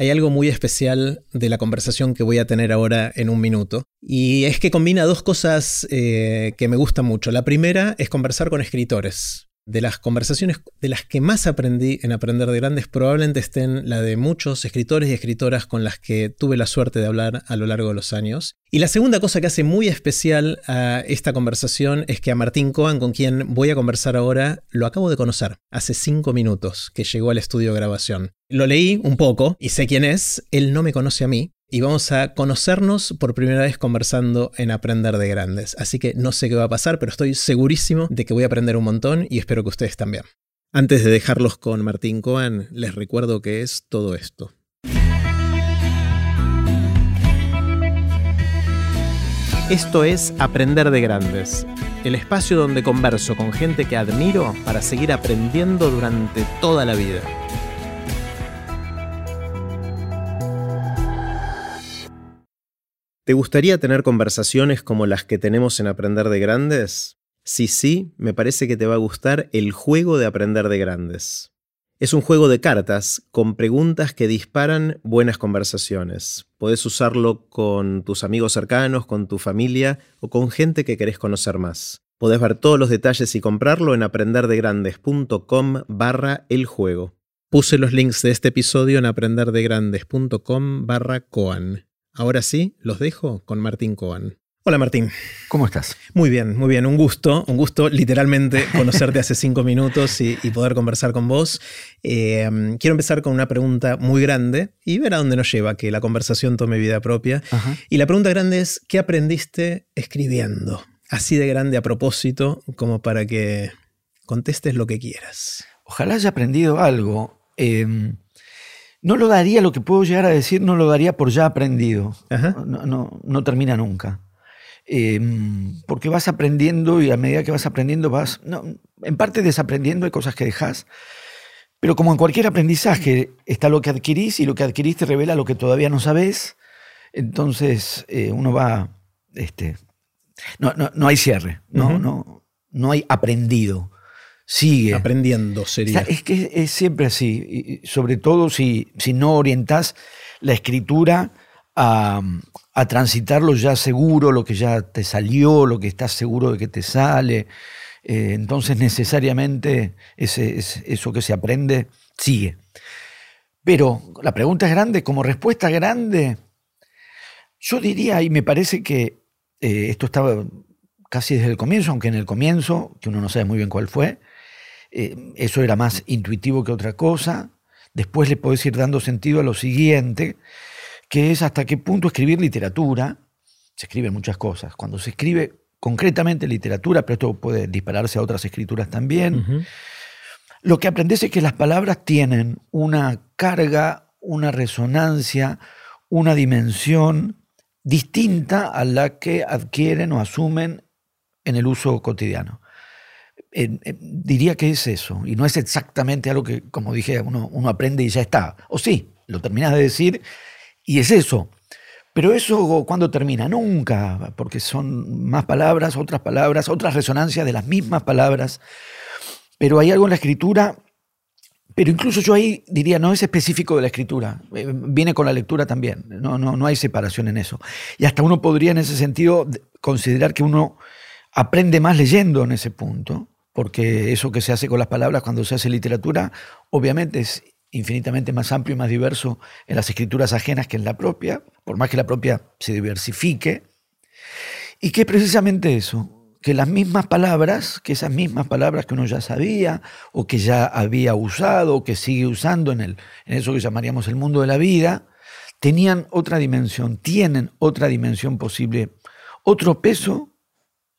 Hay algo muy especial de la conversación que voy a tener ahora en un minuto. Y es que combina dos cosas eh, que me gustan mucho. La primera es conversar con escritores de las conversaciones de las que más aprendí en Aprender de Grandes probablemente estén la de muchos escritores y escritoras con las que tuve la suerte de hablar a lo largo de los años. Y la segunda cosa que hace muy especial a esta conversación es que a Martín Cohen, con quien voy a conversar ahora, lo acabo de conocer hace cinco minutos que llegó al estudio de grabación. Lo leí un poco y sé quién es, él no me conoce a mí, y vamos a conocernos por primera vez conversando en Aprender de Grandes. Así que no sé qué va a pasar, pero estoy segurísimo de que voy a aprender un montón y espero que ustedes también. Antes de dejarlos con Martín Cohen, les recuerdo que es todo esto. Esto es Aprender de Grandes, el espacio donde converso con gente que admiro para seguir aprendiendo durante toda la vida. ¿Te gustaría tener conversaciones como las que tenemos en Aprender de Grandes? Si sí, me parece que te va a gustar el juego de Aprender de Grandes. Es un juego de cartas con preguntas que disparan buenas conversaciones. Podés usarlo con tus amigos cercanos, con tu familia o con gente que querés conocer más. Podés ver todos los detalles y comprarlo en aprenderdegrandes.com barra el juego. Puse los links de este episodio en aprenderdegrandes.com barra coan. Ahora sí, los dejo con Martín Coan. Hola Martín. ¿Cómo estás? Muy bien, muy bien. Un gusto, un gusto literalmente conocerte hace cinco minutos y, poder conversar con vos. Eh, quiero empezar con una pregunta muy grande y ver a dónde nos lleva, que la conversación tome vida propia. Y la pregunta grande es, ¿qué aprendiste escribiendo? Así de grande a propósito, como para que contestes lo que quieras. Ojalá haya aprendido algo. Em, no lo daría, lo que puedo llegar a decir, no lo daría por ya aprendido. No, no, termina nunca. Em, porque vas aprendiendo y a medida que vas aprendiendo vas, en parte desaprendiendo, hay cosas que dejas, pero como en cualquier aprendizaje está lo que adquirís y lo que adquirís te revela lo que todavía no sabes, entonces eh, uno va, este, no, no, hay cierre, no, no, no hay aprendido sigue. Aprendiendo sería. es que es siempre así, sobre todo si, si no orientás la escritura a, a, transitar lo ya seguro, lo que ya te salió, lo que estás seguro de que te sale. Eh, entonces necesariamente ese, eso que se aprende sigue. Pero la pregunta es grande, como respuesta grande, yo diría, y me parece que eh, esto estaba casi desde el comienzo, aunque en el comienzo, que uno no sabe muy bien cuál fue, eh, eso era más intuitivo que otra cosa. Después le podés ir dando sentido a lo siguiente, que es hasta qué punto escribir literatura, se escriben muchas cosas, cuando se escribe concretamente literatura, pero esto puede dispararse a otras escrituras también, lo que aprendes es que las palabras tienen una carga, una resonancia, una dimensión distinta a la que adquieren o asumen en el uso cotidiano diría que es eso, y no es exactamente algo que, como dije, uno, uno aprende y ya está. O sí, lo terminas de decir y es eso. Pero eso, ¿cuándo termina? Nunca, porque son más palabras, otras palabras, otras resonancias de las mismas palabras. Pero hay algo en la escritura, pero incluso yo ahí diría, no es específico de la escritura, eh, viene con la lectura también, no, no, no hay separación en eso. Y hasta uno podría en ese sentido considerar que uno aprende más leyendo en ese punto, porque eso que se hace con las palabras cuando se hace literatura, obviamente es infinitamente más amplio y más diverso en las escrituras ajenas que en la propia, por más que la propia se diversifique, y que precisamente eso, que las mismas palabras, que esas mismas palabras que uno ya sabía o que ya había usado o que sigue usando en, el, en eso que llamaríamos el mundo de la vida, tenían otra dimensión, tienen otra dimensión posible, otro peso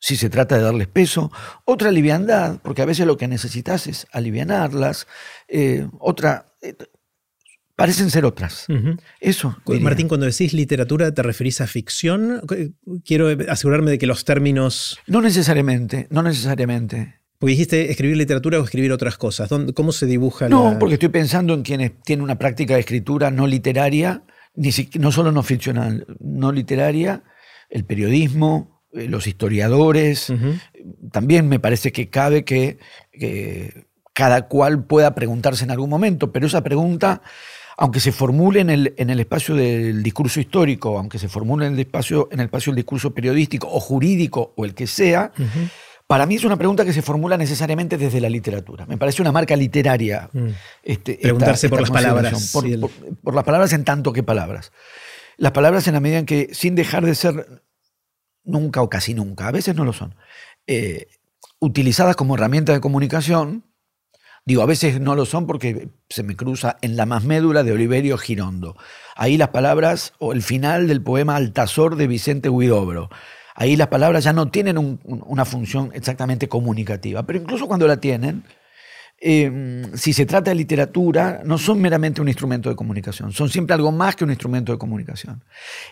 si se trata de darles peso, otra liviandad, porque a veces lo que necesitas es alivianarlas, eh, otra... Eh, parecen ser otras. Eso. Martín, cuando decís literatura, ¿te referís a ficción? Quiero asegurarme de que los términos... No necesariamente, no necesariamente. Porque dijiste escribir literatura o escribir otras cosas. ¿Cómo se dibuja No, porque estoy pensando en quienes tienen una práctica de escritura no literaria, ni no solo no ficcional, no literaria, el periodismo, los historiadores. También me parece que cabe que, cada cual pueda preguntarse en algún momento, pero esa pregunta aunque se formule en el, en el espacio del discurso histórico, aunque se formule en el espacio, en el espacio del discurso periodístico o jurídico o el que sea, para mí es una pregunta que se formula necesariamente desde la literatura. Me parece una marca literaria. Mm. Este, Preguntarse por las palabras. Por, las palabras en tanto que palabras. Las palabras en la medida en que, sin dejar de ser nunca o casi nunca, a veces no lo son, eh, utilizadas como herramienta de comunicación, digo, a veces no lo son porque se me cruza en la más médula de Oliverio Girondo. Ahí las palabras, o el final del poema Altazor de Vicente Huidobro Ahí las palabras ya no tienen una función exactamente comunicativa, pero incluso cuando la tienen, em, si se trata de literatura, no son meramente un instrumento de comunicación, son siempre algo más que un instrumento de comunicación.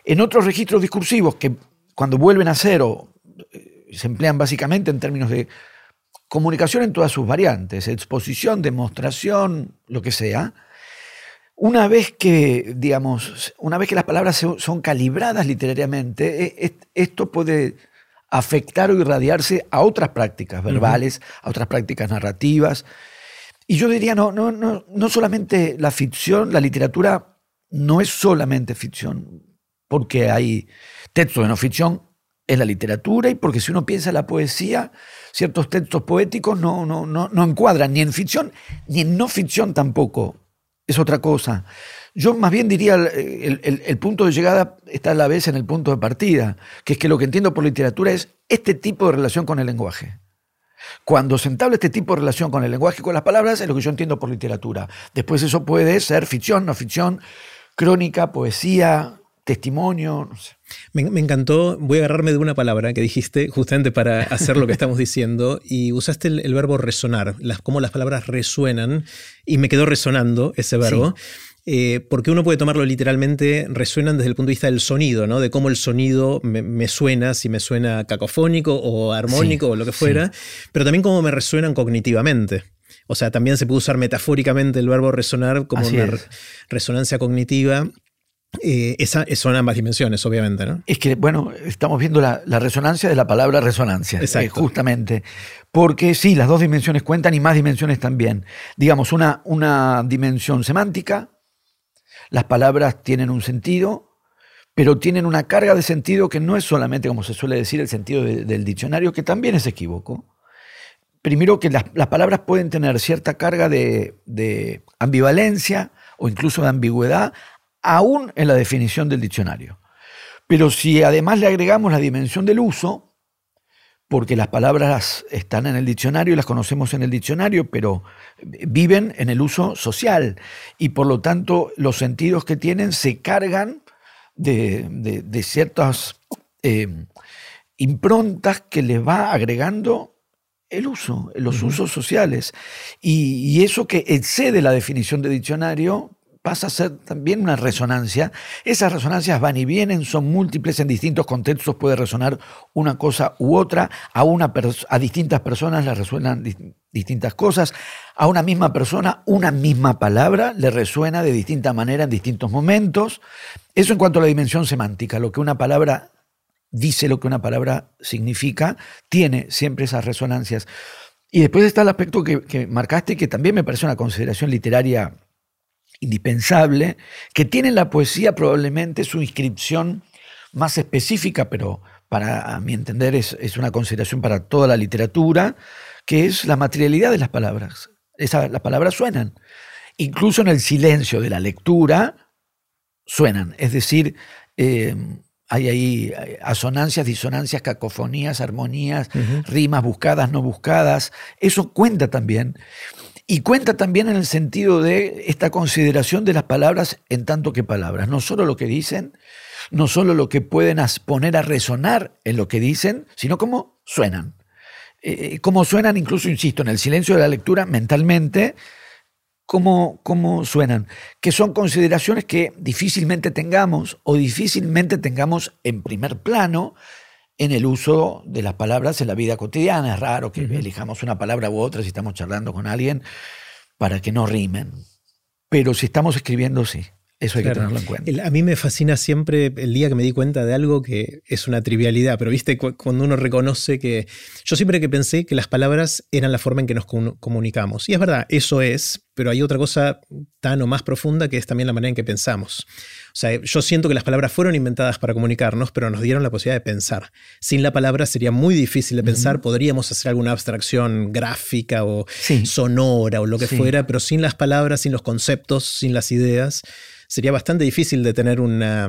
En otros registros discursivos que cuando vuelven a cero eh, se emplean básicamente en términos de comunicación en todas sus variantes, exposición, demostración, lo que sea, una vez que, digamos, una vez que las palabras son calibradas literariamente, e, esto puede afectar o irradiarse a otras prácticas verbales, a otras prácticas narrativas. Y yo diría, no, no, no, no solamente la ficción, la literatura no es solamente ficción, porque hay textos de no ficción en la literatura y porque si uno piensa en la poesía, ciertos textos poéticos no, no, no, no encuadran ni en ficción ni en no ficción tampoco es otra cosa. Yo más bien diría, el, punto de llegada está a la vez en el punto de partida, que es que lo que entiendo por literatura es este tipo de relación con el lenguaje. Cuando se entabla este tipo de relación con el lenguaje y con las palabras, es lo que yo entiendo por literatura. Después eso puede ser ficción, no ficción, crónica, poesía, testimonio, no sé. Me, encantó, voy a agarrarme de una palabra que dijiste justamente para hacer lo que estamos diciendo y usaste el, verbo resonar, las, cómo las palabras resuenan y me quedó resonando ese verbo. Eh, porque uno puede tomarlo literalmente, resuenan desde el punto de vista del sonido, ¿no? de cómo el sonido me, suena, si me suena cacofónico o armónico o lo que fuera, pero también cómo me resuenan cognitivamente. O sea, también se puede usar metafóricamente el verbo resonar como una resonancia cognitiva. Eh, esa, son ambas dimensiones, obviamente, ¿no? Es que, bueno, estamos viendo la, resonancia de la palabra resonancia, eh, justamente. Porque sí, las dos dimensiones cuentan y más dimensiones también. Digamos, una, una dimensión semántica, las palabras tienen un sentido, pero tienen una carga de sentido que no es solamente, como se suele decir, el sentido del diccionario, que también es equívoco. Primero que las, palabras pueden tener cierta carga de, de ambivalencia o incluso de ambigüedad aún en la definición del diccionario. Pero si además le agregamos la dimensión del uso, porque las palabras están en el diccionario y las conocemos en el diccionario, pero viven en el uso social y por lo tanto los sentidos que tienen se cargan de, ciertas eh, improntas que les va agregando el uso, los usos sociales. Y, y, eso que excede la definición de diccionario pasa a ser también una resonancia. Esas resonancias van y vienen, son múltiples en distintos contextos, puede resonar una cosa u otra, a, una a distintas personas le resuenan distintas cosas, a una misma persona una misma palabra le resuena de distinta manera en distintos momentos. Eso en cuanto a la dimensión semántica, lo que una palabra dice, lo que una palabra significa, tiene siempre esas resonancias. Y después está el aspecto que, que marcaste, que también me parece una consideración literaria indispensable, que tiene la poesía probablemente su inscripción más específica, pero para a mi entender es, una consideración para toda la literatura, que es la materialidad de las palabras. las palabras suenan. Incluso en el silencio de la lectura suenan. Es decir, eh, hay ahí asonancias, disonancias, cacofonías, armonías, rimas buscadas, no buscadas. Eso cuenta también. Y cuenta también en el sentido de esta consideración de las palabras en tanto que palabras, no solo lo que dicen, no solo lo que pueden poner a resonar en lo que dicen, sino cómo suenan. Eh, eh, cómo suenan, incluso, insisto, en el silencio de la lectura mentalmente, cómo, cómo suenan, que son consideraciones que difícilmente tengamos o difícilmente tengamos en primer plano en el uso de las palabras en la vida cotidiana. Es raro que elijamos una palabra u otra si estamos charlando con alguien para que no rimen. Pero si estamos escribiendo, sí. Eso hay que tenerlo en cuenta. a mí me fascina siempre el día que me di cuenta de algo que es una trivialidad, pero viste, cuando uno reconoce que... Yo siempre que pensé que las palabras eran la forma en que nos comunicamos. Y es verdad, eso es, pero hay otra cosa tan o más profunda que es también la manera en que pensamos. O sea, yo siento que las palabras fueron inventadas para comunicarnos, pero nos dieron la posibilidad de pensar. Sin la palabra sería muy difícil de pensar, podríamos hacer alguna abstracción gráfica o sonora o lo que fuera, pero sin las palabras, sin los conceptos, sin las ideas, sería bastante difícil de tener una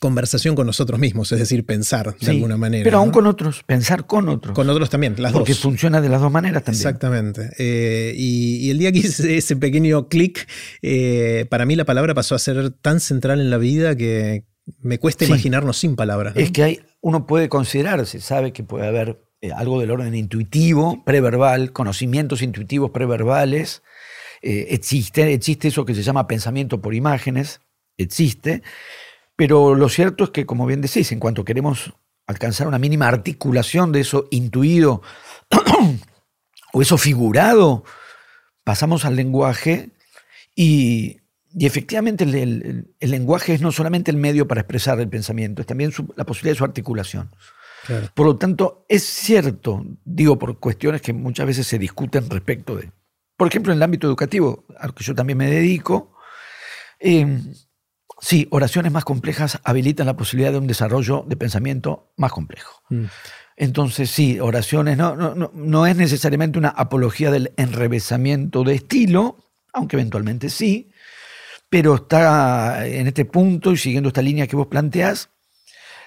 conversación con nosotros mismos, es decir, pensar de alguna manera. Pero aún con otros, pensar con otros. Con otros también, las Porque funciona de las dos maneras también. Exactamente. Eh, y, el día que hice ese pequeño clic, eh, para mí la palabra pasó a ser tan central en la vida que me cuesta imaginarnos sin palabras. Es que hay, uno puede considerarse, sabe que puede haber eh, algo del orden intuitivo, preverbal, conocimientos intuitivos preverbales. Existe, existe eso que se llama pensamiento por imágenes, existe. Pero lo cierto es que, como bien decís, en cuanto queremos alcanzar una mínima articulación de eso intuido o eso figurado, pasamos al lenguaje y, efectivamente el, lenguaje es no solamente el medio para expresar el pensamiento, es también la posibilidad de su articulación. Por lo tanto, es cierto, digo por cuestiones que muchas veces se discuten respecto de, por ejemplo, en el ámbito educativo, al que yo también me dedico, eh, Sí, oraciones más complejas habilitan la posibilidad de un desarrollo de pensamiento más complejo. Mm. Entonces, sí, oraciones no, no, no, es necesariamente una apología del enrevesamiento de estilo, aunque eventualmente sí, pero está en este punto y siguiendo esta línea que vos planteás,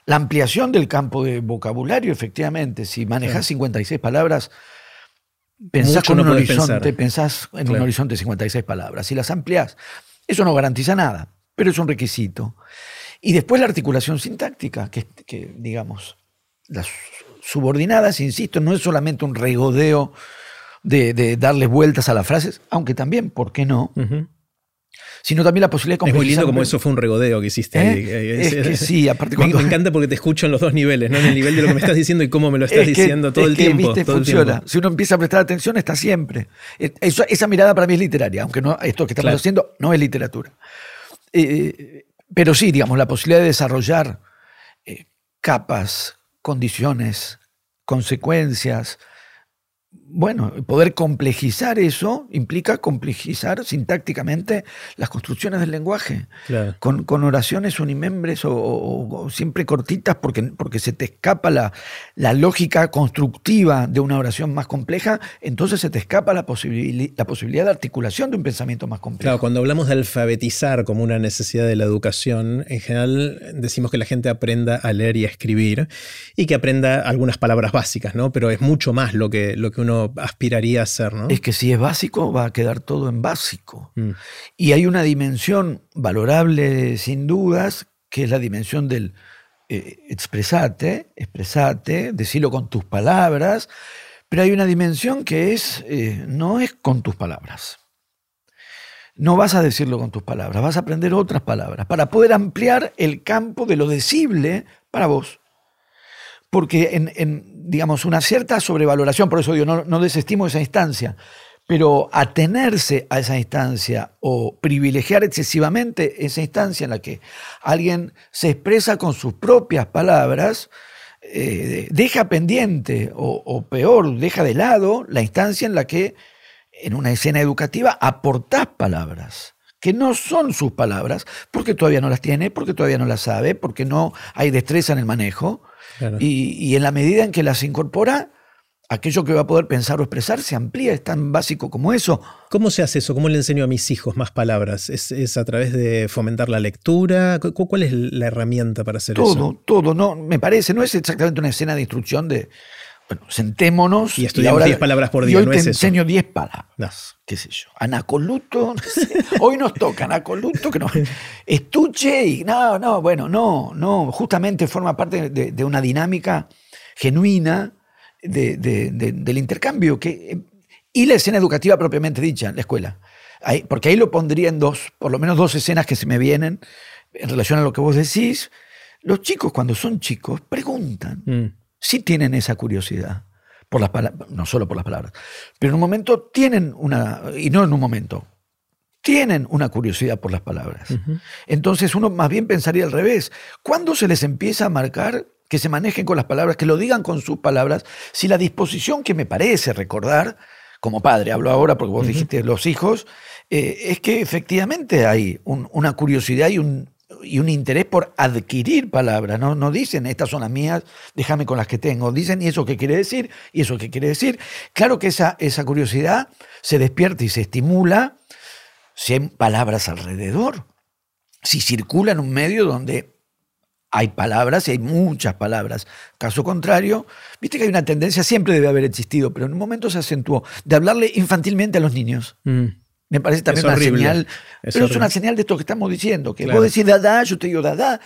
la ampliación del campo de vocabulario, efectivamente, si manejas 56 palabras, pensás con un horizonte, pensás en un horizonte de 56 palabras. Si las amplias, eso no garantiza nada pero es un requisito. Y después la articulación sintáctica, que, digamos, las subordinadas, insisto, no es solamente un regodeo de, de darles vueltas a las frases, aunque también, ¿por qué no? Sino también la posibilidad de complejizar. Es muy lindo como eso fue un regodeo que hiciste ahí. ¿Eh? Es, que sí, aparte me, encanta porque te escucho en los dos niveles, ¿no? En el nivel de lo que me estás diciendo y cómo me lo estás diciendo todo, el, tiempo, funciona. Si uno empieza a prestar atención, está siempre. Eh, esa mirada para mí es literaria, aunque no, esto que estamos haciendo no es literatura. Eh, pero sí, digamos, la posibilidad de desarrollar eh, capas, condiciones, consecuencias, bueno, poder complejizar eso implica complejizar sintácticamente las construcciones del lenguaje. Con, oraciones unimembres o, siempre cortitas porque, porque se te escapa la, la, lógica constructiva de una oración más compleja, entonces se te escapa la, la posibilidad de articulación de un pensamiento más complejo. Claro, cuando hablamos de alfabetizar como una necesidad de la educación, en general decimos que la gente aprenda a leer y a escribir y que aprenda algunas palabras básicas, ¿no? Pero es mucho más lo que, lo que uno aspiraría a ser, ¿no? Es que si es básico, va a quedar todo en básico. Mm. Y hay una dimensión valorable, sin dudas, que es la dimensión del eh, expresate, expresate, decirlo con tus palabras, pero hay una dimensión que es, eh, no es con tus palabras. No vas a decirlo con tus palabras, vas a aprender otras palabras para poder ampliar el campo de lo decible para vos porque en, digamos, una cierta sobrevaloración, por eso digo, no, desestimo esa instancia, pero atenerse a esa instancia o privilegiar excesivamente esa instancia en la que alguien se expresa con sus propias palabras, eh, deja pendiente o, o, peor, deja de lado la instancia en la que en una escena educativa aportás palabras que no son sus palabras, porque todavía no las tiene, porque todavía no las sabe, porque no hay destreza en el manejo, y, en la medida en que las incorpora, aquello que va a poder pensar o expresar se amplía, es tan básico como eso. ¿Cómo se hace eso? ¿Cómo le enseño a mis hijos más palabras? ¿Es, a través de fomentar la lectura? ¿Cuál es la herramienta para hacer eso? Todo, todo, no, me parece, no es exactamente una escena de instrucción de, bueno, sentémonos. Y estudiamos 10 palabras por día, y hoy no te es enseño 10 palabras. ¿Qué sé yo? Anacoluto. hoy nos toca anacoluto, que no. Estuche y. No, no, bueno, no, no. Justamente forma parte de, una dinámica genuina del intercambio. Que, y la escena educativa propiamente dicha, la escuela. porque ahí lo pondría en dos, por lo menos dos escenas que se me vienen en relación a lo que vos decís. Los chicos, cuando son chicos, preguntan. Mm sí tienen esa curiosidad, por las no solo por las palabras, pero en un momento tienen una, y no en un momento, tienen una curiosidad por las palabras. Entonces uno más bien pensaría al revés. ¿Cuándo se les empieza a marcar que se manejen con las palabras, que lo digan con sus palabras, si la disposición que me parece recordar como padre, hablo ahora porque vos dijiste los hijos, eh, es que efectivamente hay una curiosidad y un, y un interés por adquirir palabras. ¿no? no dicen, estas son las mías, déjame con las que tengo. Dicen, ¿y eso qué quiere decir? ¿Y eso qué quiere decir? Claro que esa, esa curiosidad se despierta y se estimula si hay palabras alrededor. Si circula en un medio donde hay palabras y hay muchas palabras. Caso contrario, viste que hay una tendencia, siempre debe haber existido, pero en un momento se acentuó, de hablarle infantilmente a los niños. Mm. Me parece también una señal. pero es una señal de esto que estamos diciendo, que vos decís dada, yo te digo dada.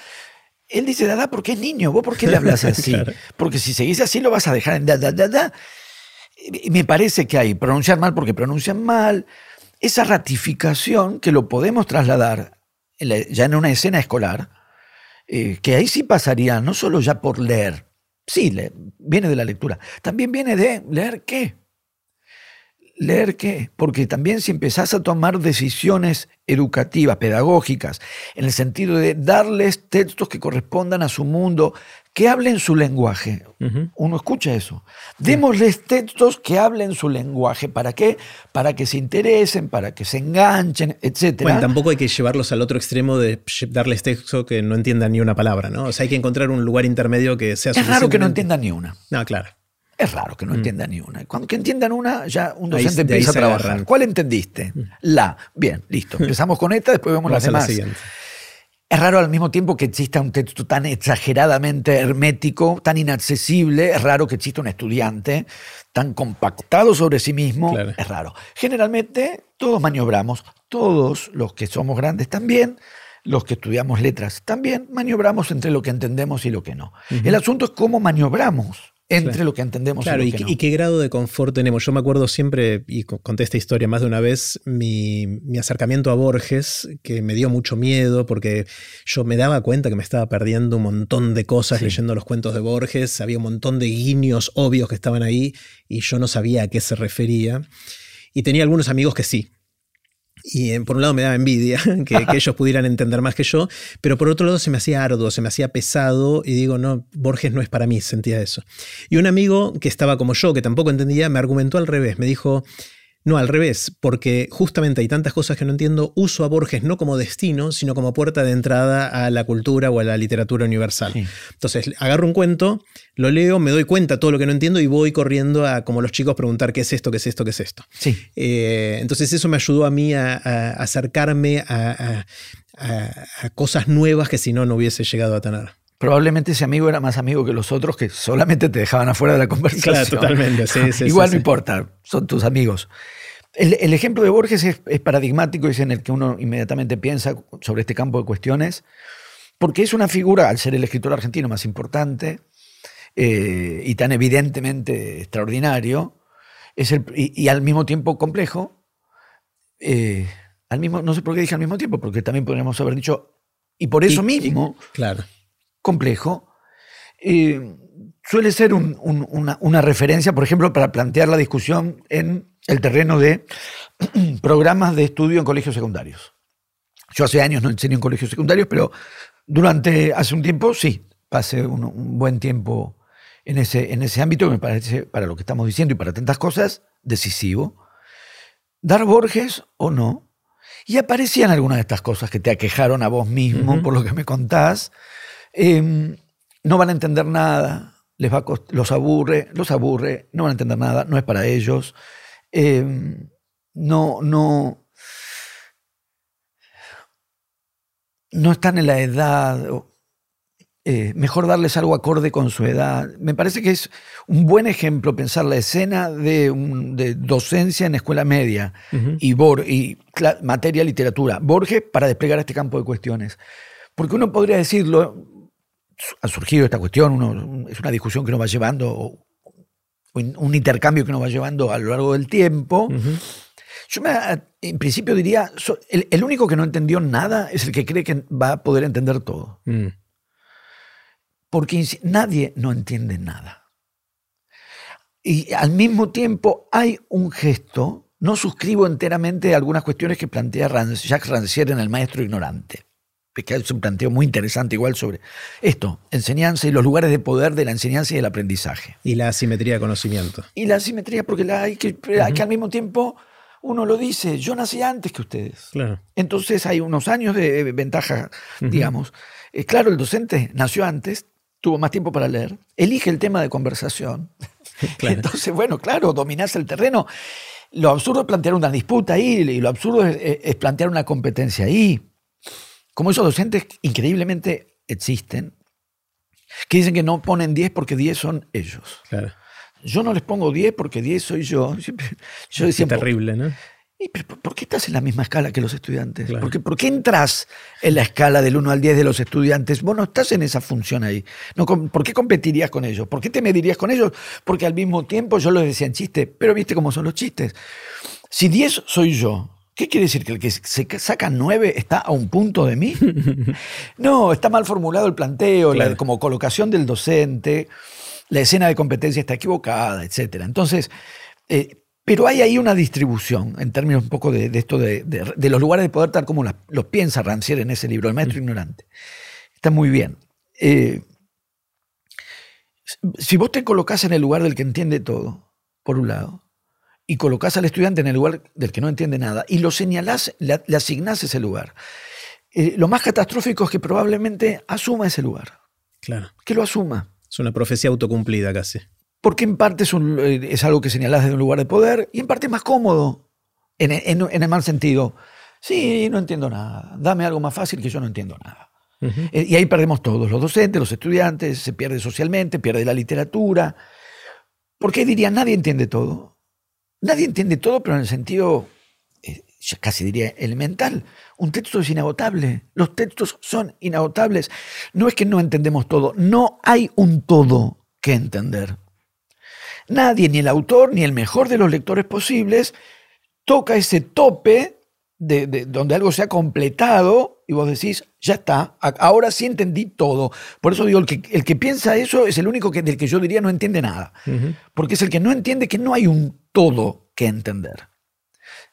Él dice dada porque es niño, vos por qué le hablas así. Porque si seguís así lo vas a dejar en dada, dada. Y me parece que hay pronunciar mal porque pronuncian mal. Esa ratificación que lo podemos trasladar ya en una escena escolar, eh, que ahí sí pasaría, no solo ya por leer, sí, viene de la lectura, también viene de leer qué. ¿Leer qué? Porque también si empezás a tomar decisiones educativas, pedagógicas, en el sentido de darles textos que correspondan a su mundo, que hablen su lenguaje. Uno escucha eso. Démosles textos que hablen su lenguaje. ¿Para qué? Para que se interesen, para que se enganchen, etc. Bueno, tampoco hay que llevarlos al otro extremo de darles texto que no entiendan ni una palabra, ¿no? O sea, hay que encontrar un lugar intermedio que sea Es raro que no entiendan ni una. No, claro. Es raro que no mm. entiendan ni una. Cuando que entiendan una, ya un docente empieza a trabajar. ¿Cuál entendiste? Mm. La. Bien, listo. Empezamos con esta, después vemos las demás. Es raro al mismo tiempo que exista un texto tan exageradamente hermético, tan inaccesible. Es raro que exista un estudiante tan compactado sobre sí mismo. Es raro. Generalmente todos maniobramos, todos los que somos grandes también, los que estudiamos letras también, maniobramos entre lo que entendemos y lo que no. El asunto es cómo maniobramos entre lo que entendemos y lo y, que no. y qué grado de confort tenemos. Yo me acuerdo siempre, y conté esta historia más de una vez, mi, acercamiento a Borges, que me dio mucho miedo porque yo me daba cuenta que me estaba perdiendo un montón de cosas leyendo los cuentos de Borges, había un montón de guiños obvios que estaban ahí y yo no sabía a qué se refería. Y tenía algunos amigos que sí, y eh, por un lado me daba envidia que, ellos pudieran entender más que yo, pero por otro lado se me hacía arduo, se me hacía pesado y digo, no, Borges no es para mí, sentía eso. Y un amigo que estaba como yo, que tampoco entendía, me argumentó al revés, me dijo, no, al revés, porque justamente hay tantas cosas que no entiendo, uso a Borges no como destino, sino como puerta de entrada a la cultura o a la literatura universal. Entonces, agarro un cuento, lo leo, me doy cuenta de todo lo que no entiendo y voy corriendo a, como los chicos, preguntar qué es esto, qué es esto, qué es esto. Sí. Eh, entonces, eso me ayudó a mí a, acercarme a, cosas nuevas que si no, no hubiese llegado a tener. Probablemente ese amigo era más amigo que los otros que solamente te dejaban afuera de la conversación. Claro, totalmente. Igual no importa, son tus amigos. El, ejemplo de Borges es, paradigmático, es en el que uno inmediatamente piensa sobre este campo de cuestiones, porque es una figura, al ser el escritor argentino más importante eh, y tan evidentemente extraordinario, es el, y, al mismo tiempo complejo, eh, al mismo, no sé por qué dije al mismo tiempo, porque también podríamos haber dicho, y por eso mismo, claro. complejo, eh, suele ser una, una, referencia, por ejemplo, para plantear la discusión en el terreno de programas de estudio en colegios secundarios. Yo hace años no enseño en colegios secundarios, pero durante, hace un tiempo, sí, pasé un, buen tiempo en ese, en ese ámbito que me parece, para lo que estamos diciendo y para tantas cosas, decisivo. Dar Borges o no. Y aparecían algunas de estas cosas que te aquejaron a vos mismo, por lo que me contás. Em, no van a entender nada, les va los aburre, los aburre, no van a entender nada, no es para ellos. Em, no, no, no están en la edad. Eh, mejor darles algo acorde con su edad. Me parece que es un buen ejemplo pensar la escena de, docencia en escuela media y, y materia literatura. Borges para desplegar este campo de cuestiones. Porque uno podría decirlo, ha surgido esta cuestión, es una discusión que nos va llevando, un intercambio que nos va llevando a lo largo del tiempo. Yo en principio diría, el, único que no entendió nada es el que cree que va a poder entender todo. Mm. Porque nadie no entiende nada. Y al mismo tiempo hay un gesto, no suscribo enteramente algunas cuestiones que plantea Jacques Rancière en El Maestro Ignorante. Que es un planteo muy interesante igual sobre esto, enseñanza y los lugares de poder de la enseñanza y del aprendizaje. Y la asimetría de conocimiento. Y la asimetría, porque la hay que, que al mismo tiempo uno lo dice, yo nací antes que ustedes. Claro. Entonces hay unos años de ventaja, digamos. Eh, claro, el docente nació antes, tuvo más tiempo para leer, elige el tema de conversación. Entonces, bueno, claro, dominás el terreno. Lo absurdo es plantear una disputa ahí, y lo absurdo es plantear una competencia ahí como esos docentes increíblemente existen, que dicen que no ponen 10 porque 10 son ellos. Yo no les pongo 10 porque 10 soy yo. yo decía, terrible, ¿no? ¿Por qué estás en la misma escala que los estudiantes? ¿Por qué, entras en la escala del 1 al 10 de los estudiantes? Vos no estás en esa función ahí. No, ¿Por qué competirías con ellos? ¿Por qué te medirías con ellos? Porque al mismo tiempo yo les decía en chiste, pero viste cómo son los chistes. Si 10 soy yo ¿Qué quiere decir? ¿Que el que se saca nueve está a un punto de mí? No, está mal formulado el planteo, la, como colocación del docente, la escena de competencia está equivocada, etc. Entonces, eh, pero hay ahí una distribución, en términos un poco de, esto de, los lugares de poder, tal como los piensa Rancière en ese libro, El maestro ignorante. Está muy bien. Eh, si vos te colocas en el lugar del que entiende todo, por un lado, y colocas al estudiante en el lugar del que no entiende nada y lo señalás, le, asignás ese lugar. Eh, lo más catastrófico es que probablemente asuma ese lugar. Claro. Que lo asuma. Es una profecía autocumplida casi. Porque en parte es, eh, algo que señalás desde un lugar de poder y en parte es más cómodo, en, el mal sentido. Sí, no entiendo nada. Dame algo más fácil que yo no entiendo nada. Eh, y ahí perdemos todos, los docentes, los estudiantes, se pierde socialmente, pierde la literatura. Porque diría, nadie entiende todo. Nadie entiende todo, pero en el sentido, eh, casi diría, elemental. Un texto es inagotable. Los textos son inagotables. No es que no entendemos todo, no hay un todo que entender. Nadie, ni el autor, ni el mejor de los lectores posibles, toca ese tope de, donde algo se ha completado y vos decís, ya está, ahora sí entendí todo. Por eso digo, el que, el que piensa eso es el único que, del que yo diría no entiende nada. Porque es el que no entiende que no hay un todo que entender.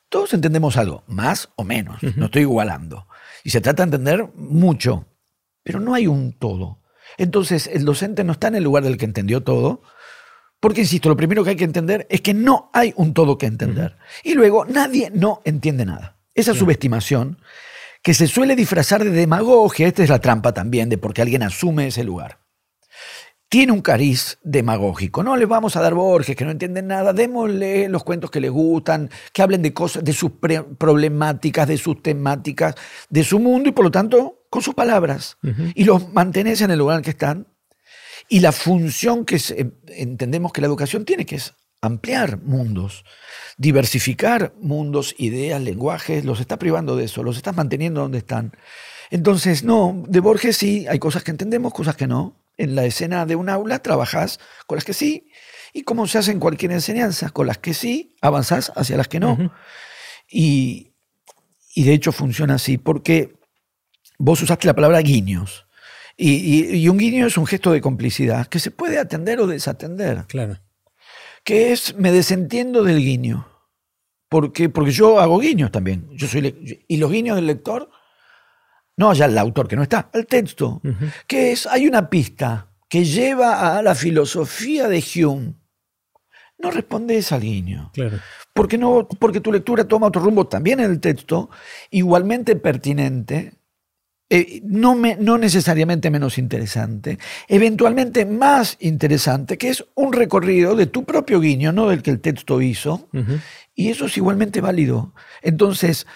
Todos entendemos algo, más o menos, no estoy igualando. Y se trata de entender mucho, pero no hay un todo. Entonces, el docente no está en el lugar del que entendió todo, porque, insisto, lo primero que hay que entender es que no hay un todo que entender. Y luego, nadie no entiende nada. Esa subestimación, que se suele disfrazar de demagogia, esta es la trampa también de porque alguien asume ese lugar tiene un cariz demagógico. No les vamos a dar Borges, que no entienden nada, démosle los cuentos que les gustan, que hablen de cosas, de sus problemáticas, de sus temáticas, de su mundo y por lo tanto con sus palabras. Y los mantenés en el lugar en que están. Y la función que entendemos que la educación tiene, que es ampliar mundos, diversificar mundos, ideas, lenguajes, los está privando de eso, los estás manteniendo donde están. Entonces, no, de Borges sí, hay cosas que entendemos, cosas que no en la escena de un aula trabajas con las que sí, y como se hace en cualquier enseñanza, con las que sí, avanzás hacia las que no. y, de hecho funciona así, porque vos usaste la palabra guiños. Y, un guiño es un gesto de complicidad que se puede atender o desatender. Claro. Que es, me desentiendo del guiño. Porque, porque yo hago guiños también. Yo soy y los guiños del lector no ya el autor que no está, el texto, que es, hay una pista que lleva a la filosofía de Hume. No respondes al guiño. Claro. Porque, no, porque tu lectura toma otro rumbo también en el texto, igualmente pertinente, eh, no, me, no, necesariamente menos interesante, eventualmente más interesante, que es un recorrido de tu propio guiño, no del que el texto hizo, y eso es igualmente válido. Entonces,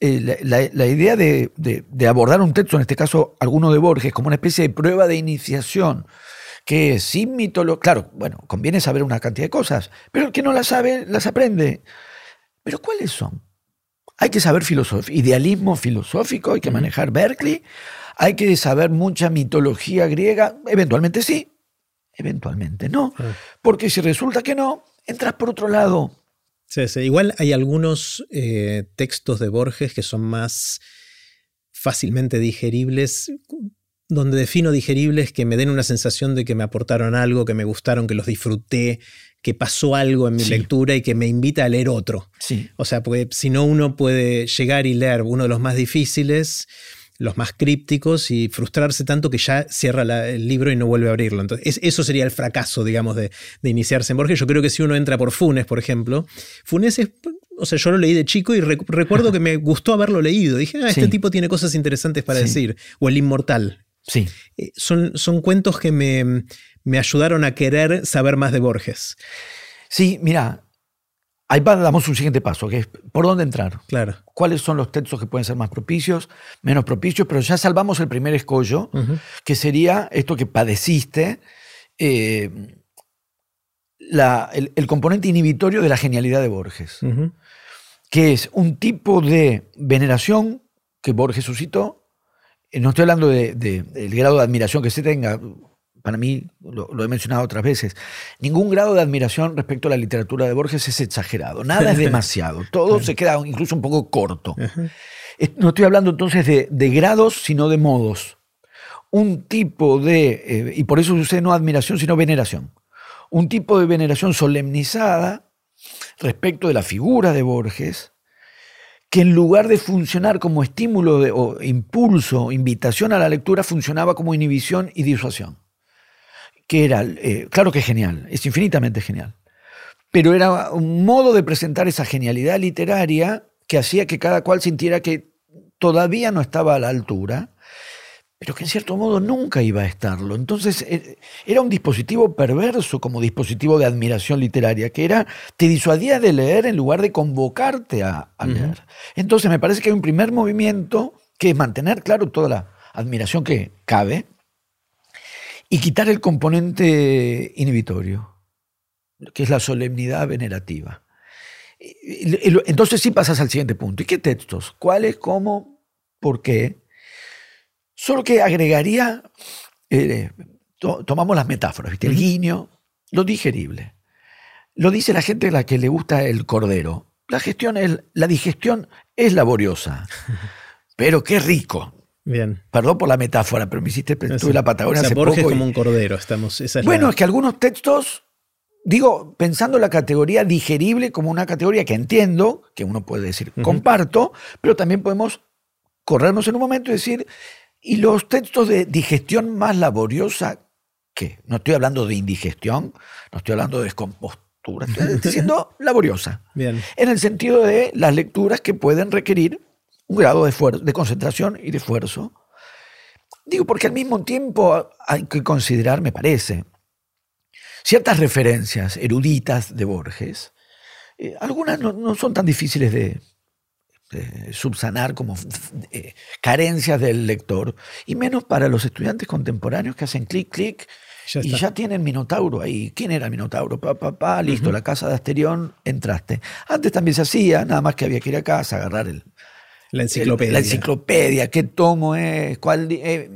eh, la, idea de, abordar un texto, en este caso alguno de Borges, como una especie de prueba de iniciación, que sin mitología, claro, bueno, conviene saber una cantidad de cosas, pero el que no las sabe, las aprende. Pero ¿cuáles son? Hay que saber idealismo filosófico, hay que manejar Berkeley, hay que saber mucha mitología griega, eventualmente sí, eventualmente no, porque si resulta que no, entras por otro lado. Igual hay algunos eh, textos de Borges que son más fácilmente digeribles, donde defino digeribles que me den una sensación de que me aportaron algo, que me gustaron, que los disfruté, que pasó algo en mi lectura y que me invita a leer otro. Sí. O sea, porque si no uno puede llegar y leer uno de los más difíciles, los más crípticos y frustrarse tanto que ya cierra el libro y no vuelve a abrirlo. Entonces, eso sería el fracaso, digamos, de, iniciarse en Borges. Yo creo que si uno entra por Funes, por ejemplo, Funes es o sea, yo lo leí de chico y recuerdo que me gustó haberlo leído. Dije, ah, este tipo tiene cosas interesantes para decir. O El Inmortal. Sí. Eh, son, son cuentos que me, me, ayudaron a querer saber más de Borges. Sí, mira, ahí damos un siguiente paso, que es por dónde entrar. Claro. ¿Cuáles son los textos que pueden ser más propicios, menos propicios? Pero ya salvamos el primer escollo, que sería esto que padeciste. Eh, el, componente inhibitorio de la genialidad de Borges, que es un tipo de veneración que Borges suscitó. Eh, no estoy hablando del grado de admiración que se tenga, para mí, lo, he mencionado otras veces, ningún grado de admiración respecto a la literatura de Borges es exagerado, nada es demasiado, todo se queda incluso un poco corto. No estoy hablando entonces de, grados, sino de modos. Un tipo de, eh, y por eso usé no admiración, sino veneración un tipo de veneración solemnizada respecto de la figura de Borges, que en lugar de funcionar como estímulo o impulso, invitación a la lectura, funcionaba como inhibición y disuasión. Que era, eh, claro que es genial, es infinitamente genial, pero era un modo de presentar esa genialidad literaria que hacía que cada cual sintiera que todavía no estaba a la altura pero que en cierto modo nunca iba a estarlo. Entonces eh, era un dispositivo perverso como dispositivo de admiración literaria, que era, te disuadía de leer en lugar de convocarte a, leer. Entonces me parece que hay un primer movimiento que es mantener, claro, toda la admiración que cabe y quitar el componente inhibitorio, que es la solemnidad venerativa. Entonces sí pasas al siguiente punto. ¿Y qué textos? ¿Cuáles? ¿Cómo? ¿Por qué? Solo que agregaría, eh, tomamos las metáforas, el guiño, lo digerible. Lo dice la gente a la que le gusta el cordero. La, gestión es, la digestión es laboriosa, pero qué rico. Bien. Perdón por la metáfora, pero me hiciste la Patagonia o Borges como un cordero, estamos. bueno, es que algunos textos, digo, pensando la categoría digerible como una categoría que entiendo, que uno puede decir comparto, pero también podemos corrernos en un momento y decir y los textos de digestión más laboriosa, ¿qué? No estoy hablando de indigestión, no estoy hablando de descompostura, estoy diciendo laboriosa. Bien. En el sentido de las lecturas que pueden requerir un grado de, de concentración y de esfuerzo. Digo, porque al mismo tiempo hay que considerar, me parece, ciertas referencias eruditas de Borges. Eh, algunas no son tan difíciles de, este, subsanar como eh, carencias del lector, y menos para los estudiantes contemporáneos que hacen clic, clic, y ya tienen Minotauro ahí. ¿Quién era Minotauro? Pa, pa, pa, listo, la casa de Asterión, entraste. Antes también se hacía, nada más que había que ir a casa, agarrar el, la enciclopedia. la enciclopedia, qué tomo es, cuál, eh,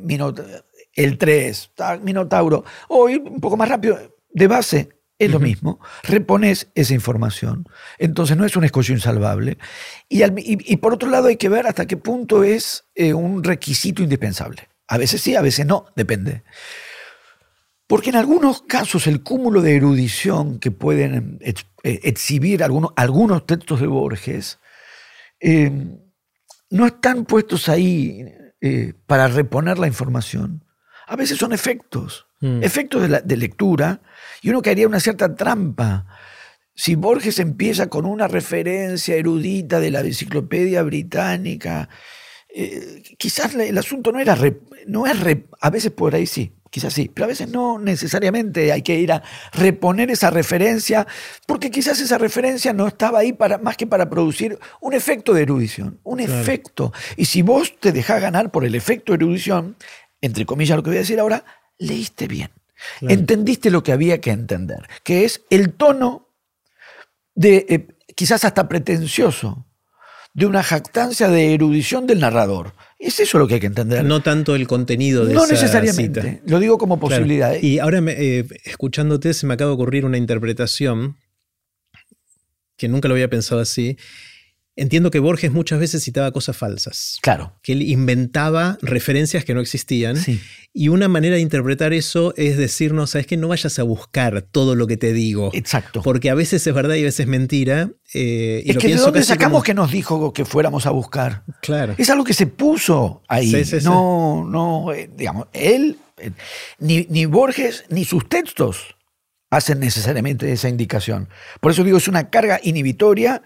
el 3, Minotauro. O ir un poco más rápido, de base, es lo mismo, repones esa información. Entonces no es un escollo insalvable. Y, por otro lado hay que ver hasta qué punto es eh, un requisito indispensable. A veces sí, a veces no, depende. Porque en algunos casos el cúmulo de erudición que pueden eh, exhibir algunos, algunos textos de Borges eh, no están puestos ahí para reponer la información. A veces son efectos, mm. efectos de, de lectura y uno caería en una cierta trampa. Si Borges empieza con una referencia erudita de la enciclopedia británica, eh, quizás el asunto no era, no es, a veces por ahí sí, quizás sí, pero a veces no necesariamente hay que ir a reponer esa referencia, porque quizás esa referencia no estaba ahí para, más que para producir un efecto de erudición, un efecto. Y si vos te dejás ganar por el efecto de erudición, entre comillas lo que voy a decir ahora, leíste bien. Entendiste lo que había que entender, que es el tono de, eh, quizás hasta pretencioso, de una jactancia de erudición del narrador. Es eso lo que hay que entender. No tanto el contenido de No necesariamente. Lo digo como posibilidad. Y ahora, eh, escuchándote, se me acaba de ocurrir una interpretación que nunca lo había pensado así. Entiendo que Borges muchas veces citaba cosas falsas. Claro. Que él inventaba referencias que no existían. Sí. Y una manera de interpretar eso es decirnos, sabes que no vayas a buscar todo lo que te digo. Exacto. Porque a veces es verdad y a veces es mentira. eh, y es lo que de dónde sacamos como- que nos dijo que fuéramos a buscar. Claro. Es algo que se puso ahí. Sí, sí, sí. no, no, eh, digamos, él, eh, ni, ni Borges, ni sus textos hacen necesariamente esa indicación. Por eso digo, es una carga inhibitoria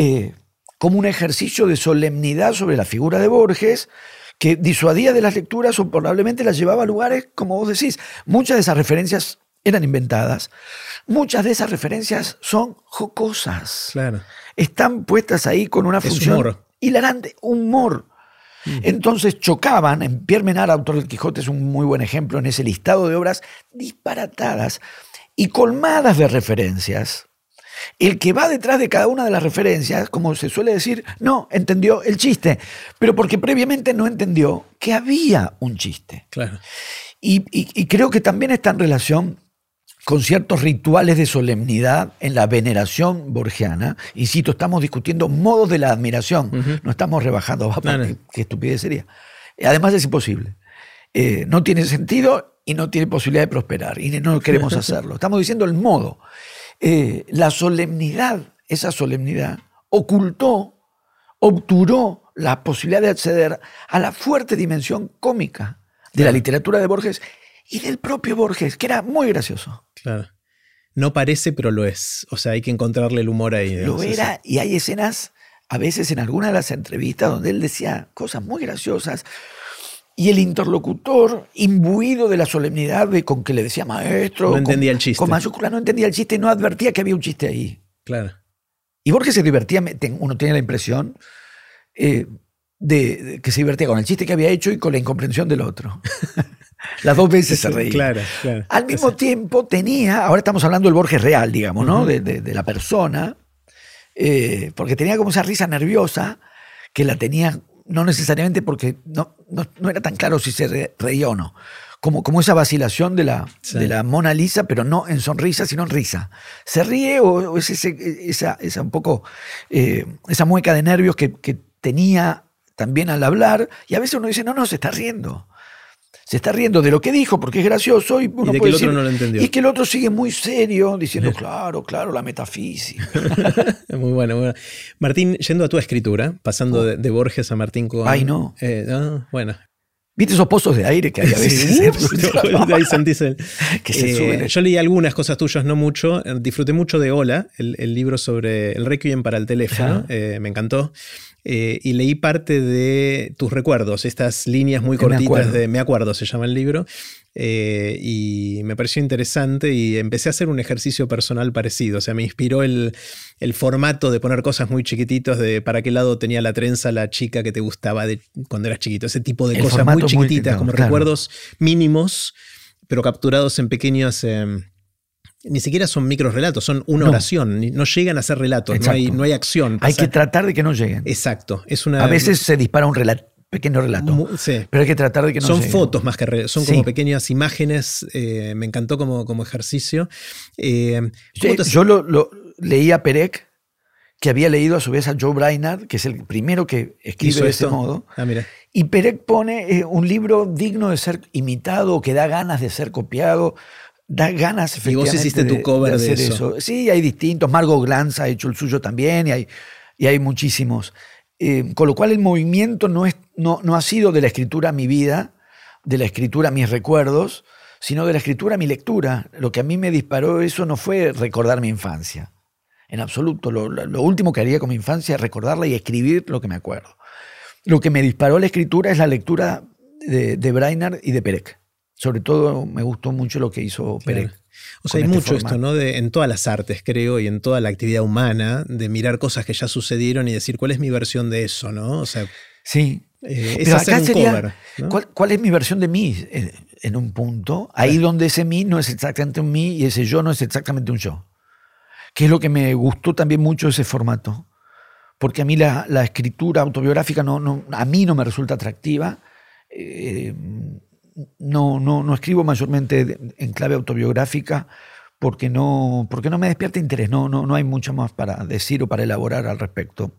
eh, como un ejercicio de solemnidad sobre la figura de Borges que disuadía de las lecturas o probablemente las llevaba a lugares, como vos decís, muchas de esas referencias eran inventadas, muchas de esas referencias son jocosas Claro. están puestas ahí con una función humor. hilarante, humor. Entonces chocaban, en Pierre Menard, autor del Quijote, es un muy buen ejemplo en ese listado de obras disparatadas y colmadas de referencias. El que va detrás de cada una de las referencias, como se suele decir, no entendió el chiste, pero porque previamente no entendió que había un chiste. Claro. Y, y- y creo que también está en relación con ciertos rituales de solemnidad en la veneración borgiana. Insisto, estamos discutiendo modos de la admiración, no estamos rebajando, va, No, no. qué, qué estupidez sería. Además es imposible. Eh, no tiene sentido y no tiene posibilidad de prosperar y no queremos hacerlo. Estamos diciendo el modo. Eh, la solemnidad, esa solemnidad, ocultó, obturó la posibilidad de acceder a la fuerte dimensión cómica de la literatura de Borges y del propio Borges, que era muy gracioso. Claro. No parece, pero lo es. O sea, hay que encontrarle el humor ahí. Lo era y hay escenas, a veces en alguna de las entrevistas, donde él decía cosas muy graciosas. Y el interlocutor, imbuido de la solemnidad de con que le decía maestro, No con- entendía el chiste. Con mayúscula no entendía el chiste y no advertía que había un chiste ahí. Claro. Y Borges se divertía, uno tiene la impresión, eh, de, de que se divertía con el chiste que había hecho y con la incomprensión del otro. Las dos veces se reía. Claro, claro. Al mismo tiempo tenía, ahora estamos hablando del Borges real, digamos, ¿no? de, de- de la persona, eh, porque tenía como esa risa nerviosa que la tenía no necesariamente porque no, no, no era tan claro si se re- reía o no. Como, como esa vacilación de la, Sí. de la Mona Lisa, pero no en sonrisa, sino en risa. ¿Se ríe o, o es ese- esa, esa un poco, eh, esa mueca de nervios que, que tenía también al hablar? Y a veces uno dice, no, no, se está riendo. Se está riendo de lo que dijo porque es gracioso y uno de que puede el otro decir- no lo entendió. Y que el otro sigue muy serio diciendo, claro, claro, la metafísica. Muy bueno, muy bueno. Martín, yendo a tu escritura, pasando de, de Borges a Martín con. Oh. Ay, no. Eh, ah, bueno. ¿Viste esos pozos de aire que hay a veces? Sí, ahí sentís el- Que se Eh, suben. Yo leí algunas cosas tuyas, no mucho. Disfruté mucho de Hola, el, el libro sobre el Requiem para el teléfono. Eh, me encantó. Eh, y leí parte de tus recuerdos, estas líneas muy Me cortitas acuerdo. de Me acuerdo, se llama el libro. eh, y me pareció interesante y empecé a hacer un ejercicio personal parecido. O sea, me inspiró el, el formato de poner cosas muy chiquititos de para qué lado tenía la trenza la chica que te gustaba de, cuando eras chiquito. Ese tipo de El cosas muy chiquititas, como claro. recuerdos mínimos, pero capturados en pequeños... eh, ni siquiera son micro relatos, son una No. oración, no llegan a ser relatos, no hay, Exacto. no hay acción. Hay pasa- que tratar de que no lleguen. Exacto, es una... A veces se dispara un rela- pequeño relato, mu- sí. pero hay que tratar de que no son lleguen. fotos más que re- son Sí. como pequeñas imágenes. eh, me encantó como, como ejercicio. Eh, Yo, ¿cómo te- yo lo, lo- leí a Perec, que había leído a su vez a Joe Brainard, que es el primero que escribe hizo de esto? modo. Ah, mira. Y Perec pone eh, un libro digno de ser imitado, que da ganas de ser copiado, da ganas Y efectivamente. vos hiciste tu cover de hacer eso. Sí, hay distintos. Margot Glantz ha hecho el suyo también y hay, y hay muchísimos. Eh, con lo cual el movimiento no, es, no, no ha sido de la escritura a mi vida, de la escritura a mis recuerdos, sino de la escritura a mi lectura. Lo que a mí me disparó eso no fue recordar mi infancia. En absoluto. Lo último que haría con mi infancia es recordarla y escribir lo que me acuerdo. Lo que me disparó la escritura es la lectura de, de Brainerd y de Perec. Sobre todo me gustó mucho lo que hizo. Claro. O sea, hay este mucho esto. ¿no? De, en todas las artes, creo, y en toda la actividad humana, de mirar cosas que ya sucedieron y decir cuál es mi versión de eso, ¿no? O sea, Sí. eh, es hacer un sería, cover. ¿no? ¿cuál, cuál es mi versión de mí en, en un punto? Ahí donde ese mí no es exactamente un mí y ese yo no es exactamente un yo. Que es lo que me gustó también mucho ese formato. Porque a mí la, la escritura autobiográfica no, no, a mí no me resulta atractiva. Eh, no, no, no escribo mayormente en clave autobiográfica porque no, porque no me despierta interés. No, no, no hay mucho más para decir o para elaborar al respecto.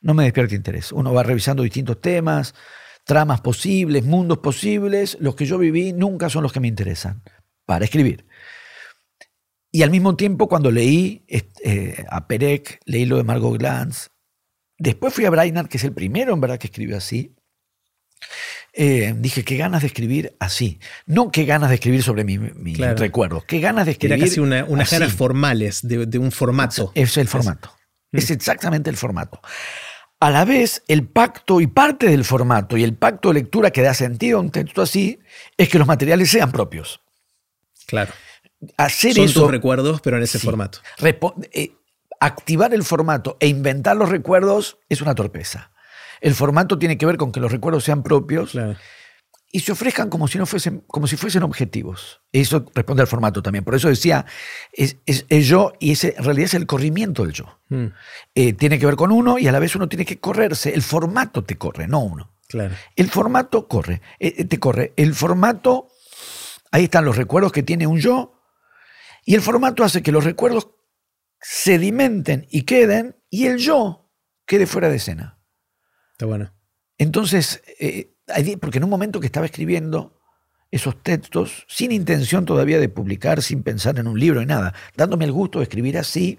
no me despierta interés. Uno va revisando distintos temas, tramas posibles, mundos posibles. Los que yo viví nunca son los que me interesan para escribir. Y al mismo tiempo, cuando leí eh, a Perec, leí lo de Margot Glantz, después fui a Brainerd, que es el primero en verdad que escribió así, eh, dije, qué ganas de escribir así. No qué ganas de escribir sobre mis recuerdos, qué ganas de escribir. Era casi unas ganas formales de, un formato. Es el formato. Es exactamente el formato. A la vez, el pacto y parte del formato y el pacto de lectura que da sentido a un texto así es que los materiales sean propios. Claro. Hacer Son tus recuerdos, pero en ese formato. Eh, activar el formato e inventar los recuerdos es una torpeza. El formato tiene que ver con que los recuerdos sean propios y se ofrezcan como si, no fuesen, como si fuesen objetivos. Eso responde al formato también. Por eso decía, es, es, yo y ese en realidad es el corrimiento del yo. Mm. Eh, tiene que ver con uno y a la vez uno tiene que correrse. El formato te corre, no uno. Claro. El formato corre, eh, eh, te corre. El formato, ahí están los recuerdos que tiene un yo y el formato hace que los recuerdos sedimenten y queden y el yo quede fuera de escena. Está bueno. Entonces, eh, porque en un momento que estaba escribiendo esos textos, sin intención todavía de publicar, sin pensar en un libro y nada, dándome el gusto de escribir así,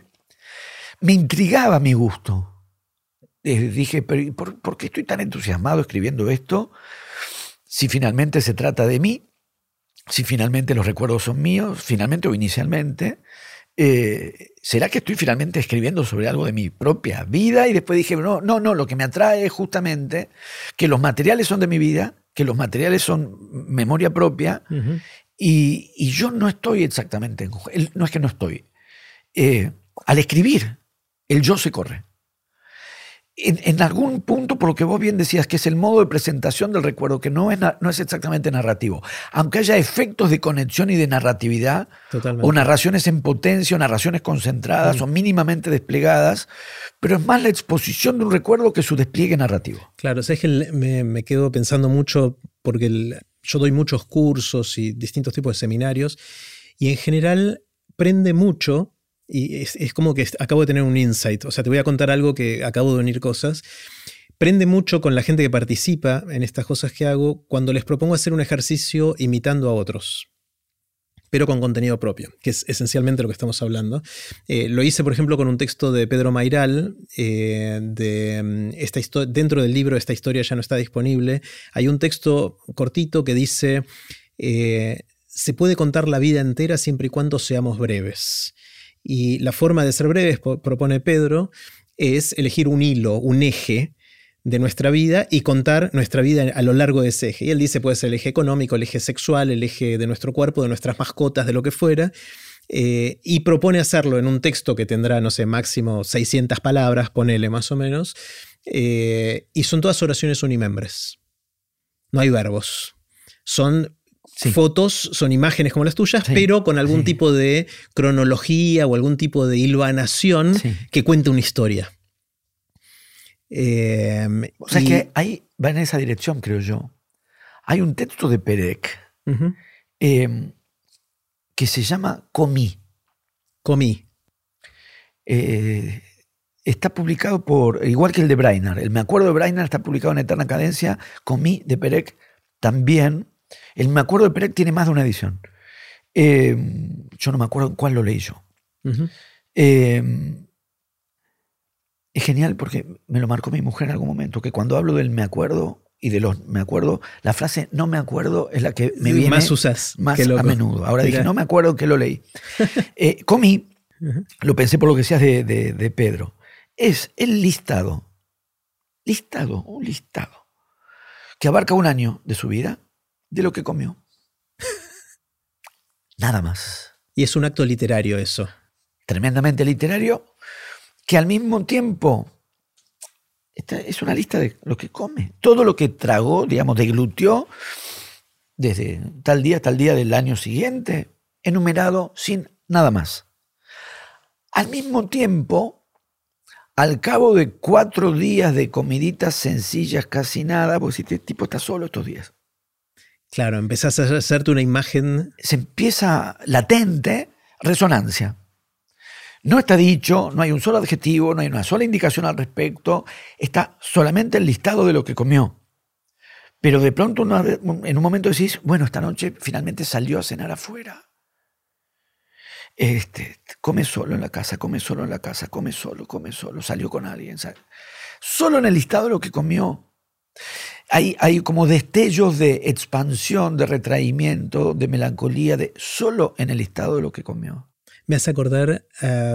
me intrigaba mi gusto. Dije, pero ¿por, ¿por qué estoy tan entusiasmado escribiendo esto? Si finalmente se trata de mí, si finalmente los recuerdos son míos, finalmente o inicialmente, eh, ¿será que estoy finalmente escribiendo sobre algo de mi propia vida? Y después dije, no, no, no, lo que me atrae es justamente que los materiales son de mi vida, que los materiales son memoria propia, y, yo no estoy exactamente, no es que no estoy. Eh, al escribir, el yo se corre en, algún punto, por lo que vos bien decías, que es el modo de presentación del recuerdo, que no es, no es exactamente narrativo. Aunque haya efectos de conexión y de narratividad, o narraciones en potencia, o narraciones concentradas, mm. o mínimamente desplegadas, pero es más la exposición de un recuerdo que su despliegue narrativo. Claro, es que me, quedo pensando mucho, porque yo doy muchos cursos y distintos tipos de seminarios, y en general prende mucho y es, como que acabo de tener un insight. O sea, te voy a contar algo que acabo de unir cosas. Prende mucho con la gente que participa en estas cosas que hago cuando les propongo hacer un ejercicio imitando a otros pero con contenido propio, que es esencialmente lo que estamos hablando. Eh, lo hice, por ejemplo, con un texto de Pedro Mairal, eh, de mm, esta dentro del libro Esta historia ya no está disponible. Hay un texto cortito que dice, eh, se puede contar la vida entera siempre y cuando seamos breves. Y la forma de ser breves, propone Pedro, es elegir un hilo, un eje de nuestra vida y contar nuestra vida a lo largo de ese eje. Y él dice, puede ser el eje económico, el eje sexual, el eje de nuestro cuerpo, de nuestras mascotas, de lo que fuera. Eh, y propone hacerlo en un texto que tendrá, no sé, máximo 600 palabras, ponele más o menos. Eh, y son todas oraciones unimembres. No hay verbos. Son fotos, son imágenes como las tuyas, pero con algún tipo de cronología o algún tipo de hilvanación que cuente una historia. Em, o sea que ahí va en esa dirección, creo yo. Hay un texto de Perec em, que se llama Comí. Comí. Eh, está publicado por, igual que el de Brainer, el Me Acuerdo de Brainer está publicado en Eterna Cadencia, Comí de Perec también. El Me acuerdo de Perec tiene más de una edición. Eh, yo no me acuerdo cuál lo leí yo. Eh, es genial porque me lo marcó mi mujer en algún momento, que cuando hablo del me acuerdo y de los me acuerdo, la frase no me acuerdo es la que me viene más usas más a menudo. Ahora dije, no me acuerdo que lo leí. Eh, comí, lo pensé por lo que decías de, de Pedro, es el listado, listado, un listado, que abarca un año de su vida de lo que comió. Nada más. Y es un acto literario eso. Tremendamente literario, que al mismo tiempo es una lista de lo que come. Todo lo que tragó, digamos, deglutió desde tal día hasta el día del año siguiente, enumerado sin nada más. Al mismo tiempo, al cabo de cuatro días de comiditas sencillas, casi nada, porque este tipo está solo estos días, Claro, empezás a hacerte una imagen. Se empieza latente resonancia. No está dicho, no hay un solo adjetivo, no hay una sola indicación al respecto, está solamente el listado de lo que comió. Pero de pronto en un momento decís, bueno, esta noche finalmente salió a cenar afuera. Este, come solo en la casa, come solo en la casa, come solo, come solo, salió con alguien. Solo en el listado de lo que comió. Hay, hay, como destellos de expansión, de retraimiento, de melancolía, de solo en el listado de lo que comió. Me hace acordar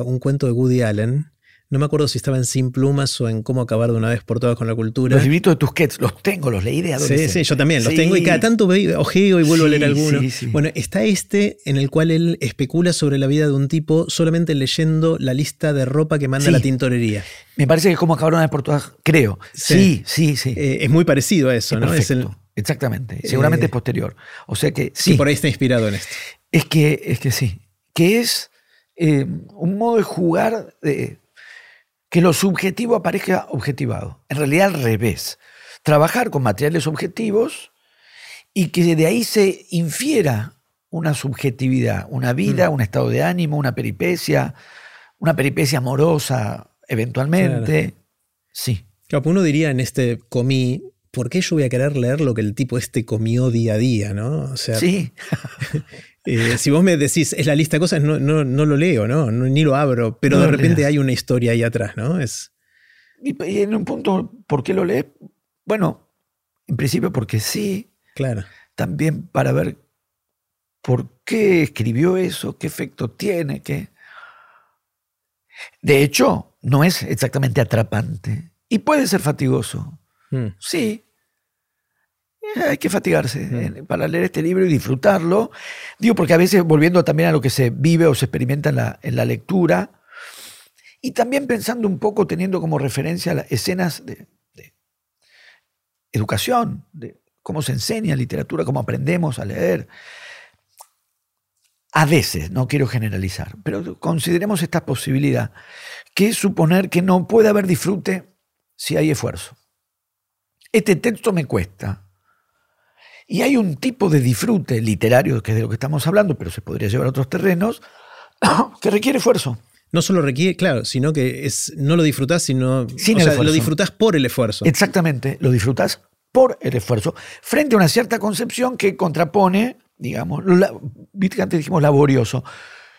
un cuento de Woody Allen no me acuerdo si estaba en Sin Plumas o en Cómo acabar de una vez por todas con la cultura. Los libritos de Tusquets, los tengo, los leí de adolescente. Sí, sí, yo también, los tengo y cada tanto ojeo y vuelvo a leer alguno. Bueno, está este en el cual él especula sobre la vida de un tipo solamente leyendo la lista de ropa que manda la tintorería. Me parece que es Cómo acabar de una vez por todas, creo. Sí, sí, sí. Eh, es muy parecido a eso, ¿no? Es Exactamente. Seguramente es posterior. O sea que sí. por ahí está inspirado en esto. Es que, es que sí. Que es eh, un modo de jugar de que lo subjetivo aparezca objetivado. En realidad al revés. Trabajar con materiales objetivos y que de ahí se infiera una subjetividad, una vida, mm. un estado de ánimo, una peripecia, una peripecia amorosa eventualmente. Sí. Claro, uno diría en este comí, ¿por qué yo voy a querer leer lo que el tipo este comió día a día, no? O sea, sí. Eh, si vos me decís, es la lista de cosas, no, no, no lo leo, ¿no? ni lo abro, pero de repente hay una historia ahí atrás, ¿no? Es... Y, en un punto, ¿por qué lo lees? Bueno, en principio porque sí. Claro. También para ver por qué escribió eso, qué efecto tiene, qué... De hecho, no es exactamente atrapante. Y puede ser fatigoso. Hmm. Sí, hay que fatigarse mm. para leer este libro y disfrutarlo. Digo, porque a veces, volviendo también a lo que se vive o se experimenta en la, lectura, y también pensando un poco, teniendo como referencia las escenas de, educación, de cómo se enseña literatura, cómo aprendemos a leer. A veces, no quiero generalizar, pero consideremos esta posibilidad, que es suponer que no puede haber disfrute si hay esfuerzo. Este texto me cuesta, y hay un tipo de disfrute literario, que es de lo que estamos hablando, pero se podría llevar a otros terrenos, que requiere esfuerzo. No solo requiere, claro, sino que es, no lo disfrutás, sino lo disfrutás por el esfuerzo. Exactamente, lo disfrutás por el esfuerzo, frente a una cierta concepción que contrapone, digamos, viste que antes dijimos laborioso,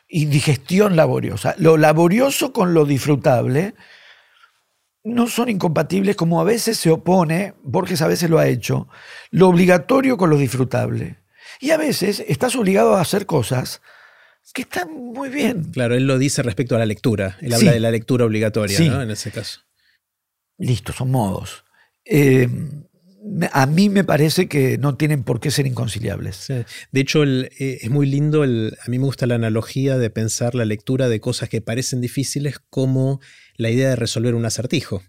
indigestión laboriosa, lo laborioso con lo disfrutable, no son incompatibles como a veces se opone, Borges a veces lo ha hecho, lo obligatorio con lo disfrutable. Y a veces estás obligado a hacer cosas que están muy bien. Claro, él lo dice respecto a la lectura. Él habla de la lectura obligatoria, ¿no? En ese caso. Listo, son modos. Eh, a mí me parece que no tienen por qué ser inconciliables. De hecho, eh, es muy lindo, a mí me gusta la analogía de pensar la lectura de cosas que parecen difíciles como la idea de resolver un acertijo.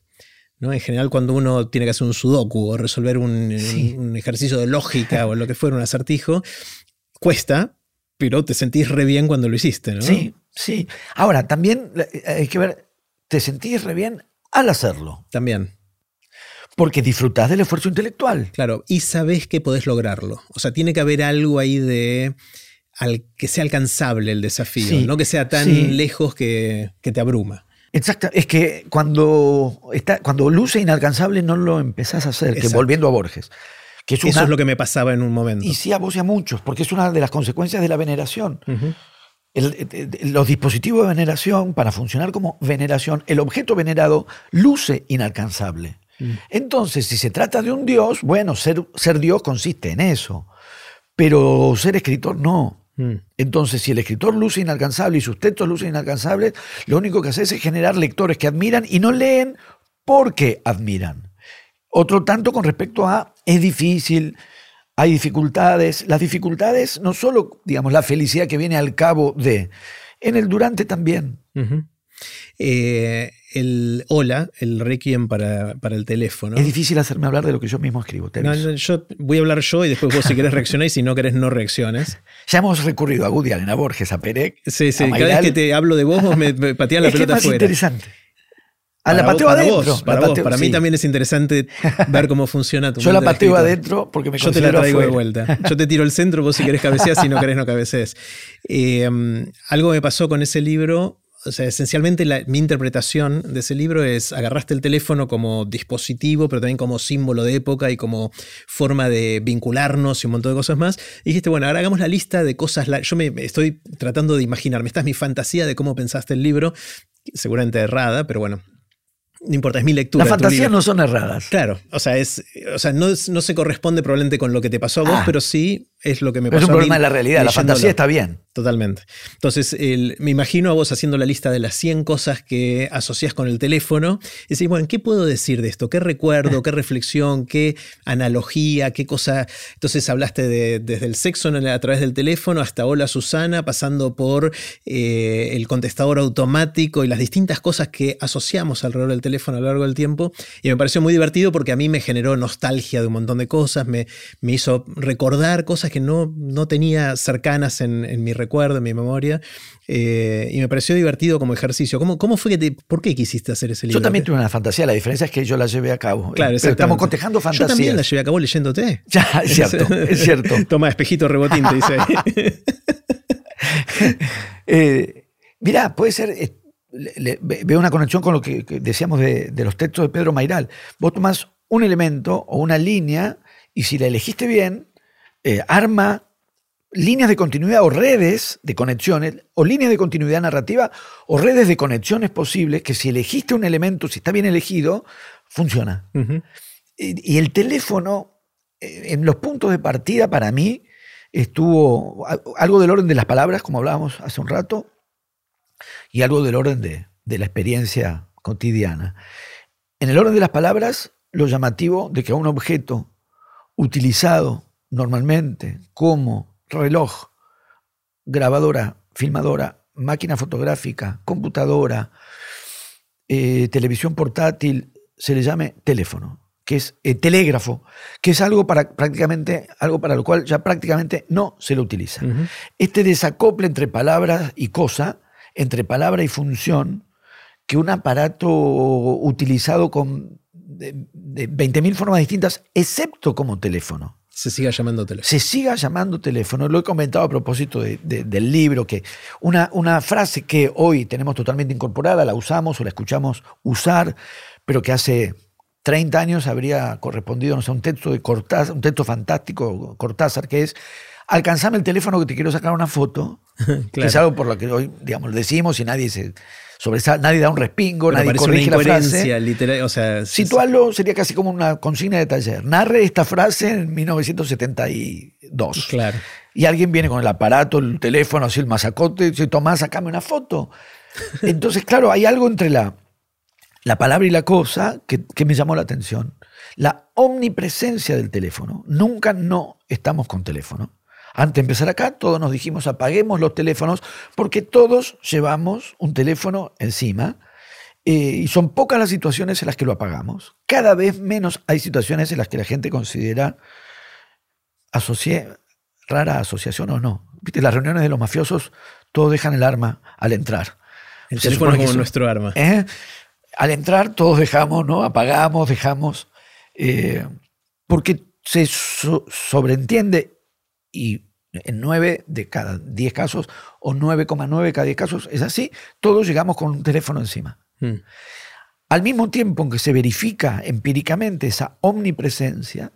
¿no? En general, cuando uno tiene que hacer un sudoku o resolver un, ejercicio de lógica o lo que fuera un acertijo, cuesta, pero te sentís re bien cuando lo hiciste. ¿no? Sí, sí. Ahora, también eh, hay que ver, te sentís re bien al hacerlo. También. Porque disfrutás del esfuerzo intelectual. Claro, y sabes que podés lograrlo. O sea, tiene que haber algo ahí de al, que sea alcanzable el desafío, no que sea tan lejos que, te abruma. Exacto, es que cuando, está, cuando luce inalcanzable no lo empezás a hacer, que volviendo a Borges. Que Eso es lo que me pasaba en un momento. Y sí a vos y a muchos, porque es una de las consecuencias de la veneración. los dispositivos de veneración, para funcionar como veneración, el objeto venerado luce inalcanzable. Mm. Entonces, si se trata de un Dios, bueno, ser, ser Dios consiste en eso, pero ser escritor no. Mm. Entonces, si el escritor luce inalcanzable y sus textos lucen inalcanzables, lo único que hace es generar lectores que admiran y no leen porque admiran. Otro tanto con respecto a es difícil, hay dificultades. Las dificultades, no solo, digamos, la felicidad que viene al cabo de, en el durante también el hola, el requiem para, para, el teléfono. Es difícil hacerme hablar de lo que yo mismo escribo. yo voy a hablar yo y después vos si querés reaccionar y si no querés no reacciones. Ya hemos recurrido a Woody Allen, a Borges, a Perec. Sí, sí, cada vez que te hablo de vos, vos me, pateas la pelota es más interesante. A la pateo adentro. para, para mí también es interesante ver cómo funciona tu Yo la pateo adentro porque me Yo te la traigo de vuelta. Yo te tiro el centro, vos si querés cabecear, si no querés no cabecees. Eh, algo me pasó con ese libro o sea, esencialmente mi interpretación de ese libro es agarraste el teléfono como dispositivo, pero también como símbolo de época y como forma de vincularnos y un montón de cosas más. Y dijiste, bueno, ahora hagamos la lista de cosas. Yo me estoy tratando de imaginarme, esta es mi fantasía de cómo pensaste el libro, seguramente errada, pero bueno, no importa, es mi lectura. Las fantasías no son erradas. Claro, o sea, es, o sea no, no, se corresponde probablemente con lo que te pasó a vos, ah. pero sí es lo que me pasó. Es un problema de la realidad, la fantasía está bien. Totalmente. Entonces, me imagino a vos haciendo la lista de las 100 cosas que asocias con el teléfono y decís, bueno, ¿qué puedo decir de esto? ¿Qué recuerdo? ¿Qué reflexión? ¿Qué analogía? ¿Qué cosa? Entonces hablaste de, desde el sexo a través del teléfono hasta Hola Susana, pasando por eh, el contestador automático y las distintas cosas que asociamos alrededor del teléfono a lo largo del tiempo. Y me pareció muy divertido porque a mí me generó nostalgia de un montón de cosas, me, me hizo recordar cosas que no, no tenía cercanas en, en mi recuerdo, en mi memoria, eh, y me pareció divertido como ejercicio. ¿Cómo, cómo fue que te, ¿Por qué quisiste hacer ese libro? Yo también tuve una fantasía, la diferencia es que yo la llevé a cabo. Claro, estamos cotejando fantasías. Yo también la llevé a cabo leyéndote. Ya, es cierto, es cierto. Toma, espejito rebotín, te dice ahí. eh, mirá, puede ser... Veo una conexión con lo que, decíamos de, de, los textos de Pedro Mairal. Vos tomás un elemento o una línea y si la elegiste bien, eh, arma líneas de continuidad o redes de conexiones, o líneas de continuidad narrativa, o redes de conexiones posibles, que si elegiste un elemento, si está bien elegido, funciona. y, el teléfono, eh, en los puntos de partida, para mí, estuvo algo del orden de las palabras, como hablábamos hace un rato, y algo del orden de, de la experiencia cotidiana. En el orden de las palabras, lo llamativo de que a un objeto utilizado normalmente como reloj, grabadora, filmadora, máquina fotográfica, computadora, eh, televisión portátil, se le llame teléfono, que es eh, telégrafo, que es algo para prácticamente algo para lo cual ya prácticamente no se lo utiliza. Este desacople entre palabras y cosa, entre palabra y función, que un aparato utilizado con de, de 20.000 formas distintas, excepto como teléfono, se siga llamando teléfono. Se siga llamando teléfono. Lo he comentado a propósito del libro, que una, una frase que hoy tenemos totalmente incorporada, la usamos o la escuchamos usar, pero que hace 30 años habría correspondido no sé, a un texto de Cortázar, un texto fantástico, Cortázar, que es alcanzame el teléfono que te quiero sacar una foto, que es algo por lo que hoy, digamos, decimos y nadie se sobre nadie da un respingo, nadie corrige la frase. Literal, o sea, Situarlo sería casi como una consigna de taller. Narre esta frase en 1972. Claro. Y alguien viene con el aparato, el teléfono, así el masacote, y dice, Tomás, sacame una foto. Entonces, claro, hay algo entre la, la palabra y la cosa que, que me llamó la atención. La omnipresencia del teléfono. Nunca no estamos con teléfono. Antes de empezar acá, todos nos dijimos apaguemos los teléfonos porque todos llevamos un teléfono encima eh, y son pocas las situaciones en las que lo apagamos. Cada vez menos hay situaciones en las que la gente considera rara asociación o no. ¿Viste? Las reuniones de los mafiosos, todos dejan el arma al entrar. El teléfono como nuestro arma. ¿Eh? Al entrar todos dejamos, ¿no? Apagamos, dejamos. Eh, porque se sobreentiende y en 9 de cada 10 casos o 9,9 de cada 10 casos es así, todos llegamos con un teléfono encima. Hmm. Al mismo tiempo en que se verifica empíricamente esa omnipresencia,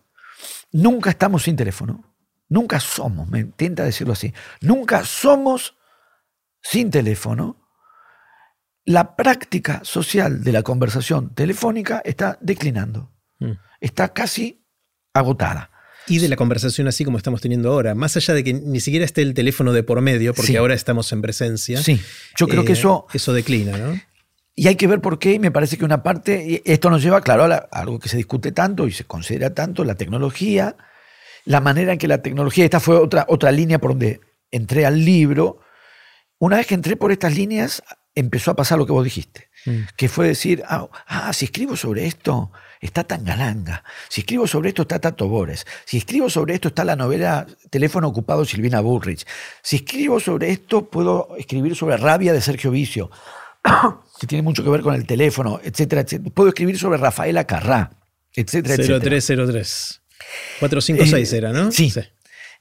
nunca estamos sin teléfono. Nunca somos, me intenta decirlo así, nunca somos sin teléfono. La práctica social de la conversación telefónica está declinando, hmm. está casi agotada. Y de la conversación así como estamos teniendo ahora, más allá de que ni siquiera esté el teléfono de por medio, porque ahora estamos en presencia. Sí, yo creo que eh, eso... Eso declina, ¿no? Y hay que ver por qué, y me parece que una parte, esto nos lleva, claro, a, algo que se discute tanto y se considera tanto, la tecnología, la manera en que la tecnología, esta fue otra, otra línea por donde entré al libro, una vez que entré por estas líneas, empezó a pasar lo que vos dijiste, mm. que fue decir, ah, ah, si escribo sobre esto, está Tangalanga. Si escribo sobre esto está Tato Bores. Si escribo sobre esto está la novela Teléfono ocupado Silvina Bullrich. Si escribo sobre esto puedo escribir sobre Rabia de Sergio Vicio, que tiene mucho que ver con el teléfono, etcétera, etcétera. Puedo escribir sobre Rafaela Carrá, etcétera, 0303. 456 era, ¿no? Sí.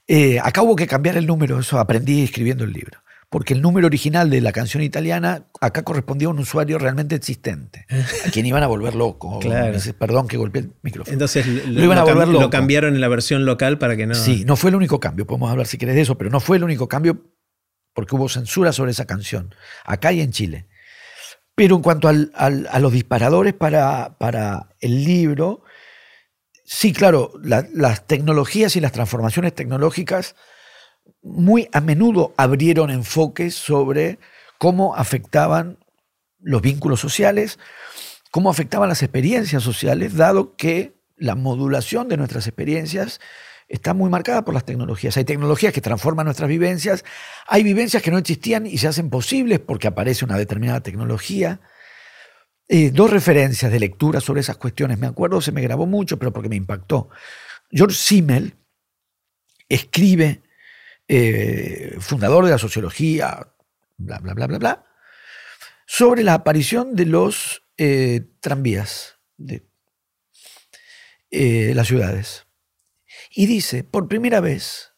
Eh, acá hubo que cambiar el número, eso aprendí escribiendo el libro. Porque el número original de la canción italiana acá correspondía a un usuario realmente existente, a quien iban a volver loco. Claro. Perdón que golpeé el micrófono. Entonces Lo iban a cam- volver lo loco. cambiaron en la versión local para que no. Sí, no fue el único cambio, podemos hablar si querés de eso, pero no fue el único cambio porque hubo censura sobre esa canción, acá y en Chile. Pero en cuanto al- al- a los disparadores para, para el libro, sí, claro, la- las tecnologías y las transformaciones tecnológicas muy a menudo abrieron enfoques sobre cómo afectaban los vínculos sociales, cómo afectaban las experiencias sociales, dado que la modulación de nuestras experiencias está muy marcada por las tecnologías. Hay tecnologías que transforman nuestras vivencias, hay vivencias que no existían y se hacen posibles porque aparece una determinada tecnología. Eh, dos referencias de lectura sobre esas cuestiones, me acuerdo, se me grabó mucho, pero porque me impactó. George Simmel escribe, eh, fundador de la sociología, bla, bla, bla, bla, bla, sobre la aparición de los eh, tranvías de eh, las ciudades. Y dice, por primera vez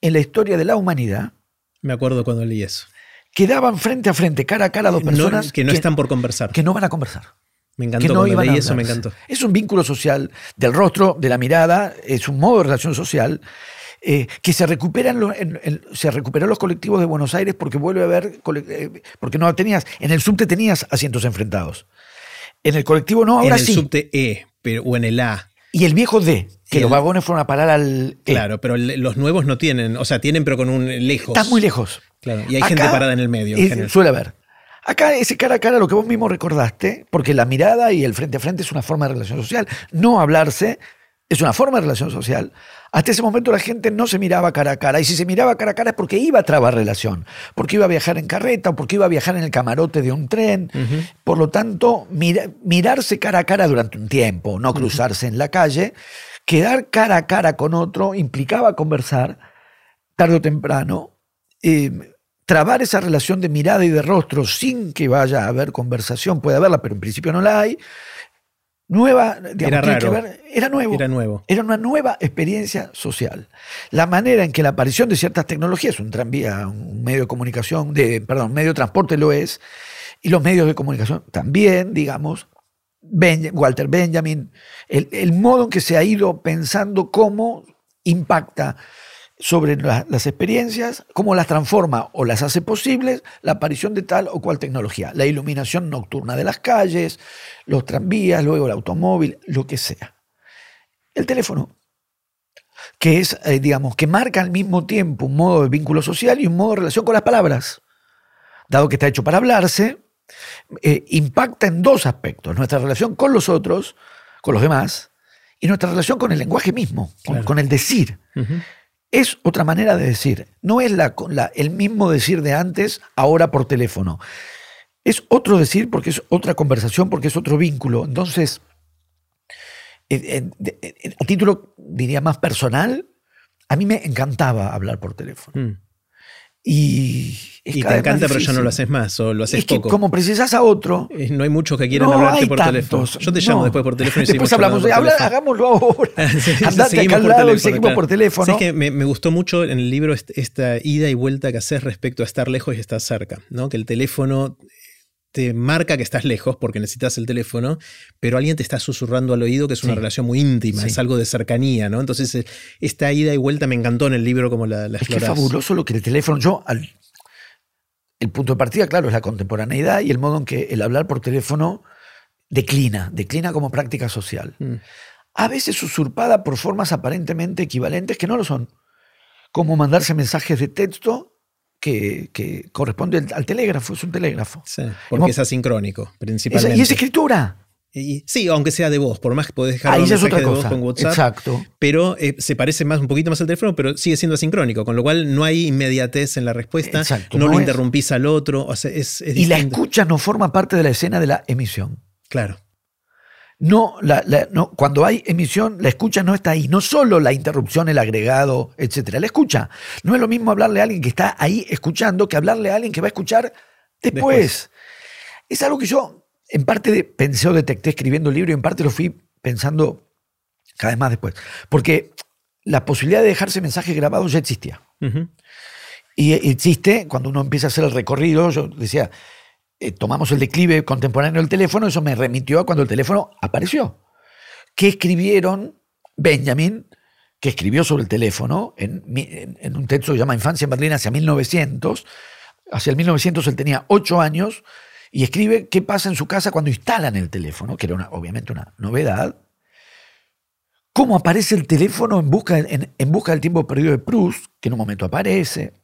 en la historia de la humanidad, Me acuerdo cuando leí eso. quedaban frente a frente, cara a cara, dos No- personas que no están por conversar. que no van a conversar. me que encantó. no cuando iban a leí eso me encantó. Es un vínculo social del rostro, de la mirada, es un modo de relación social eh, que se recupera en lo- en- en- se recuperó los colectivos de Buenos Aires porque vuelve a haber eh, porque no tenías en el subte tenías asientos enfrentados. En el colectivo no, ahora en el sí. subte E pero, o en el A. Y el viejo D, que los vagones fueron a parar al E. Claro, pero los nuevos no tienen, o sea, tienen pero con un lejos. Estás muy lejos. Claro, y hay Acá gente parada en el medio. en es- suele haber. Acá ese cara a cara, lo que vos mismo recordaste, porque la mirada y el frente a frente es una forma de relación social. No hablarse es una forma de relación social. Hasta ese momento la gente no se miraba cara a cara. Y si se miraba cara a cara es porque iba a trabar relación. Porque iba a viajar en carreta o porque iba a viajar en el camarote de un tren. Por lo tanto, mira- mirarse cara a cara durante un tiempo, no cruzarse en la calle, quedar cara a cara con otro implicaba conversar tarde o temprano. eh, trabar esa relación de mirada y de rostro sin que vaya a haber conversación, puede haberla, pero en principio no la hay. Nueva, digamos, Era tiene que raro. ver- era nuevo. Era nuevo. Era una nueva experiencia social. La manera en que la aparición de ciertas tecnologías, un tranvía, un medio de comunicación, de, perdón, un medio de transporte lo es, y los medios de comunicación también, digamos, Ben- Walter Benjamin, el, el modo en que se ha ido pensando cómo impacta sobre la- las experiencias, cómo las transforma o las hace posibles la aparición de tal o cual tecnología. La iluminación nocturna de las calles, los tranvías, luego el automóvil, lo que sea. El teléfono, que es, eh, digamos, que marca al mismo tiempo un modo de vínculo social y un modo de relación con las palabras. Dado que está hecho para hablarse, eh, impacta en dos aspectos, nuestra relación con los otros, con los demás, y nuestra relación con el lenguaje mismo, con, Claro. con el decir. Es otra manera de decir. No es la, la- el mismo decir de antes, ahora por teléfono. Es otro decir porque es otra conversación, porque es otro vínculo. Entonces, a título, diría, más personal, a mí me encantaba hablar por teléfono. Mm. Y, es Y cada te encanta, pero ya no lo haces más o lo haces Es que poco. como precisas a otro, Eh, No hay muchos que quieran no hablarte por tantos. teléfono. Yo te llamo No. después por teléfono y Después hablamos, habla- hagámoslo ahora. Sí, Andate seguimos acá al lado y seguimos claro. por teléfono. Que me, me gustó mucho en el libro est- esta ida y vuelta que haces respecto a estar lejos y estar cerca, ¿no? Que el teléfono te marca que estás lejos porque necesitas el teléfono, pero alguien te está susurrando al oído que es una Sí. relación muy íntima, Sí. es algo de cercanía, ¿no? Entonces, eh, esta ida y vuelta me encantó en el libro como la, la Es que es explorás. fabuloso lo que el teléfono. Yo, al- el punto de partida, claro, es la contemporaneidad y el modo en que el hablar por teléfono declina, declina como práctica social. Mm. A veces usurpada por formas aparentemente equivalentes que no lo son. Como mandarse mensajes de texto que, que corresponde al, al telégrafo, es un telégrafo. Sí, porque es asincrónico, principalmente. y es escritura. Y- sí, aunque sea de voz, por más que podés dejar Ahí un es otra de voz con WhatsApp, Exacto. pero eh, se parece más un poquito más al teléfono, pero sigue siendo asincrónico, con lo cual no hay inmediatez en la respuesta, Exacto, no, no lo es- interrumpís al otro, o sea, es, es Y la escucha no forma parte de la escena de la emisión. Claro, No, la- la- no, cuando hay emisión, la escucha no está ahí. No solo la interrupción, el agregado, etcétera. La escucha. No es lo mismo hablarle a alguien que está ahí escuchando que hablarle a alguien que va a escuchar después. Después. Es algo que yo, en parte, de- pensé o detecté escribiendo el libro y en parte lo fui pensando cada vez más después. Porque la posibilidad de dejarse mensaje grabado ya existía. Y existe, cuando uno empieza a hacer el recorrido, yo decía, eh, tomamos el declive contemporáneo del teléfono, eso me remitió a cuando el teléfono apareció. ¿Qué escribieron Benjamin, que escribió sobre el teléfono en, en un texto que se llama Infancia en Berlín hacia 1900? Hacia el 1900 él tenía ocho años y escribe qué pasa en su casa cuando instalan el teléfono, que era obviamente una novedad. Cómo aparece el teléfono en busca, en busca del tiempo perdido de Proust, que en un momento aparece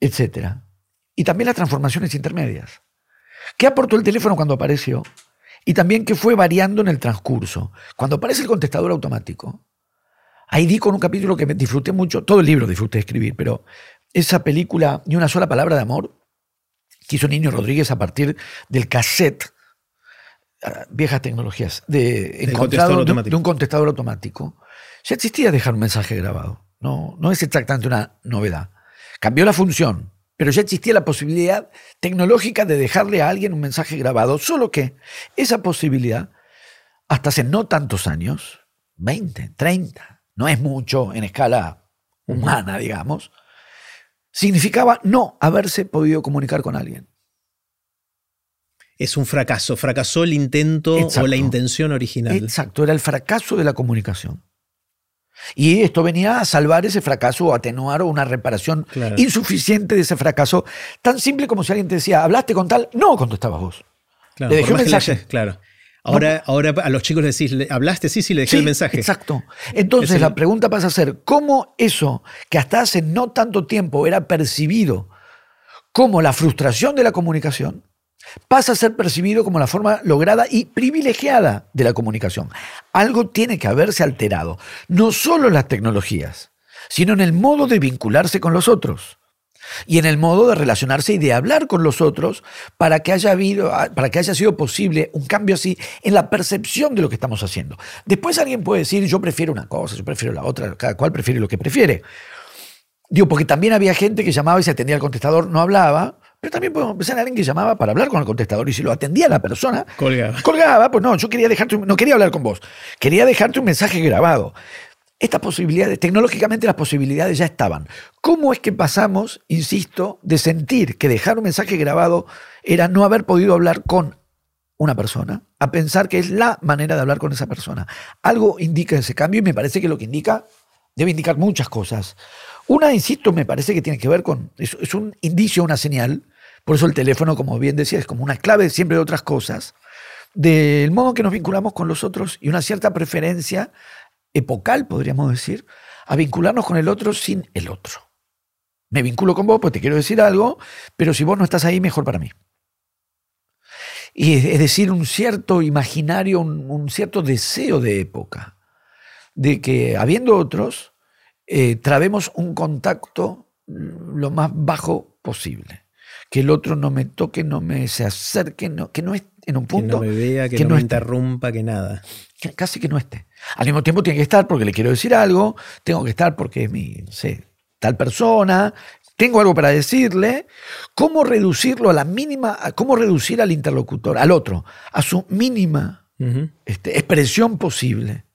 etc. Y también las transformaciones intermedias. ¿Qué aportó el teléfono cuando apareció? Y también qué fue variando en el transcurso. Cuando aparece el contestador automático, ahí di con un capítulo que me disfruté mucho, todo el libro disfruté de escribir, pero esa película, ni una sola palabra de amor, que hizo Niño Rodríguez a partir del cassette, ah, viejas tecnologías, de, encontrado de, de, un contestador automático. Ya existía dejar un mensaje grabado. No, no es exactamente una novedad. Cambió la función, pero ya existía la posibilidad tecnológica de dejarle a alguien un mensaje grabado, solo que esa posibilidad, hasta hace no tantos años, 20, 30, no es mucho en escala humana, digamos, significaba no haberse podido comunicar con alguien. Es un fracaso, fracasó el intento o la intención original. Exacto, era el fracaso de la comunicación. Y esto venía a salvar ese fracaso o atenuar una reparación insuficiente de ese fracaso. Tan simple como si alguien te decía, ¿hablaste con tal? No, contestabas vos. Claro, le dejé un mensaje. claro. Ahora, ahora a los chicos les decís, ¿hablaste? Sí, sí, le dejé el mensaje. Exacto. Entonces la pregunta pasa a ser, ¿cómo eso que hasta hace no tanto tiempo era percibido como la frustración de la comunicación, pasa a ser percibido como la forma lograda y privilegiada de la comunicación. Algo tiene que haberse alterado, no solo en las tecnologías, sino en el modo de vincularse con los otros y en el modo de relacionarse y de hablar con los otros para que haya habido, para que haya sido posible un cambio así en la percepción de lo que estamos haciendo. Después alguien puede decir, yo prefiero una cosa, yo prefiero la otra, cada cual prefiere lo que prefiere. Digo, porque también había gente que llamaba y se atendía al contestador, no hablaba, pero también podemos pensar en alguien que llamaba para hablar con el contestador y si lo atendía la persona, colgaba. Colgaba, pues no, yo quería dejarte, no quería hablar con vos, quería dejarte un mensaje grabado. Estas posibilidades, tecnológicamente las posibilidades ya estaban. ¿Cómo es que pasamos, insisto, de sentir que dejar un mensaje grabado era no haber podido hablar con una persona, a pensar que es la manera de hablar con esa persona? Algo indica ese cambio y me parece que lo que indica debe indicar muchas cosas. Una, insisto, me parece que tiene que ver con, es, un indicio, una señal, por eso el teléfono, como bien decía, es como una clave siempre de otras cosas, del modo que nos vinculamos con los otros y una cierta preferencia epocal, podríamos decir, a vincularnos con el otro sin el otro. Me vinculo con vos, pues te quiero decir algo, pero si vos no estás ahí, mejor para mí. Y es decir, un cierto imaginario, un cierto deseo de época, de que habiendo otros, eh, trabemos un contacto lo más bajo posible. Que el otro no me toque, no me se acerque, no, que no esté en un punto. Que no me vea, que, no, me interrumpa, que nada. casi que no esté. Al mismo tiempo tiene que estar porque le quiero decir algo, tengo que estar porque es mi, sé, tal persona, tengo algo para decirle. ¿Cómo reducirlo a la mínima, cómo reducir al interlocutor, al otro, a su mínima este, expresión posible?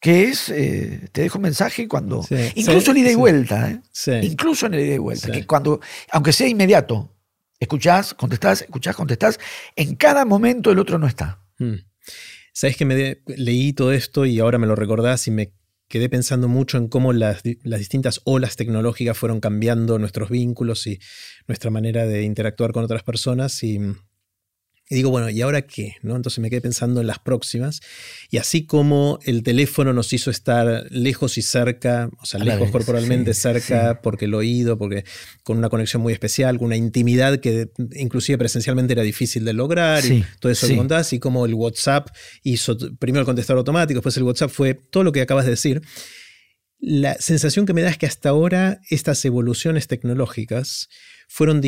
Que es, eh, te dejo un mensaje cuando, incluso en ida y vuelta, ¿eh? incluso en el ida y vuelta, que cuando, aunque sea inmediato, escuchás, contestás, escuchás, contestás, en cada momento el otro no está. Hmm. Sabes que me leí todo esto y ahora me lo recordás y me quedé pensando mucho en cómo las, las, distintas olas tecnológicas fueron cambiando nuestros vínculos y nuestra manera de interactuar con otras personas y y digo, bueno, ¿y ahora qué? ¿No? Entonces me quedé pensando en las próximas. Y así como el teléfono nos hizo estar lejos y cerca, o sea, lejos corporalmente, cerca, porque el oído, porque con una conexión muy especial, con una intimidad que inclusive presencialmente era difícil de lograr, y todo eso que contás, y como el WhatsApp hizo primero el contestador automático, después el WhatsApp fue todo lo que acabas de decir. La sensación que me da es que hasta ahora estas evoluciones tecnológicas fueron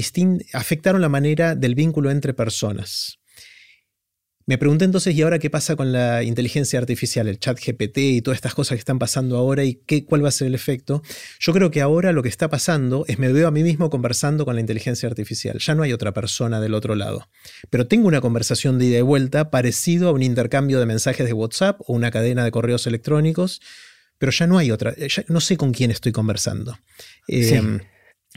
afectaron la manera del vínculo entre personas. Me pregunté entonces, ¿y ahora qué pasa con la inteligencia artificial, el chat GPT y todas estas cosas que están pasando ahora y qué, cuál va a ser el efecto? Yo creo que ahora lo que está pasando es me veo a mí mismo conversando con la inteligencia artificial. Ya no hay otra persona del otro lado. Pero tengo una conversación de ida y vuelta parecido a un intercambio de mensajes de WhatsApp o una cadena de correos electrónicos, pero ya no hay otra. no sé con quién estoy conversando. Em,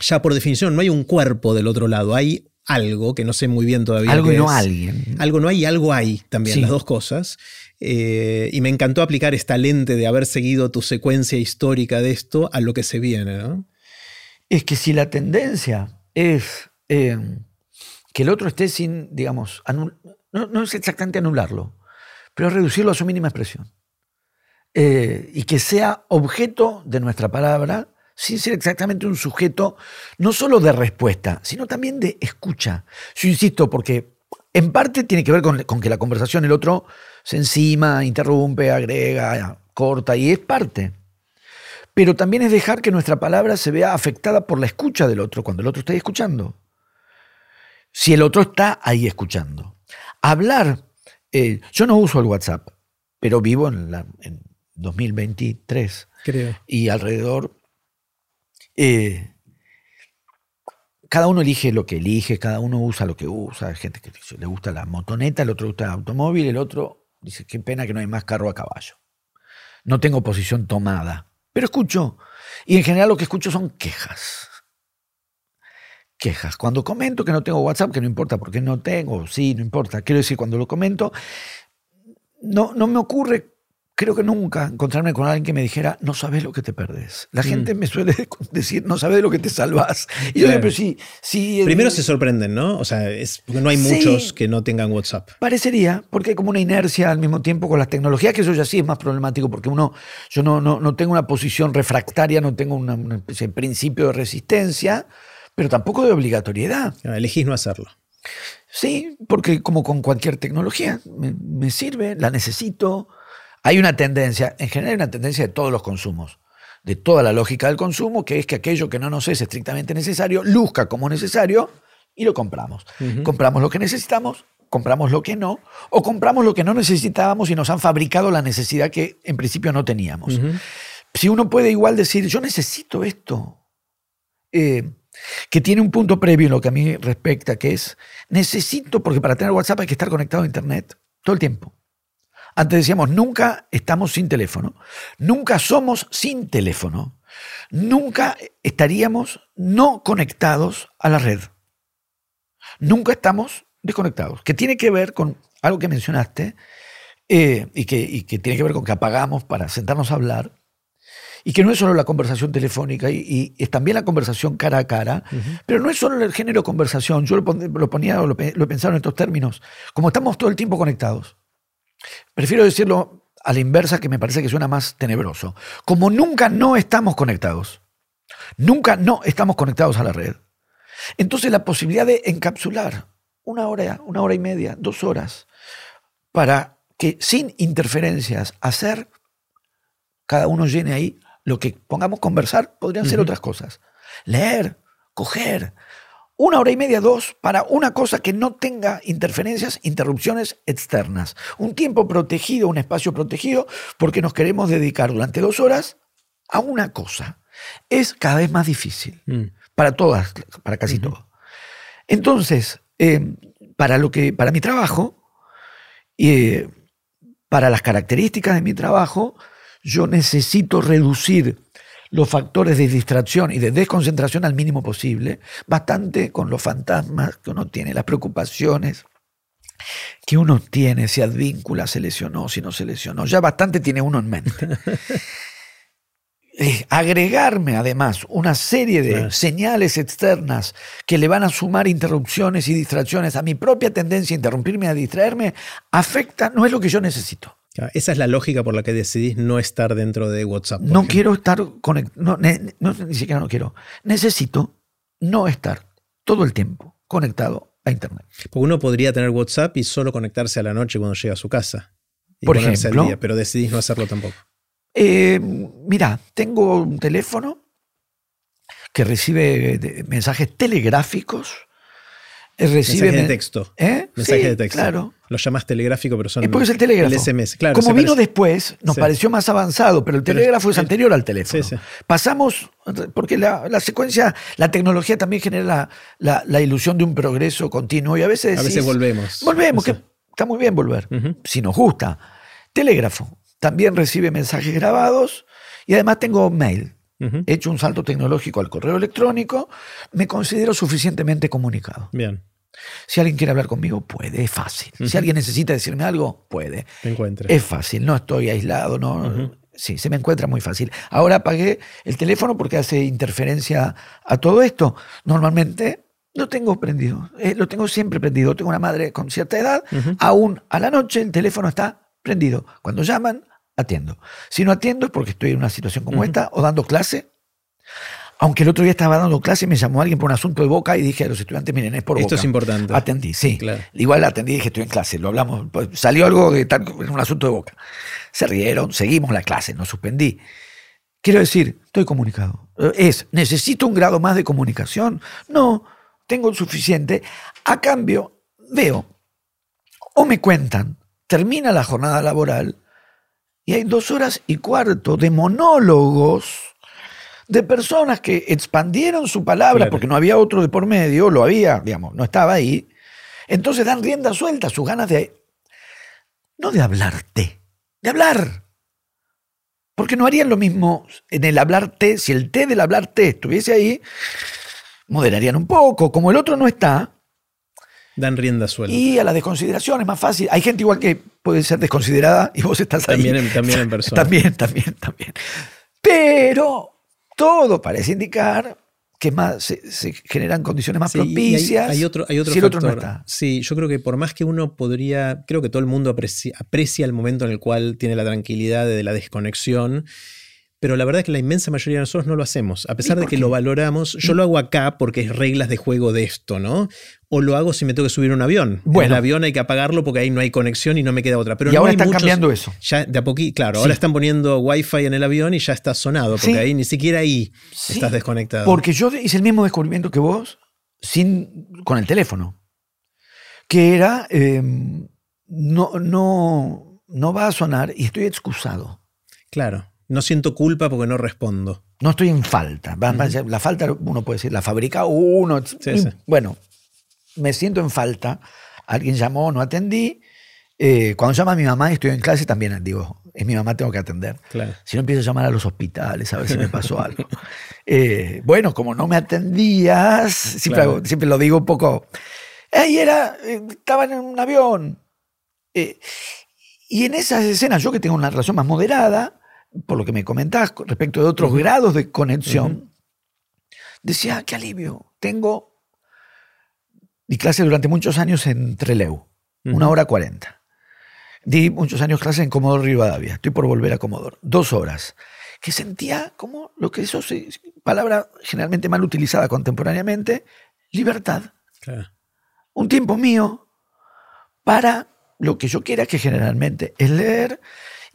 ya por definición no hay un cuerpo del otro lado, hay algo que no sé muy bien todavía. Algo y no es. alguien. Algo no hay y algo hay también, Sí. las dos cosas. Eh, y me encantó aplicar esta lente de haber seguido tu secuencia histórica de esto a lo que se viene, ¿no? Es que si la tendencia es eh, que el otro esté sin, digamos, anul- no, no es exactamente anularlo, pero reducirlo a su mínima expresión. Eh, y que sea objeto de nuestra palabra, sin ser exactamente un sujeto, no solo de respuesta, sino también de escucha. Yo insisto, porque en parte tiene que ver con, con que la conversación el otro se encima, interrumpe, agrega, corta, y es parte pero también es dejar que nuestra palabra se vea afectada por la escucha del otro, cuando el otro está ahí escuchando. Si el otro está ahí escuchando. Hablar, eh, yo no uso el WhatsApp, pero vivo en, la, en 2023 Creo. y alrededor, eh, cada uno elige lo que elige, cada uno usa lo que usa. Hay gente que le gusta la motoneta, el otro le gusta el automóvil, el otro dice, qué pena que no hay más carro a caballo. No tengo posición tomada, pero escucho. Y en general lo que escucho son quejas. Quejas. Cuando comento que no tengo WhatsApp, que no importa porque no tengo, sí, no importa. Quiero decir, cuando lo comento, no, no me ocurre, creo que nunca, encontrarme con alguien que me dijera, no sabes lo que te perdés. La gente me suele decir, no sabes de lo que te salvás. Y yo Claro. digo, pero sí, sí. Primero eh, se sorprenden, ¿no? O sea, es porque no hay Sí. muchos que no tengan WhatsApp. Parecería, porque hay como una inercia al mismo tiempo con las tecnologías, que eso ya sí es más problemático, porque uno, yo no, no, no tengo una posición refractaria, no tengo una, una especie de principio de resistencia, pero tampoco de obligatoriedad. Ah, Elegís no hacerlo. Sí, porque como con cualquier tecnología, me, me sirve, la necesito. Hay una tendencia, en general hay una tendencia de todos los consumos, de toda la lógica del consumo, que es que aquello que no nos es estrictamente necesario, luzca como necesario y lo compramos. Compramos lo que necesitamos, compramos lo que no, o compramos lo que no necesitábamos y nos han fabricado la necesidad que en principio no teníamos. Si uno puede igual decir, yo necesito esto, eh, que tiene un punto previo en lo que a mí respecta, que es, necesito, porque para tener WhatsApp hay que estar conectado a Internet todo el tiempo. Antes decíamos, nunca estamos sin teléfono, nunca somos sin teléfono, nunca estaríamos no conectados a la red. Nunca estamos desconectados, que tiene que ver con algo que mencionaste eh, y, que, y que tiene que ver con que apagamos para sentarnos a hablar y que no es solo la conversación telefónica y, y es también la conversación cara a cara, pero no es solo el género conversación, yo lo, pon- lo ponía, lo, lo he pensado en estos términos, como estamos todo el tiempo conectados. Prefiero decirlo a la inversa que me parece que suena más tenebroso. Como nunca no estamos conectados, nunca no estamos conectados a la red. Entonces la posibilidad de encapsular una hora, una hora y media, dos horas, para que sin interferencias hacer, cada uno llene ahí lo que pongamos conversar, podrían ser otras cosas. Leer, coger, una hora y media, dos, para una cosa que no tenga interferencias, interrupciones externas. Un tiempo protegido, un espacio protegido, porque nos queremos dedicar durante dos horas a una cosa. Es cada vez más difícil Mm. para todas, para casi todo. Entonces, eh, para, lo que, para mi trabajo, eh, para las características de mi trabajo, yo necesito reducir los factores de distracción y de desconcentración al mínimo posible, bastante con los fantasmas que uno tiene, las preocupaciones que uno tiene, si advíncula se lesionó, si no se lesionó, ya bastante tiene uno en mente. Agregarme además una serie de Claro. señales externas que le van a sumar interrupciones y distracciones a mi propia tendencia a interrumpirme, a distraerme, afecta, no es lo que yo necesito. Claro, Esa es la lógica por la que decidís no estar dentro de WhatsApp. No ejemplo. quiero estar conectado, no, ni siquiera no quiero. Necesito no estar todo el tiempo conectado a Internet. Porque uno podría tener WhatsApp y solo conectarse a la noche cuando llega a su casa. Y Por ponerse al ejemplo. día, pero decidís no hacerlo tampoco. Eh, mira, tengo un teléfono que recibe mensajes telegráficos. Eh, Recibe Mensaje de texto. ¿Eh? Mensaje Sí, de texto. Claro. Lo llamas telegráfico, pero son. Es porque es el telégrafo. El SMS, claro. Como vino parece. después, nos Sí. pareció más avanzado, pero el Pero telégrafo es anterior al teléfono. Sí, sí. Pasamos, porque la, la secuencia, la tecnología también genera la, la- la ilusión de un progreso continuo y a veces A veces volvemos. Volvemos, que está muy bien volver, si nos gusta. Telégrafo, también recibe mensajes grabados y además tengo mail. He hecho un salto tecnológico al correo electrónico, me considero suficientemente comunicado. Bien. Si alguien quiere hablar conmigo, puede, es fácil. Si alguien necesita decirme algo, puede. Te Es fácil, no estoy aislado, no. Sí, se me encuentra muy fácil. Ahora apagué el teléfono porque hace interferencia a todo esto. Normalmente lo tengo prendido, eh, lo tengo siempre prendido. Tengo una madre con cierta edad, aún a la noche el teléfono está prendido. Cuando llaman, atiendo. Si no atiendo es porque estoy en una situación como esta o dando clase. Aunque el otro día estaba dando clase y me llamó alguien por un asunto de boca y dije a los estudiantes, miren, es por Esto boca. es importante. Atendí, sí. Igual atendí y dije, estoy en clase, lo hablamos. Pues, salió algo de tal, un asunto de boca. Se rieron, seguimos la clase, no suspendí. Quiero decir, estoy comunicado. Es, ¿necesito un grado más de comunicación? No, tengo el suficiente. A cambio, veo, o me cuentan, termina la jornada laboral y hay dos horas y cuarto de monólogos de personas que expandieron su palabra Claro. porque no había otro de por medio, lo había, digamos, no estaba ahí. Entonces dan rienda suelta a sus ganas de, no de hablarte, de hablar. Porque no harían lo mismo en el hablarte, si el té del hablarte estuviese ahí, moderarían un poco, como el otro no está, Dan rienda suelta. y a la desconsideración es más fácil. Hay gente igual que puede ser desconsiderada y vos estás ahí. También en- también en persona. También, también, también. Pero todo parece indicar que más se, se generan condiciones más Sí, y hay- propicias. Hay, otro, hay otro si el otro no factor. está. Sí, yo creo que por más que uno podría, creo que todo el mundo aprecia, aprecia el momento en el cual tiene la tranquilidad de la desconexión, pero la verdad es que la inmensa mayoría de nosotros no lo hacemos. A pesar de que qué? lo valoramos, yo lo hago acá porque es reglas de juego de esto, ¿no? O lo hago si me tengo que subir a un avión. Bueno. el avión hay que apagarlo porque ahí no hay conexión y no me queda otra. Pero y no ahora hay están muchos- cambiando eso. Ya de a poquito, claro, Sí. ahora están poniendo wifi en el avión y ya está sonado, porque Sí. ahí ni siquiera ahí Sí, estás desconectado. Porque yo hice el mismo descubrimiento que vos sin, con el teléfono. Que era, eh, no, no, no va a sonar y estoy excusado. Claro, no siento culpa porque no respondo. No estoy en falta. La falta, uno puede decir, la fabrica uno. Sí, sí. Bueno, me siento en falta. Alguien llamó, no atendí. Eh, cuando llama a mi mamá y estoy en clase, también digo, es mi mamá, tengo que atender. Claro. Si no empiezo a llamar a los hospitales a ver si me pasó algo. Eh, bueno, como no me atendías, siempre, Claro. hago- siempre lo digo un poco. Ahí era, eh, estaba en un avión. Eh, y en esas escenas, yo que tengo una relación más moderada, por lo que me comentás respecto de otros grados de conexión, decía, "Ah, qué alivio. Tengo. Di clase durante muchos años en Treleu, una Ujú. hora cuarenta. Di muchos años clase en Comodoro Rivadavia. Estoy por volver a Comodoro. Dos horas. Que sentía como lo que eso palabra generalmente mal utilizada contemporáneamente, libertad. Claro. Un tiempo mío para lo que yo quiera, que generalmente es leer.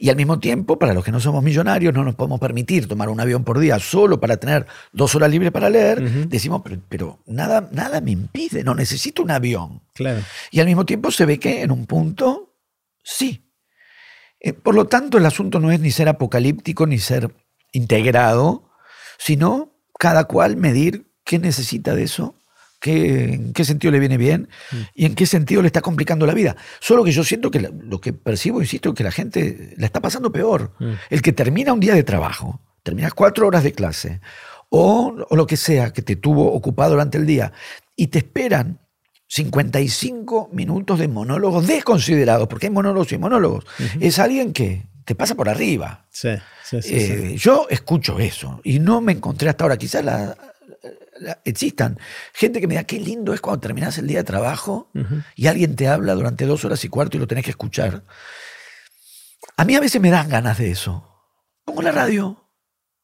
Y al mismo tiempo, para los que no somos millonarios, no nos podemos permitir tomar un avión por día solo para tener dos horas libres para leer. Decimos, pero, pero nada, nada me impide, no necesito un avión. Claro. Y al mismo tiempo se ve que en un punto, sí. Eh, por lo tanto, el asunto no es ni ser apocalíptico ni ser integrado, sino cada cual medir qué necesita de eso, qué, en qué sentido le viene bien y en qué sentido le está complicando la vida. Solo que yo siento que la- lo que percibo, insisto, que la gente la está pasando peor. Mm. El que termina un día de trabajo, terminas cuatro horas de clase, o, o lo que sea que te tuvo ocupado durante el día, y te esperan 55 minutos de monólogos desconsiderados, porque hay monólogos y monólogos. Es alguien que te pasa por arriba. Sí, sí. Eh, Yo escucho eso y no me encontré hasta ahora, quizás la- existan gente que me diga qué lindo es cuando terminas el día de trabajo y alguien te habla durante dos horas y cuarto y lo tenés que escuchar. A mí a veces me dan ganas de eso. Pongo la radio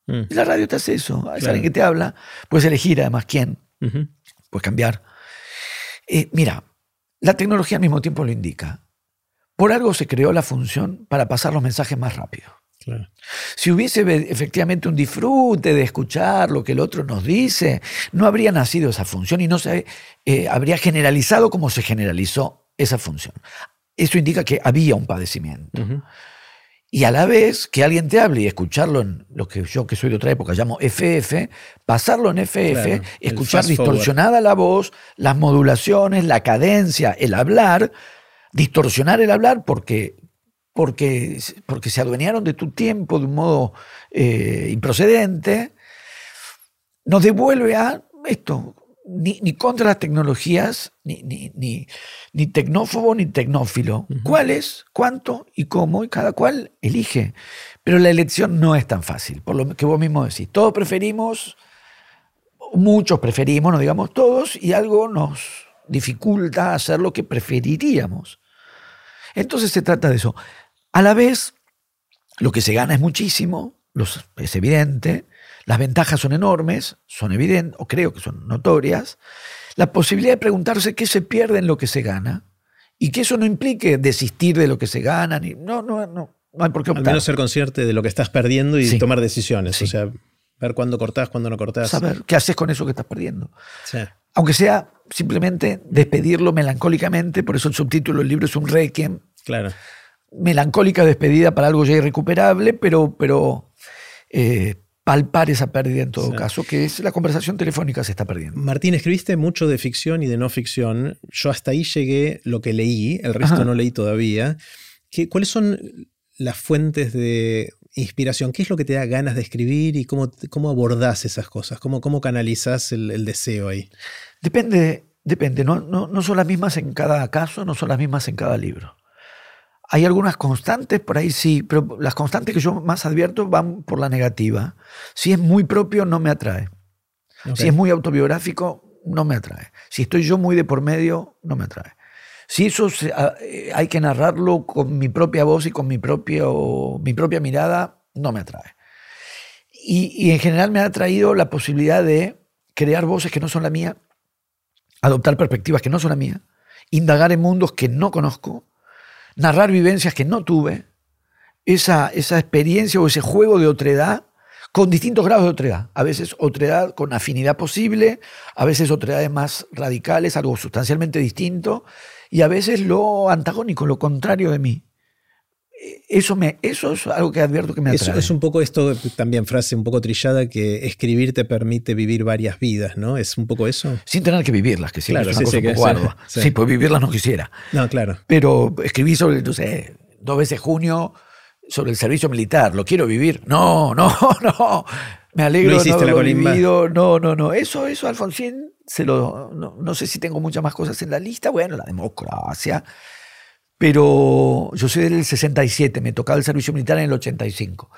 Mm. y la radio te hace eso. Es Claro. alguien que te habla. Puedes elegir además quién, puedes cambiar. Eh, mira, la tecnología al mismo tiempo lo indica. Por algo se creó la función para pasar los mensajes más rápido. Claro. Si hubiese efectivamente un disfrute de escuchar lo que el otro nos dice, no habría nacido esa función y no se eh, habría generalizado como se generalizó esa función. Eso indica que había un padecimiento. Y a la vez que alguien te hable y escucharlo en lo que yo, que soy de otra época, llamo FF, pasarlo en FF, Claro, escuchar distorsionada la voz, las modulaciones, la cadencia, el hablar, distorsionar el hablar porque, porque, porque se adueñaron de tu tiempo de un modo eh, improcedente, nos devuelve a esto, ni, contra las tecnologías, ni, ni, tecnófobo ni tecnófilo. ¿Cuál es? ¿Cuánto? ¿Y cómo? Y cada cual elige. Pero la elección no es tan fácil, por lo que vos mismo decís. Todos preferimos, muchos preferimos, no digamos todos, y algo nos dificulta hacer lo que preferiríamos. Entonces se trata de eso. A la vez, lo que se gana es muchísimo, es evidente, las ventajas son enormes, son evidentes, o creo que son notorias. La posibilidad de preguntarse qué se pierde en lo que se gana y que eso no implique desistir de lo que se gana. Ni, no, no, no, no hay por qué optar. Al menos ser consciente de lo que estás perdiendo y tomar decisiones. O sea, ver cuándo cortás, cuándo no cortás. Saber qué haces con eso que estás perdiendo. Aunque sea simplemente despedirlo melancólicamente, por eso el subtítulo del libro es un requiem. Claro. Melancólica despedida para algo ya irrecuperable, pero, pero eh, palpar esa pérdida en todo caso, que es la conversación telefónica se está perdiendo. Martín, escribiste mucho de ficción y de no ficción. Yo hasta ahí llegué lo que leí, el resto no leí todavía. ¿Qué, ¿Cuáles son las fuentes de inspiración? ¿Qué es lo que te da ganas de escribir y cómo, cómo abordás esas cosas? ¿Cómo, cómo canalizas el, deseo ahí? Depende, depende. No, no, no son las mismas en cada caso, no son las mismas en cada libro. Hay algunas constantes, por ahí sí, pero las constantes que yo más advierto van por la negativa. Si es muy propio, no me atrae. Si es muy autobiográfico, no me atrae. Si estoy yo muy de por medio, no me atrae. Si eso ah, eh, hay que narrarlo con mi propia voz y con mi, propio, mi propia mirada, no me atrae. Y, y en general me ha atraído la posibilidad de crear voces que no son la mía, adoptar perspectivas que no son la mía, indagar en mundos que no conozco narrar vivencias que no tuve, esa, esa experiencia o ese juego de otredad con distintos grados de otredad. A veces otredad con afinidad posible, a veces otredades más radicales, algo sustancialmente distinto, y a veces lo antagónico, lo contrario de mí. Eso, me, eso es algo que advierto que me atrae. Es, un poco esto, también frase un poco trillada, que escribir te permite vivir varias vidas, ¿no? ¿Es un poco eso? Sin tener que vivirlas, que siempre es una sí, cosa un poco Sí, pues vivirlas no quisiera. No, claro. Pero escribí sobre, no sé, dos veces junio, sobre el servicio militar. ¿Lo quiero vivir? No, no, no. Me alegro no hiciste no la vivido. No, no, no. Eso, eso, Alfonsín, se lo, no, no sé si tengo muchas más cosas en la lista. Bueno, la democracia pero yo soy del 67, me tocaba el servicio militar en el 85.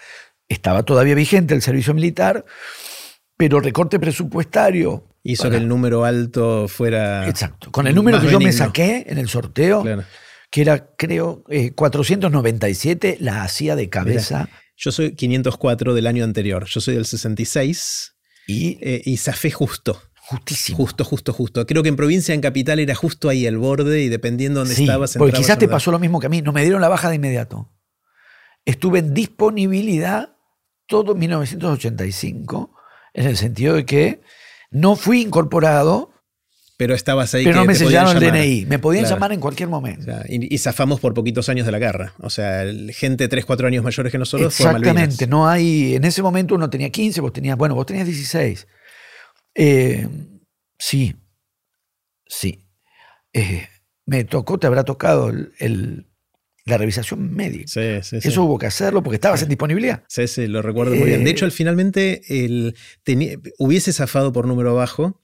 Estaba todavía vigente el servicio militar, pero recorte presupuestario. Hizo que el número alto fuera. Exacto. Con el número que yo me saqué en el sorteo, que era, creo, 497, eh, la hacía de cabeza. yo soy 504 del año anterior. Yo soy del 66 y, eh, y zafé justo. Justísimo. Justo, justo, justo. Creo que en provincia, en capital, era justo ahí el borde y dependiendo dónde estabas. Porque quizás te pasó lo mismo que a mí. No me dieron la baja de inmediato. Estuve en disponibilidad todo 1985, en el sentido de que no fui incorporado. Pero estabas ahí. Pero no me sellaron el DNI. Me podían llamar en cualquier momento. y, zafamos por poquitos años de la guerra. O sea, gente 3, 4 años mayores que nosotros. Exactamente. no hay. En ese momento uno tenía 15, vos tenías. Bueno, vos tenías 16. Eh, sí, sí. Eh, me tocó, te habrá tocado el, la revisación médica. Sí, sí, Eso hubo que hacerlo porque estabas en disponibilidad. Sí, sí, lo recuerdo muy bien. De hecho, finalmente el, hubiese zafado por número bajo,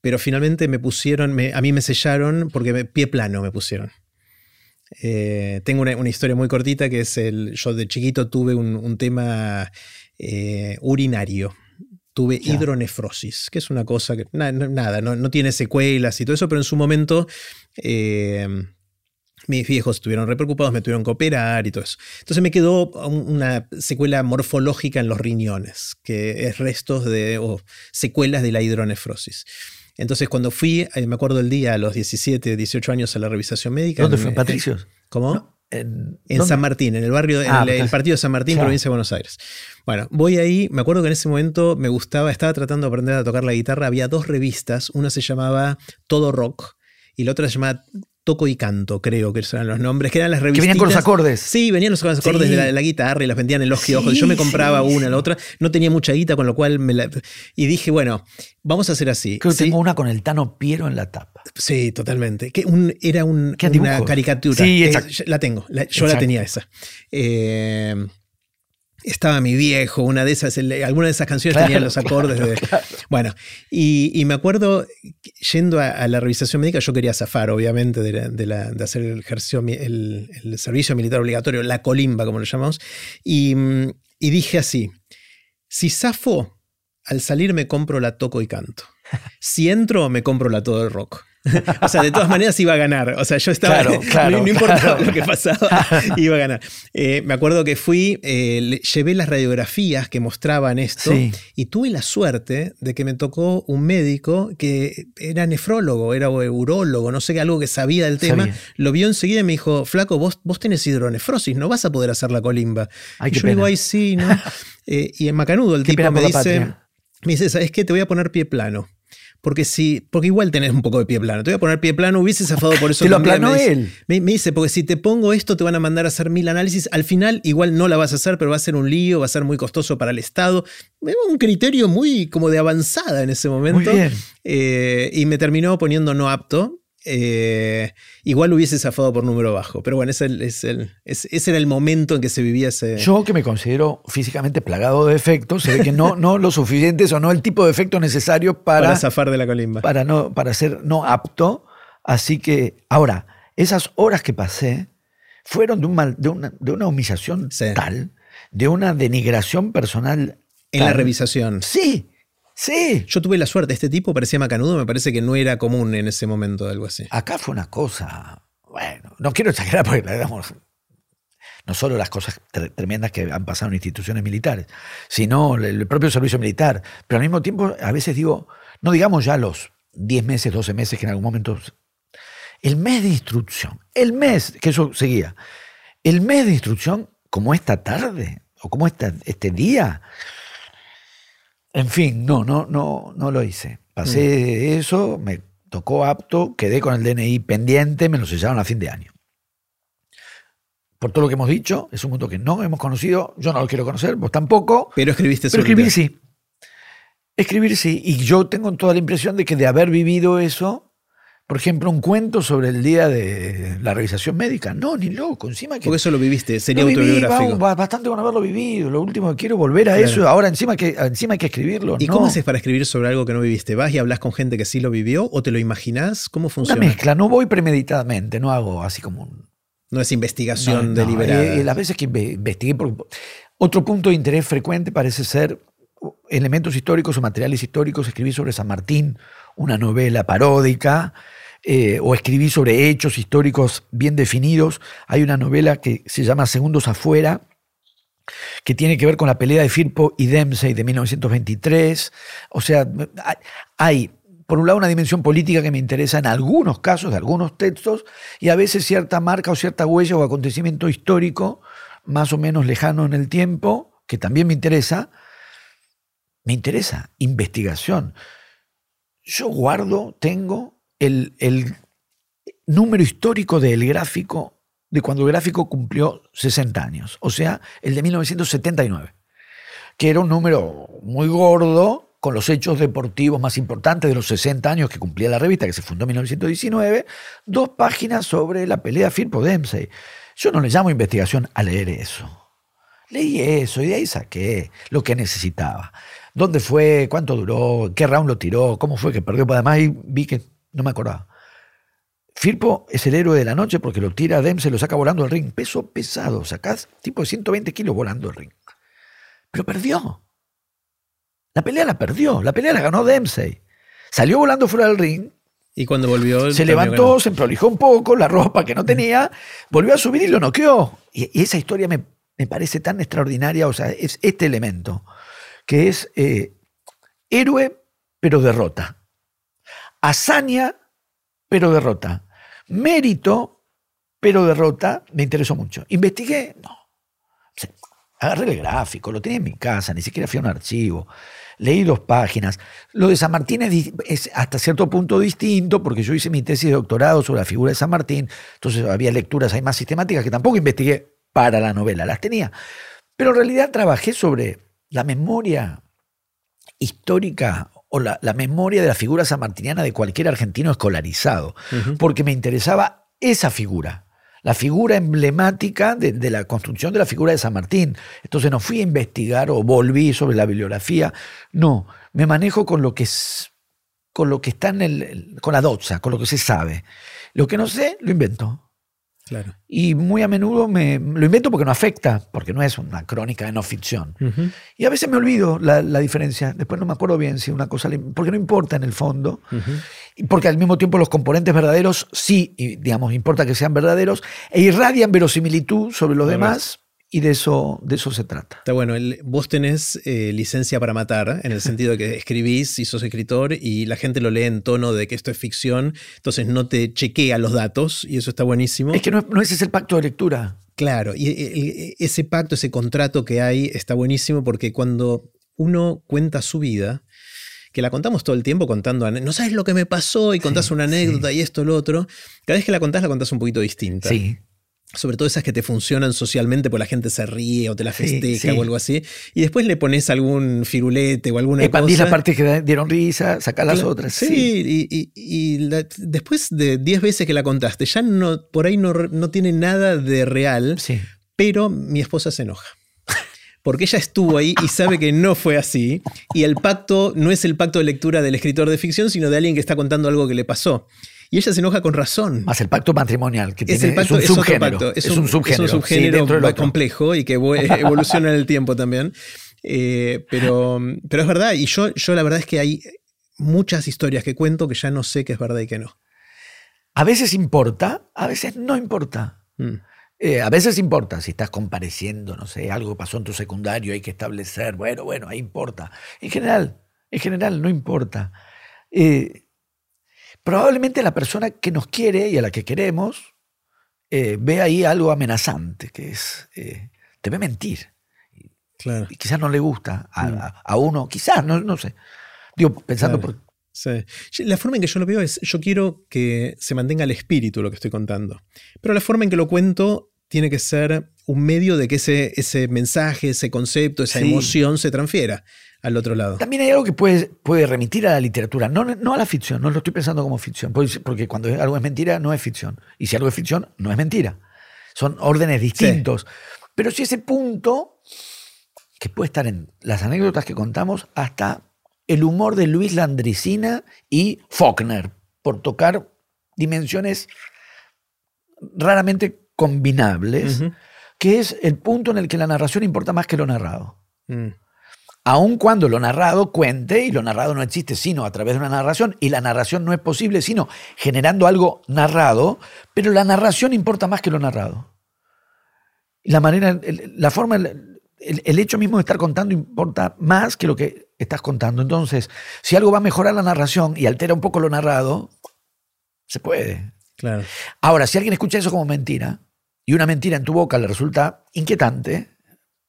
pero finalmente me pusieron, a mí me sellaron porque me, pie plano me pusieron. Eh, tengo una, historia muy cortita que es el. Yo de chiquito tuve un, tema urinario tuve hidronefrosis, que es una cosa que nada, no, tiene secuelas y todo eso, pero en su momento eh, mis viejos estuvieron re preocupados, me tuvieron que operar y todo eso. Entonces me quedó una secuela morfológica en los riñones, que es restos de o secuelas de la hidronefrosis. Entonces cuando fui, eh, me acuerdo el día a los 17, 18 años a la revisación médica. ¿Dónde fue, Patricios? ¿Cómo? En, San Martín, en el barrio, en ah, el, partido de San Martín, provincia de Buenos Aires. Bueno, voy ahí, me acuerdo que en ese momento me gustaba, estaba tratando de aprender a tocar la guitarra, había dos revistas, una se llamaba Todo Rock y la otra se llamaba Toco y Canto, creo que eran los nombres, que eran las revistas. Que venían con los acordes. Sí, venían los acordes de la, guitarra y las vendían en los kioscos. yo me compraba una, la otra. No tenía mucha guita, con lo cual me la. Y dije, bueno, vamos a hacer así. Creo que tengo una con el Tano Piero en la tapa. Sí, totalmente. Que un, era un, una caricatura. Sí, La tengo, yo la tenía esa. Eh, estaba mi viejo, una de esas, alguna de esas canciones tenía los acordes de. Bueno, y, me acuerdo yendo a, la revisación médica, yo quería zafar, obviamente, de, hacer el ejercicio, el, servicio militar obligatorio, la colimba, como lo llamamos, y, y dije así: si zafo, al salir me compro la toco y canto. Si entro, me compro la todo el rock. o sea, de todas maneras iba a ganar. O sea, yo estaba. no, importaba lo que pasaba, iba a ganar. Eh, me acuerdo que fui, eh, llevé las radiografías que mostraban esto y tuve la suerte de que me tocó un médico que era nefrólogo, era urólogo, no sé qué, algo que sabía del tema. Lo vio enseguida y me dijo: Flaco, vos, vos tenés hidronefrosis, no vas a poder hacer la colimba. y yo digo: Ay, sí, ¿no? Eh, y en Macanudo el tipo me dice. Me dice, ¿sabes qué? Te voy a poner pie plano. Porque si, porque igual tenés un poco de pie plano. Te voy a poner pie plano, hubiese zafado por eso. Te lo aplanó él. Me, dice, porque si te pongo esto, te van a mandar a hacer mil análisis. Al final, igual no la vas a hacer, pero va a ser un lío, va a ser muy costoso para el Estado. Un criterio muy como de avanzada en ese momento. Muy bien. Eh, y me terminó poniendo no apto. Eh, igual hubiese zafado por número bajo. Pero bueno, ese, es el, ese era el momento en que se vivía ese. Yo, que me considero físicamente plagado de efectos, sé que no, no lo suficientes o no el tipo de efecto necesario para. Para zafar de la colimba. Para, no, para ser no apto. Así que, ahora, esas horas que pasé fueron de, un mal, de, una, de una humillación tal, de una denigración personal. En la revisación. Sí. Sí. Yo tuve la suerte, este tipo parecía macanudo, me parece que no era común en ese momento algo así. Acá fue una cosa, bueno, no quiero exagerar porque no solo las cosas tremendas que han pasado en instituciones militares, sino el propio servicio militar. Pero al mismo tiempo, a veces digo, no digamos ya los 10 meses, 12 meses que en algún momento... El mes de instrucción, el mes, que eso seguía, el mes de instrucción, como esta tarde, o como esta, este día, en fin, no, no, no, no lo hice. Pasé mm. eso, me tocó apto, quedé con el DNI pendiente, me lo sellaron a fin de año. Por todo lo que hemos dicho, es un mundo que no hemos conocido, yo no lo quiero conocer, vos tampoco. Pero escribiste Pero escribir sí. Escribir sí. Y yo tengo toda la impresión de que de haber vivido eso, por ejemplo, un cuento sobre el día de la revisación médica. No, ni loco. Encima que. Porque eso lo viviste, sería autobiográfico. bastante con haberlo vivido. Lo último que quiero volver a eso. Ahora encima, que, encima hay que escribirlo. ¿Y cómo haces para escribir sobre algo que no viviste? ¿Vas y hablas con gente que sí lo vivió o te lo imaginás? ¿Cómo funciona? Una mezcla. No voy premeditadamente. No hago así como un. No es investigación deliberada. Eh, las veces que investigué. Otro punto de interés frecuente parece ser elementos históricos o materiales históricos. Escribí sobre San Martín, una novela paródica. Eh, o escribí sobre hechos históricos bien definidos. Hay una novela que se llama Segundos afuera, que tiene que ver con la pelea de Firpo y Dempsey de 1923. O sea, hay, por un lado, una dimensión política que me interesa en algunos casos, de algunos textos, y a veces cierta marca o cierta huella o acontecimiento histórico, más o menos lejano en el tiempo, que también me interesa. Me interesa investigación. Yo guardo, tengo el, número histórico del gráfico de cuando el gráfico cumplió 60 años, o sea, el de 1979, que era un número muy gordo con los hechos deportivos más importantes de los 60 años que cumplía la revista, que se fundó en 1919, dos páginas sobre la pelea Firpo-Dempsey. Yo no le llamo investigación a leer eso. Leí eso y de ahí saqué lo que necesitaba. ¿Dónde fue? ¿Cuánto duró? ¿Qué round lo tiró? ¿Cómo fue que perdió? Además vi que no me acordaba. Firpo es el héroe de la noche porque lo tira a se lo saca volando al ring. Peso pesado, sacás tipo de 120 kilos volando al ring. Pero perdió. La pelea la perdió. La pelea la ganó Dempsey. Salió volando fuera del ring. Y cuando volvió. Se levantó, se prolijó un poco, la ropa que no tenía, volvió a subir y lo noqueó. Y, esa historia me, parece tan extraordinaria. O sea, es este elemento, que es eh, héroe, pero derrota. Hazaña, pero derrota. Mérito, pero derrota, me interesó mucho. Investigué, no. Agarré el gráfico, lo tenía en mi casa, ni siquiera fui a un archivo. Leí dos páginas. Lo de San Martín es, hasta cierto punto distinto, porque yo hice mi tesis de doctorado sobre la figura de San Martín, entonces había lecturas ahí más sistemáticas que tampoco investigué para la novela, las tenía. Pero en realidad trabajé sobre la memoria histórica o la, memoria de la figura sanmartiniana de cualquier argentino escolarizado, porque me interesaba esa figura, la figura emblemática de, la construcción de la figura de San Martín. Entonces no fui a investigar o volví sobre la bibliografía. No, me manejo con lo que, es, con lo que está en el, con la doxa, con lo que se sabe. Lo que no sé, lo invento. Y muy a menudo me lo invento porque no afecta, porque no es una crónica de no ficción. Y a veces me olvido la, diferencia. Después no me acuerdo bien si una cosa. Porque no importa en el fondo. Y porque al mismo tiempo los componentes verdaderos sí, digamos, importa que sean verdaderos e irradian verosimilitud sobre los demás y de eso, de eso se trata. Está bueno, vos tenés eh, licencia para matar, en el sentido de que escribís y sos escritor y la gente lo lee en tono de que esto es ficción, entonces no te chequea los datos y eso está buenísimo. Es que no, no ese es el pacto de lectura. Claro, y ese pacto, ese contrato que hay está buenísimo porque cuando uno cuenta su vida, que la contamos todo el tiempo contando, no sabes lo que me pasó y contás una anécdota y esto, lo otro, cada vez que la contás la contás un poquito distinta. Sí sobre todo esas que te funcionan socialmente porque la gente se ríe o te la festeja o algo así, y después le pones algún firulete o alguna Expandís las partes que dieron risa, sacás las otras. Sí, y, después de 10 veces que la contaste, ya no, por ahí no, no tiene nada de real, pero mi esposa se enoja. Porque ella estuvo ahí y sabe que no fue así. Y el pacto no es el pacto de lectura del escritor de ficción, sino de alguien que está contando algo que le pasó. Y ella se enoja con razón. Más el pacto matrimonial, que es, es un subgénero. Es, un, subgénero, complejo y que evoluciona en el tiempo también. Eh, pero, pero es verdad, y yo, yo la verdad es que hay muchas historias que cuento que ya no sé qué es verdad y qué no. A veces importa, a veces no importa. Mm. Eh, a veces importa, si estás compareciendo, no sé, algo pasó en tu secundario, hay que establecer, bueno, bueno, ahí importa. En general, en general no importa. Eh, probablemente la persona que nos quiere y a la que queremos eh, ve ahí algo amenazante, que es, eh, te ve mentir. Claro. Y quizás no le gusta a, mm. uno, quizás, no, no sé. Digo, pensando por... La forma en que yo lo veo es, yo quiero que se mantenga el espíritu lo que estoy contando, pero la forma en que lo cuento tiene que ser un medio de que ese, ese mensaje, ese concepto, esa emoción se transfiera al otro lado. También hay algo que puede, puede remitir a la literatura, no, no a la ficción, no lo estoy pensando como ficción, porque cuando algo es mentira no es ficción, y si algo es ficción no es mentira. Son órdenes distintos. Pero si ese punto, que puede estar en las anécdotas que contamos, hasta el humor de Luis Landricina y Faulkner, por tocar dimensiones raramente combinables, que es el punto en el que la narración importa más que lo narrado. Mm aun cuando lo narrado cuente, y lo narrado no existe sino a través de una narración, y la narración no es posible sino generando algo narrado, pero la narración importa más que lo narrado. La manera, la forma, el, hecho mismo de estar contando importa más que lo que estás contando. Entonces, si algo va a mejorar la narración y altera un poco lo narrado, se puede. Claro. Ahora, si alguien escucha eso como mentira, y una mentira en tu boca le resulta inquietante,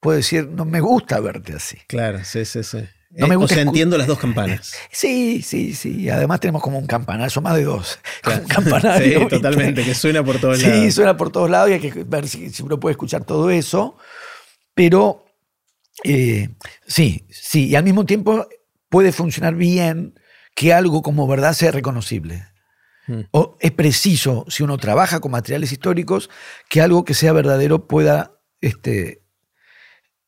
puedo decir, no me gusta verte así. Claro, sí, sí, sí. No me eh, gusta. O sea, entiendo las dos campanas. Sí, sí, sí. Además tenemos como un campanario, son más de dos. Un campanario. sí, totalmente, que suena por todos lados. Sí, suena por todos lados y hay que ver si, uno puede escuchar todo eso. Pero eh, sí, sí. Y al mismo tiempo puede funcionar bien que algo como verdad sea reconocible. Hmm. O es preciso, si uno trabaja con materiales históricos, que algo que sea verdadero pueda este,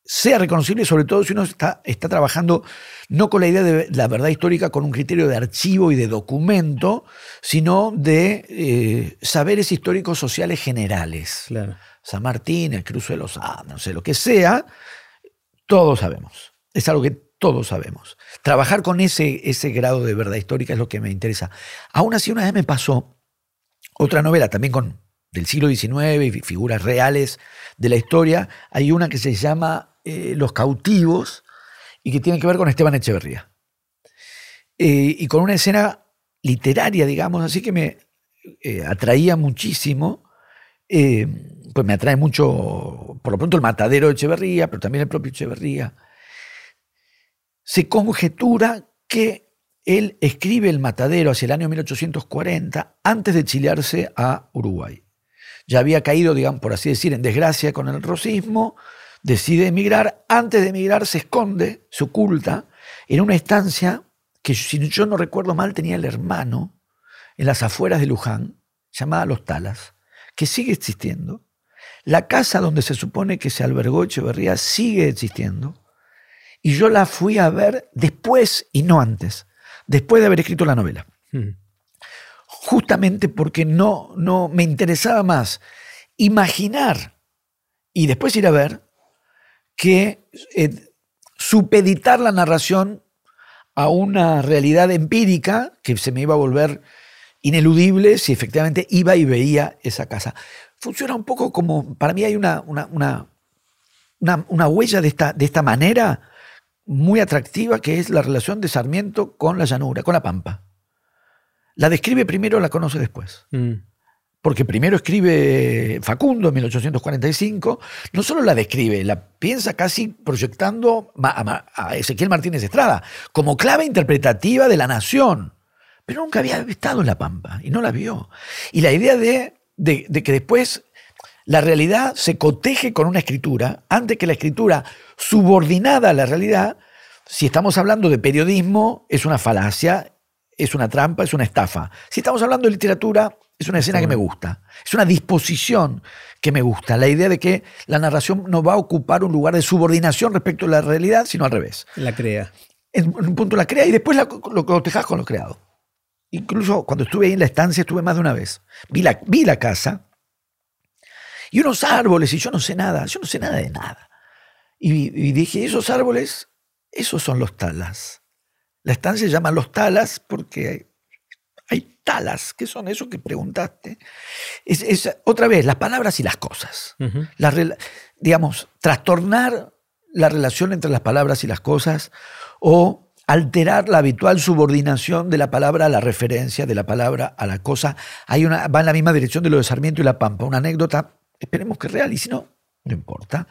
sea reconocible, sobre todo si uno está, está trabajando no con la idea de la verdad histórica con un criterio de archivo y de documento, sino de eh, saberes históricos sociales generales. San Martín, el Cruzo de los Andes, no sé, lo que sea, todos sabemos. Es algo que todos sabemos. Trabajar con ese, ese grado de verdad histórica es lo que me interesa. Aún así, una vez me pasó otra novela también con del siglo XIX y figuras reales de la historia. Hay una que se llama eh, los cautivos y que tiene que ver con Esteban Echeverría. Eh, y con una escena literaria, digamos, así que me eh, atraía muchísimo. pues me atrae mucho, por lo pronto, el matadero de Echeverría, pero también el propio Echeverría. Se conjetura que él escribe el matadero hacia el año 1840 antes de exiliarse a Uruguay. Ya había caído, digamos, por así decir, en desgracia con el rosismo, decide emigrar, antes de emigrar se esconde, se oculta en una estancia que si yo no recuerdo mal tenía el hermano en las afueras de Luján, llamada Los Talas, que sigue existiendo. La casa donde se supone que se albergó Echeverría sigue existiendo. Y yo la fui a ver después y no antes, después de haber escrito la novela. Mm. Justamente porque no, no me interesaba más imaginar y después ir a ver que eh, supeditar la narración a una realidad empírica que se me iba a volver ineludible si efectivamente iba y veía esa casa. Funciona un poco como, para mí hay una, una, una, una, huella de esta, de esta manera muy atractiva que es la relación de Sarmiento con la llanura, con la pampa. La describe primero, la conoce después. Mm. Porque primero escribe Facundo en 1845, no solo la describe, la piensa casi proyectando a Ezequiel Martínez Estrada como clave interpretativa de la nación. Pero nunca había estado en La Pampa y no la vio. Y la idea de, de, que después la realidad se coteje con una escritura, antes que la escritura subordinada a la realidad, si estamos hablando de periodismo, es una falacia, es una trampa, es una estafa. Si estamos hablando de literatura, es una escena que me gusta, es una disposición que me gusta, la idea de que la narración no va a ocupar un lugar de subordinación respecto a la realidad, sino al revés. La crea. En un punto la crea y después lo cotejas con lo creado. Incluso cuando estuve ahí en la estancia, estuve más de una vez. Vi la, vi la casa y unos árboles, y yo no sé nada, yo no sé nada de nada. Y, y dije, esos árboles, esos son los talas. La estancia se llama los talas porque hay talas, ¿qué son eso que preguntaste? Es, otra vez, las palabras y las cosas. digamos, trastornar la relación entre las palabras y las cosas o alterar la habitual subordinación de la palabra a la referencia, de la palabra a la cosa. Hay una, va en la misma dirección de lo de Sarmiento y La Pampa. Una anécdota, esperemos que es real, y si no, no importa.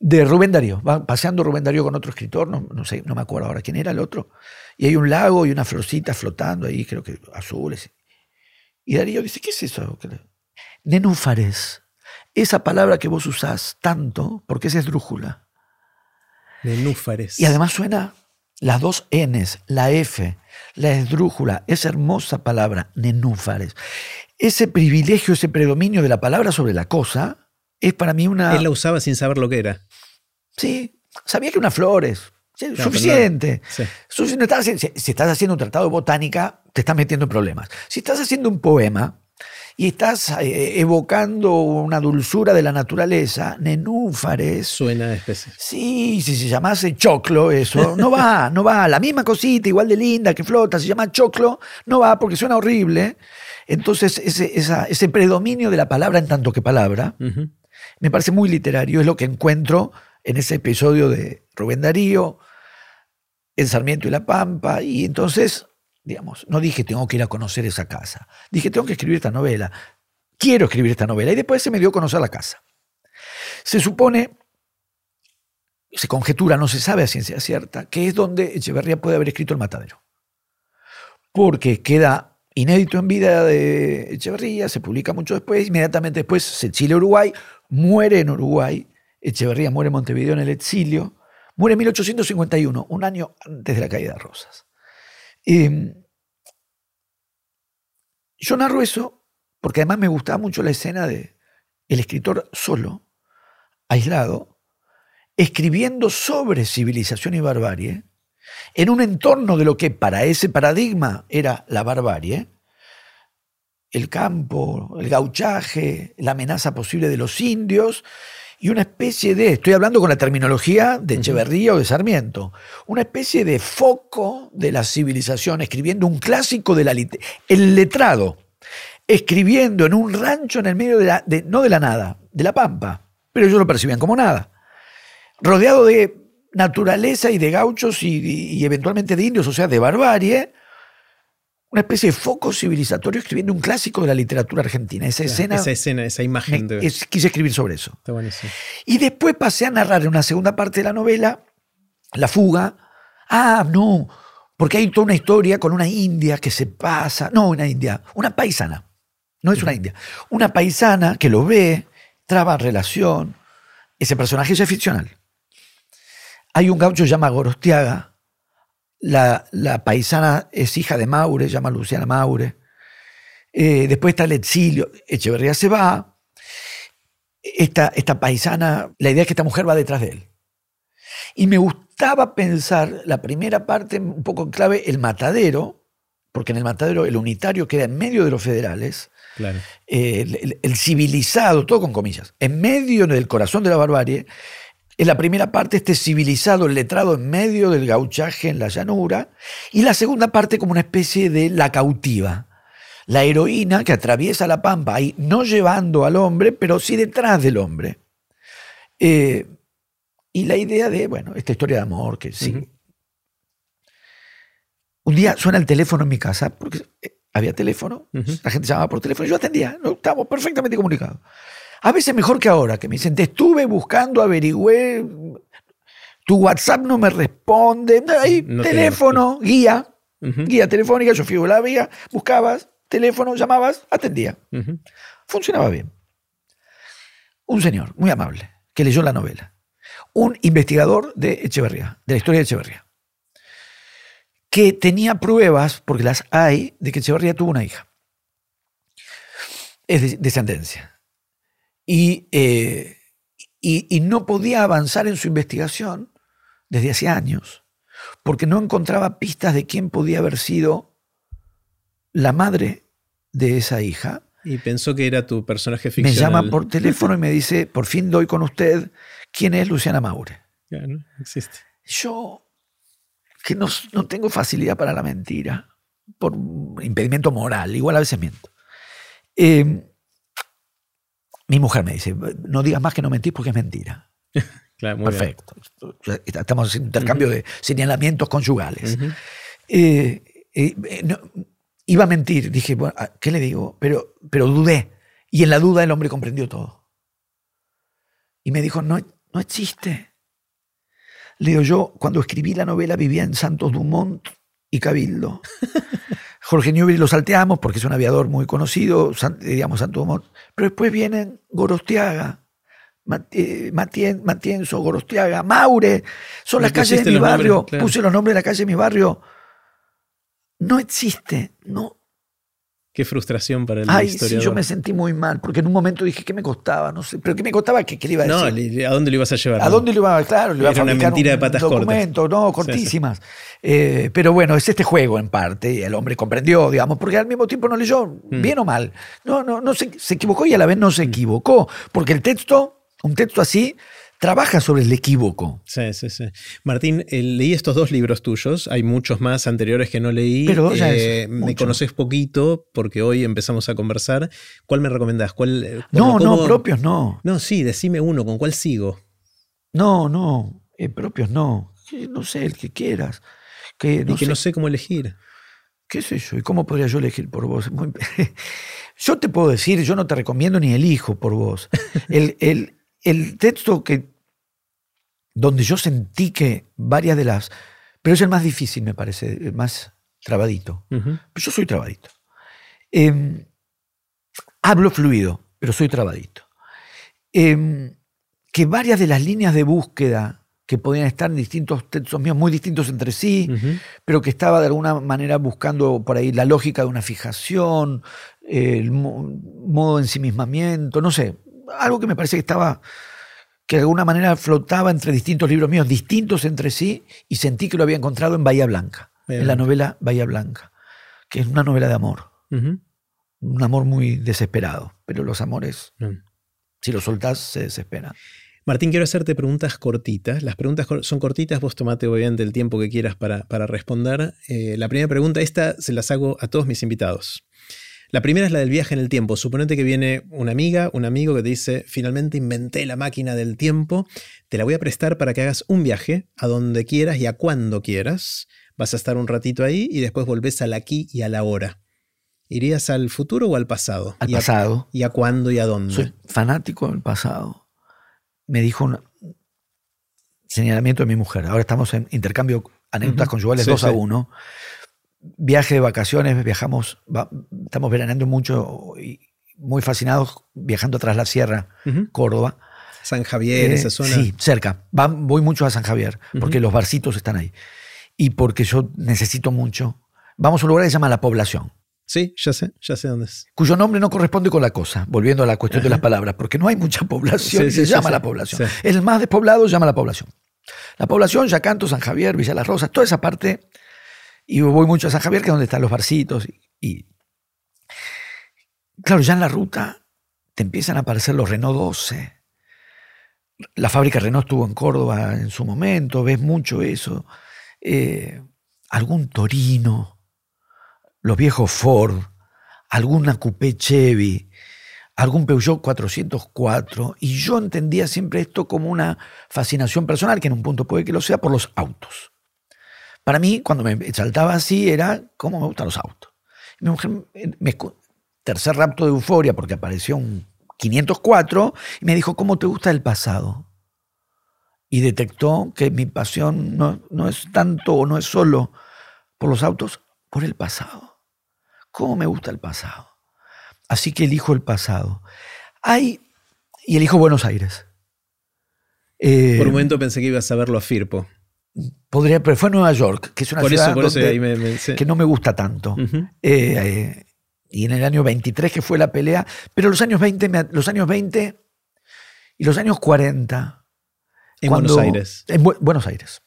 De Rubén Darío. Va paseando Rubén Darío con otro escritor, no, no sé, no me acuerdo ahora quién era el otro y hay un lago y una florcita flotando ahí, creo que azules. Y Darío dice, ¿qué es eso? Nenúfares. Esa palabra que vos usás tanto, porque es esdrújula. Nenúfares. Y además suena las dos Ns, la F, la esdrújula, esa hermosa palabra, nenúfares. Ese privilegio, ese predominio de la palabra sobre la cosa, es para mí una... Él la usaba sin saber lo que era. Sí, sabía que unas flores, suficiente. si, estás haciendo un tratado de botánica, te estás metiendo en problemas. Si estás haciendo un poema y estás eh, evocando una dulzura de la naturaleza, nenúfares. Suena de especie. Sí, si se llamase choclo, eso, no va, no va. La misma cosita, igual de linda, que flota, se llama choclo, no va porque suena horrible. Entonces, ese, ese predominio de la palabra en tanto que palabra, me parece muy literario, es lo que encuentro en ese episodio de Rubén Darío, en Sarmiento y La Pampa, y entonces, digamos, no dije tengo que ir a conocer esa casa, dije tengo que escribir esta novela, quiero escribir esta novela, y después se me dio a conocer la casa. Se supone, se conjetura, no se sabe a ciencia cierta, que es donde Echeverría puede haber escrito El Matadero, porque queda inédito en vida de Echeverría, se publica mucho después, inmediatamente después se exila a Uruguay, muere en Uruguay, Echeverría muere en Montevideo en el exilio, Muere en 1851, un año antes de la caída de Rosas. Yo narro eso porque además me gustaba mucho la escena de el escritor solo, aislado, escribiendo sobre civilización y barbarie, en un entorno de lo que para ese paradigma era la barbarie, el campo, el gauchaje, la amenaza posible de los indios y una especie de, estoy hablando con la terminología de Echeverría o de Sarmiento, una especie de foco de la civilización, escribiendo un clásico de la el letrado, escribiendo en un rancho en el medio de la, no de la nada, de la pampa, pero ellos lo percibían como nada, rodeado de naturaleza y de gauchos y eventualmente de indios, o sea, de barbarie, una especie de foco civilizatorio escribiendo un clásico de la literatura argentina. Esa escena. Esa escena, esa imagen. quise escribir sobre eso. Está buenísimo. Y después pasé a narrar en una segunda parte de la novela La fuga. Ah, no, porque hay toda una historia con una india que se pasa. No, una india, una paisana. No es una india. Una paisana que lo ve, traba relación. Ese personaje es ficcional. Hay un gaucho que se llama Eh, después está el exilio. Echeverría se va. Esta, esta paisana, la idea es que esta mujer va detrás de él. Y me gustaba pensar la primera parte, un poco en clave, el matadero, porque en el matadero el unitario queda en medio de los federales, Claro. eh, el, el- el civilizado, todo con comillas, en medio del corazón de la barbarie, en la primera parte este civilizado, el letrado en medio del gauchaje en la llanura, y la segunda parte como una especie de la cautiva, la heroína que atraviesa la pampa, ahí no llevando al hombre, pero sí detrás del hombre. Eh, y la idea de, bueno, esta historia de amor que sí. Un día suena el teléfono en mi casa, porque eh, había teléfono, la gente llamaba por teléfono, y yo atendía, no, estábamos perfectamente comunicados. A veces mejor que ahora, que me dicen, te estuve buscando, averigüé, tu WhatsApp no me responde, ahí, No te- teléfono, guía, guía telefónica, yo fui a la vía, buscabas, teléfono, llamabas, atendía. Funcionaba bien. Un señor muy amable que leyó la novela. Un investigador de Echeverría, de la historia de Echeverría. Que tenía pruebas, porque las hay, de que Echeverría tuvo una hija. Es de descendencia. Y, eh, y, y no podía avanzar en su investigación desde hace años, porque no encontraba pistas de quién podía haber sido la madre de esa hija Y pensó que era tu personaje me ficcional. llama por teléfono y me dice, por fin doy con usted, ¿quién es Luciana Maure? Ya, no existe. Yo, que no, no tengo facilidad para la mentira, por impedimento moral, igual a veces miento. Eh, mi mujer me dice, no digas más que no mentís porque es mentira. Claro, muy bien. Perfecto. Estamos en intercambio de señalamientos conyugales. Eh, eh, eh, no, iba a mentir. Dije, bueno, ¿a- ¿qué le digo? Pero, pero dudé. Y en la duda el hombre comprendió todo. Y me dijo, no, no existe. Le digo, yo cuando escribí la novela vivía en Santos Dumont y Cabildo. Jorge Newbery lo salteamos porque es un aviador muy conocido, San- digamos Santos Dumont. Pero después vienen Gorostiaga, eh, Matien- Matienzo, Gorostiaga, Maure. Son las calles de mi nombres, barrio. claro. Puse los nombres de la calle de mi barrio. No existe. No, Qué frustración para el Ay, sí, yo me sentí muy mal, porque en un momento dije, ¿qué me costaba? No sé, pero ¿qué me costaba? ¿Qué, qué le iba a no, decir? le- ¿a dónde lo ibas a llevar? ¿A dónde le iba a, claro, le iba a Era una fabricar mentira un de patas cortas. documento, no, cortísimas. Eh, pero bueno, es este juego en parte, y el hombre comprendió, digamos, porque al mismo tiempo no leyó, Mm. bien o mal. No, no, no se, se equivocó y a la vez no se equivocó, porque el texto, un texto así, trabaja sobre el equívoco. Sí, sí, sí. Martín, eh, leí estos dos libros tuyos. Hay muchos más anteriores que no leí. Pero ya Eh, es me conoces poquito porque hoy empezamos a conversar. ¿Cuál me recomendás? ¿Cuál, eh, No, cómo- no, cómo- propios no. No, sí, decime uno. ¿Con cuál sigo? No, no, eh, propios no. No sé, el que quieras. Que, no y que sé. no sé cómo elegir. ¿Qué sé yo? ¿Y cómo podría yo elegir por vos? Muy- Yo te puedo decir, yo no te recomiendo ni elijo por vos. El, el- el texto que donde yo sentí que varias de las... Pero es el más difícil, me parece, el más trabadito. Ujú. Yo soy trabadito. Eh, hablo fluido, pero soy trabadito. Eh, que varias de las líneas de búsqueda que podían estar en distintos textos míos, muy distintos entre sí, pero que estaba de alguna manera buscando por ahí la lógica de una fijación, el mo- modo de ensimismamiento, no sé, algo que me parece que estaba, que de alguna manera flotaba entre distintos libros míos, distintos entre sí, y sentí que lo había encontrado en Bahía Blanca, en la novela Bahía Blanca, que es una novela de amor, un amor muy desesperado, pero los amores, si los soltás, se desesperan. Martín, quiero hacerte preguntas cortitas. Las preguntas son cortitas, vos tomate obviamente el tiempo que quieras para, para responder. Eh, la primera pregunta, esta se las hago a todos mis invitados. La primera es la del viaje en el tiempo. Suponete que viene una amiga, un amigo que te dice, finalmente inventé la máquina del tiempo, te la voy a prestar para que hagas un viaje a donde quieras y a cuando quieras. Vas a estar un ratito ahí y después volvés al aquí y a la hora. ¿Irías al futuro o al pasado? Al ¿Y a- pasado, ¿Y a cuándo y a dónde? soy fanático del pasado. Me dijo un señalamiento de mi mujer. Ahora estamos en intercambio anécdotas Ujú. conyugales Sí, 2 a sí. 1. Viaje de vacaciones, viajamos, va- estamos veraneando mucho y muy fascinados viajando tras la sierra. Córdoba. San Javier, Eh, esa zona. Sí, cerca. Va- voy mucho a San Javier, porque los barcitos están ahí. Y porque yo necesito mucho. Vamos a un lugar que se llama La Población. Sí, ya sé, ya sé dónde es. Cuyo nombre no corresponde con la cosa, volviendo a la cuestión de las palabras, porque no hay mucha población Sí, se sí, llama la población. El más despoblado llama la población. La población, Yacanto, San Javier, Villa Las Rosas, toda esa parte. Y voy mucho a San Javier, que es donde están los barcitos. Y, claro, ya en la ruta te empiezan a aparecer los Renault 12. La fábrica Renault estuvo en Córdoba en su momento, ves mucho eso. Eh, algún Torino, los viejos Ford, alguna Coupé Chevy, algún Peugeot 404. Y yo entendía siempre esto como una fascinación personal, que en un punto puede que lo sea, por los autos. Para mí, cuando me saltaba así, era cómo me gustan los autos. Mi mujer, eh, me tercer rapto de euforia, porque apareció un 504, y me dijo, ¿cómo te gusta el pasado? Y detectó que mi pasión no, no es tanto o no es solo por los autos, por el pasado. ¿Cómo me gusta el pasado? Así que elijo el pasado. Hay, y elijo Buenos Aires. Eh, Por un momento pensé que ibas a verlo a Firpo. Podría, pero fue Nueva York, que es una Por ciudad eso, por eso donde- ahí me, me- sí. que no me gusta tanto. Eh, eh, y en el año 23 que fue la pelea, pero los años 20, me- los años 20 y los años 40. En cuando- Buenos Aires. En Bu- Buenos Aires.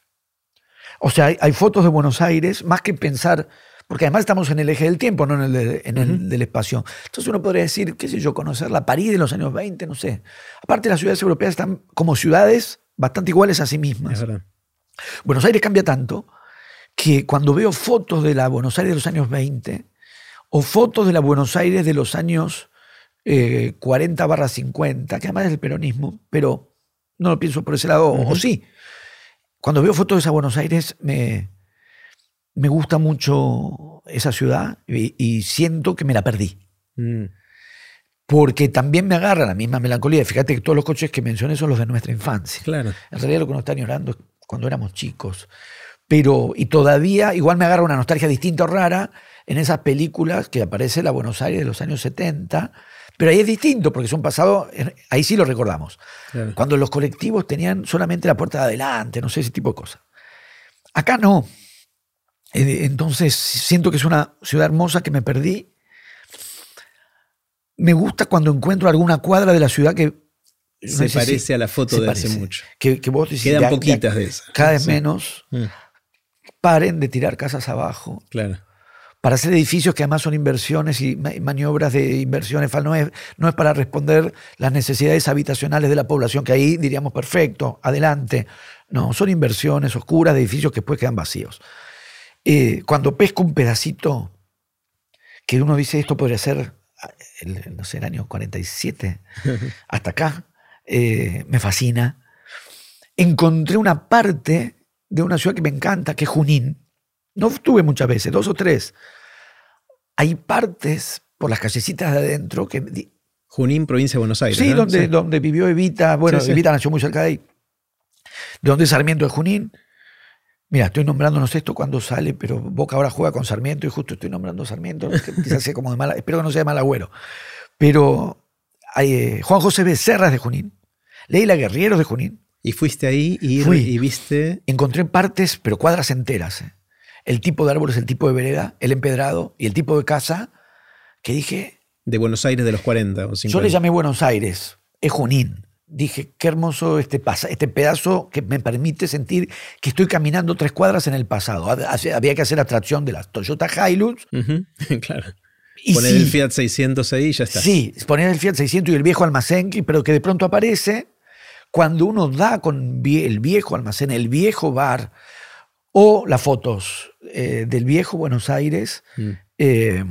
O sea, hay, hay fotos de Buenos Aires, más que pensar, porque además estamos en el eje del tiempo, no en el, de- en el del espacio. Entonces uno podría decir, qué sé yo, conocer la París de los años 20, no sé. Aparte las ciudades europeas están como ciudades bastante iguales a sí mismas. Es verdad. Buenos Aires cambia tanto que cuando veo fotos de la Buenos Aires de los años 20 o fotos de la Buenos Aires de los años eh, 40 barra 50, que además es el peronismo, pero no lo pienso por ese lado, o- o sí. Cuando veo fotos de esa Buenos Aires me, me gusta mucho esa ciudad y, y siento que me la perdí. Mm. Porque también me agarra la misma melancolía. Fíjate que todos los coches que mencioné son los de nuestra infancia. Claro. En realidad lo que uno está añorando es cuando éramos chicos. Pero, y todavía, igual me agarra una nostalgia distinta o rara en esas películas que aparece la Buenos Aires de los años 70. Pero ahí es distinto, porque son pasados, ahí sí lo recordamos. Claro. Cuando los colectivos tenían solamente la puerta de adelante, no sé, ese tipo de cosas. Acá no. Eh, Entonces siento que es una ciudad hermosa que me perdí. Me gusta cuando encuentro alguna cuadra de la ciudad que no Se si- parece a la foto de hace parece. mucho. Que, que vos decís, Quedan de- poquitas de esas. Cada vez Sí. menos. Mm, Paren de tirar casas abajo Claro. para hacer edificios que además son inversiones y ma- maniobras de inversiones. No es, no es para responder las necesidades habitacionales de la población, que ahí diríamos perfecto, adelante. No, son inversiones oscuras de edificios que después quedan vacíos. Eh, cuando pesco un pedacito que uno dice esto podría ser, ah, el, no sé, el año 47, hasta acá, eh, me fascina. Encontré una parte de una ciudad que me encanta, que es Junín. No estuve muchas veces, dos o tres. Hay partes por las callecitas de adentro que... Junín, provincia de Buenos Aires. Sí, ¿no? donde, Sí. donde vivió Evita. Bueno, Sí, sí. Evita nació muy cerca de ahí. De donde es Sarmiento de Junín. Mira, estoy nombrando, no sé esto cuándo sale, pero Boca ahora juega con Sarmiento y justo estoy nombrando Sarmiento. Quizás sea como de mala, espero que no sea de mal agüero. Pero eh, Juan José Becerra es de Junín. Leila Guerriero es de Junín. Y fuiste ahí y, Fui. y viste. Encontré partes, pero cuadras enteras. eh. El tipo de árboles, el tipo de vereda, el empedrado y el tipo de casa que dije, De Buenos Aires de los 40 o 50. Yo le llamé Buenos Aires, es Junín. Dije, qué hermoso este, pasa, este pedazo que me permite sentir que estoy caminando tres cuadras en el pasado. Hab- Había que hacer atracción de las Toyota Hilux. Claro. Y Poner sí, el Fiat 600 ahí y ya está. Sí, poner el Fiat 600 y el viejo almacén, pero que de pronto aparece cuando uno da con el viejo almacén, el viejo bar, o las fotos eh, del viejo Buenos Aires. Mm. eh,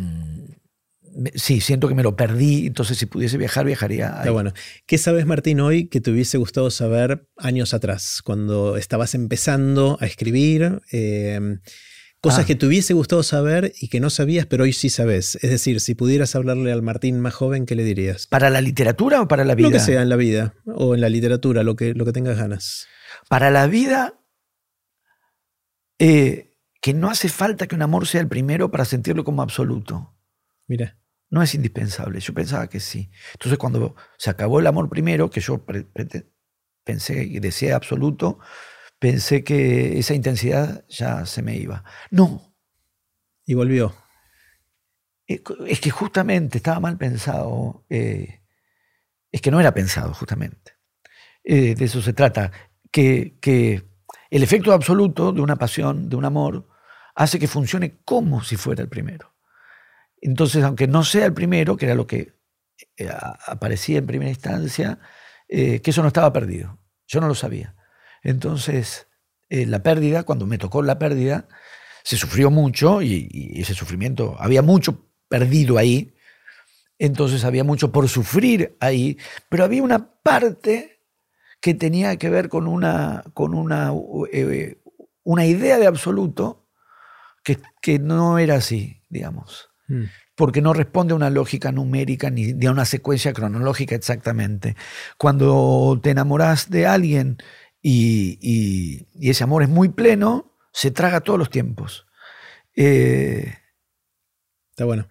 me- sí, siento que me lo perdí, entonces si pudiese viajar, viajaría. ahí. Está bueno. ¿Qué sabes, Martín, hoy que te hubiese gustado saber años atrás, cuando estabas empezando a escribir? eh, cosas Ah. que te hubiese gustado saber y que no sabías, pero hoy sí sabes. Es decir, si pudieras hablarle al Martín más joven, ¿qué le dirías? ¿Para la literatura o para la vida? Lo que sea en la vida o en la literatura, lo que, lo que tengas ganas. Para la vida, eh, que no hace falta que un amor sea el primero para sentirlo como absoluto. Mira. No es indispensable. Yo pensaba que sí. Entonces, cuando se acabó el amor primero, que yo pensé y deseé absoluto, pensé que esa intensidad ya se me iba. No. Y volvió. Es que justamente estaba mal pensado. Eh, es que no era pensado, justamente. Eh, de eso se trata. Que, que el efecto absoluto de una pasión, de un amor, hace que funcione como si fuera el primero. Entonces, aunque no sea el primero, que era lo que eh, aparecía en primera instancia, que eso no estaba perdido. Yo no lo sabía. Entonces, la pérdida, cuando me tocó la pérdida, se sufrió mucho y, ese sufrimiento, había mucho perdido ahí, entonces había mucho por sufrir ahí, pero había una parte que tenía que ver con una, con una, eh, una idea de absoluto que, que, no era así, digamos, mm. porque no responde a una lógica numérica ni a una secuencia cronológica exactamente. Cuando te enamoras de alguien y, y ese amor es muy pleno, se traga todos los tiempos. Eh, Está bueno.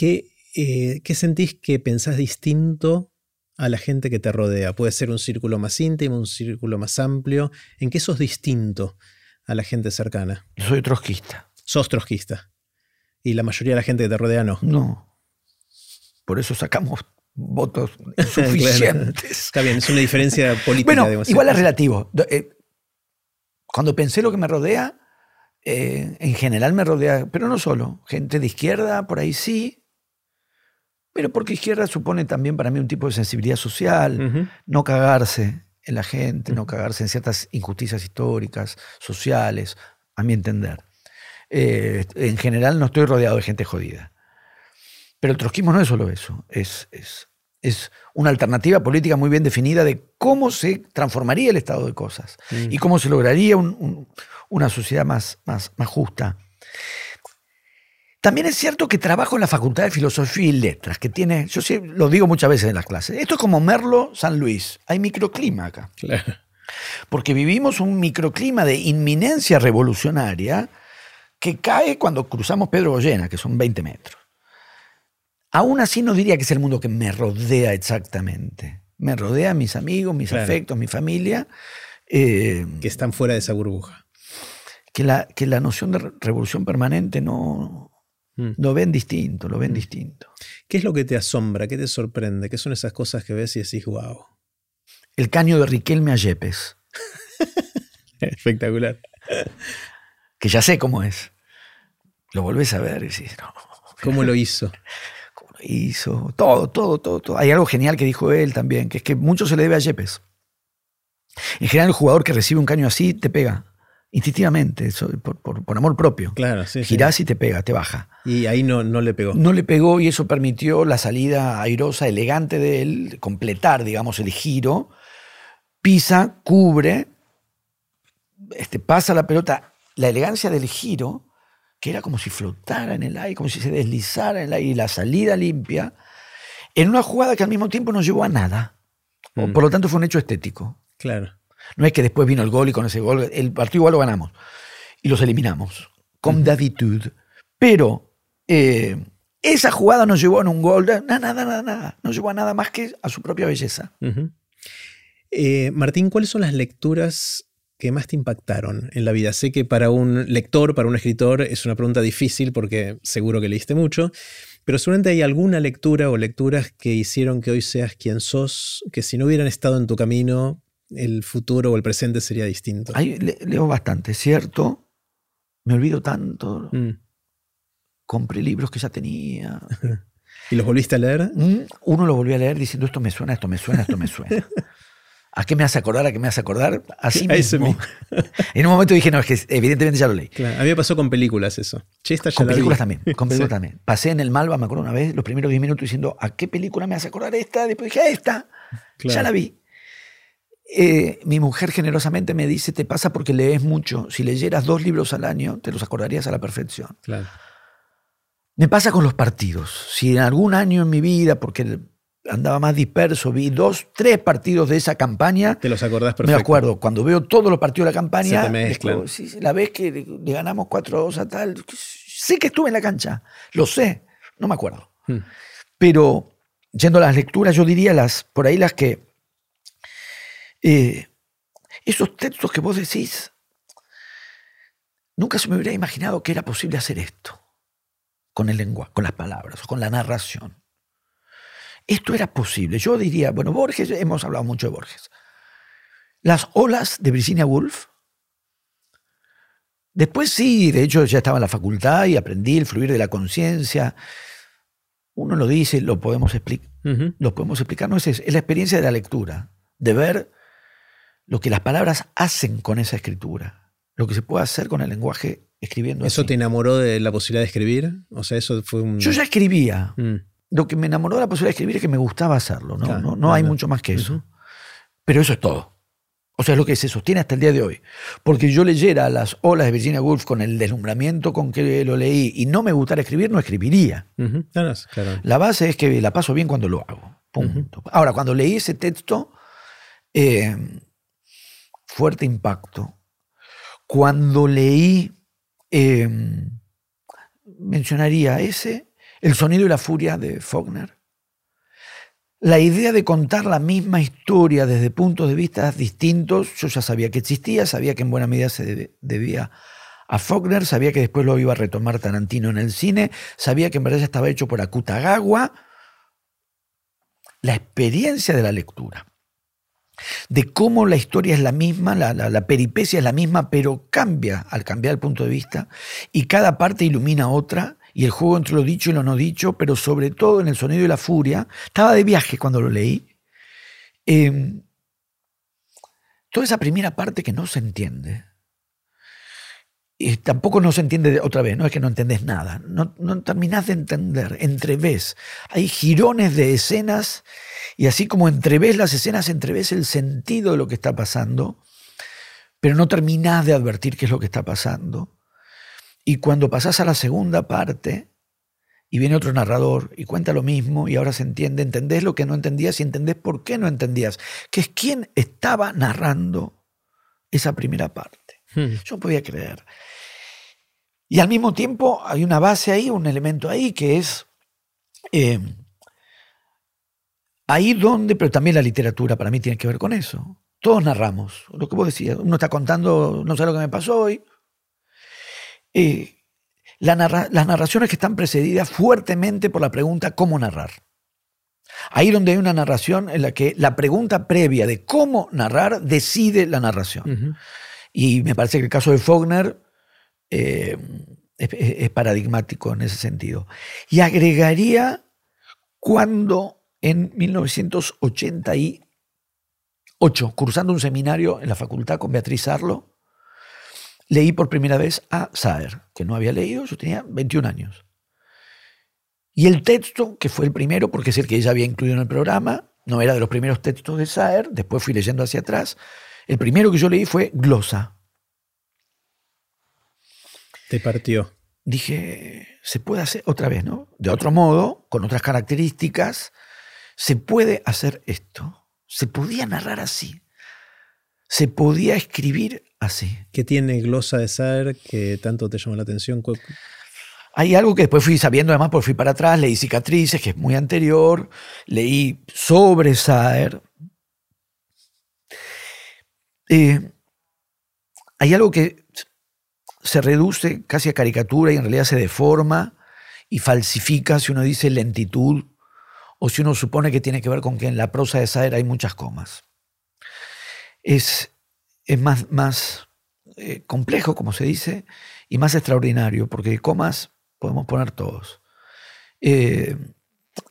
Eh, ¿Qué, sentís que pensás distinto a la gente que te rodea? Puede ser un círculo más íntimo, un círculo más amplio. ¿En qué sos distinto a la gente cercana? soy trotskista. Sos trotskista. Y la mayoría de la gente que te rodea no. No. Por eso sacamos votos suficientes. Está bien, es una diferencia política. Bueno, igual es relativo. Eh, cuando pensé lo que me rodea, eh, en general me rodea, pero no solo, gente de izquierda, por ahí sí, pero porque izquierda supone también para mí un tipo de sensibilidad social, no cagarse en la gente, no cagarse en ciertas injusticias históricas, sociales, a mi entender. Eh, en general no estoy rodeado de gente jodida. Pero el trotskismo no es solo eso, es, es, es una alternativa política muy bien definida de cómo se transformaría el estado de cosas y cómo se lograría una sociedad más, más, más justa. También es cierto que trabajo en la Facultad de Filosofía y Letras, que tiene, yo sí, lo digo muchas veces en las clases, esto es como Merlo, San Luis, hay microclima acá. Porque vivimos un microclima de inminencia revolucionaria que cae cuando cruzamos Pedro Goyena, que son 20 metros. Aún así no diría que es el mundo que me rodea exactamente. Me rodea mis amigos, mis afectos, mi familia. Eh, que están fuera de esa burbuja. Que la, que la noción de revolución permanente no, mm. lo ven distinto, lo ven mm. distinto. ¿Qué es lo que te asombra? ¿Qué te sorprende? ¿Qué son esas cosas que ves y decís, wow? El caño de Riquelme a Yepes. Espectacular. Que ya sé cómo es. Lo volvés a ver y decís, no. ¿Cómo lo hizo? Hizo, todo, todo, todo, Hay algo genial que dijo él también, que es que mucho se le debe a Yepes. En general, el jugador que recibe un caño así te pega, instintivamente, por, amor propio. Claro, sí. Girás y te pega, te baja. Y ahí no, no le pegó. No le pegó y eso permitió la salida airosa, elegante de él, completar, digamos, el giro. Pisa, cubre, este, pasa la pelota. La elegancia del giro que era como si flotara en el aire, como si se deslizara en el aire, y la salida limpia, en una jugada que al mismo tiempo no llevó a nada. Mm. Por lo tanto, fue un hecho estético. Claro. No es que después vino el gol y con ese gol, el partido igual lo ganamos. Y los eliminamos, con davitud. Pero eh, esa jugada no llevó a un gol, nada, nada, nada, nada. No llevó a nada más que a su propia belleza. Eh, Martín, ¿cuáles son las lecturas que más te impactaron en la vida? Sé que para un lector, para un escritor, es una pregunta difícil porque seguro que leíste mucho, pero seguramente hay alguna lectura o lecturas que hicieron que hoy seas quien sos, que si no hubieran estado en tu camino, el futuro o el presente sería distinto. leo bastante, ¿cierto? Me olvido tanto. Mm. Compré libros que ya tenía. ¿Y los volviste a leer? Mm, uno lo volví a leer diciendo esto me suena, esto me suena, esto me suena. ¿A qué me hace acordar? ¿A qué me hace acordar? Así mismo. en un momento dije, no, es que evidentemente ya lo leí. a mí me pasó con películas eso. con películas también. Con películas también. Pasé en el Malva, me acuerdo una vez, los primeros 10 minutos diciendo, ¿a qué película me hace acordar esta? Después dije, a esta. Ya la vi. Eh, mi mujer generosamente me dice, te pasa porque lees mucho. Si leyeras dos libros al año, te los acordarías a la perfección. Claro. Me pasa con los partidos. Si en algún año en mi vida, porque andaba más disperso, vi dos, tres partidos de esa campaña. Te los acordás perfecto. Me acuerdo, cuando veo todos los partidos de la campaña, la vez que le ganamos 4-2 a tal, sé que estuve en la cancha, lo sé, no me acuerdo. Hmm. Pero yendo a las lecturas, yo diría las, por ahí las que, eh, esos textos que vos decís, nunca se me hubiera imaginado que era posible hacer esto con el lenguaje, con las palabras, con la narración. Esto era posible. Yo diría, bueno, Borges, hemos hablado mucho de Borges. Las olas de Virginia Woolf. Después sí, de hecho ya estaba en la facultad y aprendí el fluir de la conciencia. Uno lo dice, lo podemos, explicar, lo podemos explicar. No es, es la experiencia de la lectura, de ver lo que las palabras hacen con esa escritura, lo que se puede hacer con el lenguaje escribiendo. ¿Eso te enamoró de la posibilidad de escribir? O sea, eso fue un... Yo ya escribía. Mm. Lo que me enamoró de la posibilidad de escribir es que me gustaba hacerlo. No, no, hay mucho más que eso. Pero eso es todo. O sea, es lo que se sostiene hasta el día de hoy. Porque yo leyera las olas de Virginia Woolf con el deslumbramiento con que lo leí y no me gustara escribir, no escribiría. La base es que la paso bien cuando lo hago. Punto. Ahora, cuando leí ese texto, eh, fuerte impacto. Cuando leí Em, mencionaría ese, El sonido y la furia de Faulkner. La idea de contar la misma historia desde puntos de vista distintos, yo ya sabía que existía, sabía que en buena medida se debía a Faulkner, sabía que después lo iba a retomar Tarantino en el cine, sabía que en verdad ya estaba hecho por Akutagawa. La experiencia de la lectura de cómo la historia es la misma, la, peripecia es la misma, pero cambia al cambiar el punto de vista y cada parte ilumina otra y el juego entre lo dicho y lo no dicho, pero sobre todo en el sonido y la furia. Estaba de viaje cuando lo leí. Em, toda esa primera parte que no se entiende. Y tampoco no se entiende otra vez, no es que no entendés nada, no, no terminás de entender, entrevés. Hay girones de escenas y así como entrevés las escenas, entrevés el sentido de lo que está pasando, pero no terminás de advertir qué es lo que está pasando. Y cuando pasás a la segunda parte, y viene otro narrador y cuenta lo mismo y ahora se entiende, entendés lo que no entendías y entendés por qué no entendías, que es quién estaba narrando esa primera parte. Hmm. Yo no podía creer. Y al mismo tiempo hay una base ahí, un elemento ahí que es eh, Ahí donde, pero también la literatura para mí tiene que ver con eso. Todos narramos, lo que vos decías, uno está contando, no sé lo que me pasó hoy. Eh, las narraciones que están precedidas fuertemente por la pregunta ¿cómo narrar? Ahí donde hay una narración en la que la pregunta previa de cómo narrar decide la narración. Y me parece que el caso de Faulkner eh, es paradigmático en ese sentido. Y agregaría cuando en 1988, cursando un seminario en la facultad con Beatriz Arlo, leí por primera vez a Saer, que no había leído, yo tenía 21 años. Y el texto, que fue el primero, porque es el que ella había incluido en el programa, no era de los primeros textos de Saer, después fui leyendo hacia atrás, el primero que yo leí fue Glosa. Te partió. Dije, se puede hacer otra vez, ¿no? De otro modo, con otras características, se puede hacer esto. Se podía narrar así. Se podía escribir así. ¿Qué tiene Glosa de Saer que tanto te llamó la atención? Hay algo que después fui sabiendo, además, porque fui para atrás, leí Cicatrices, que es muy anterior, leí sobre Saer. Eh, hay algo que se reduce casi a caricatura y en realidad se deforma y falsifica si uno dice lentitud o si uno supone que tiene que ver con que en la prosa de Saer hay muchas comas. Es, es más, más eh, complejo, como se dice, y más extraordinario, porque comas podemos poner todos. Eh,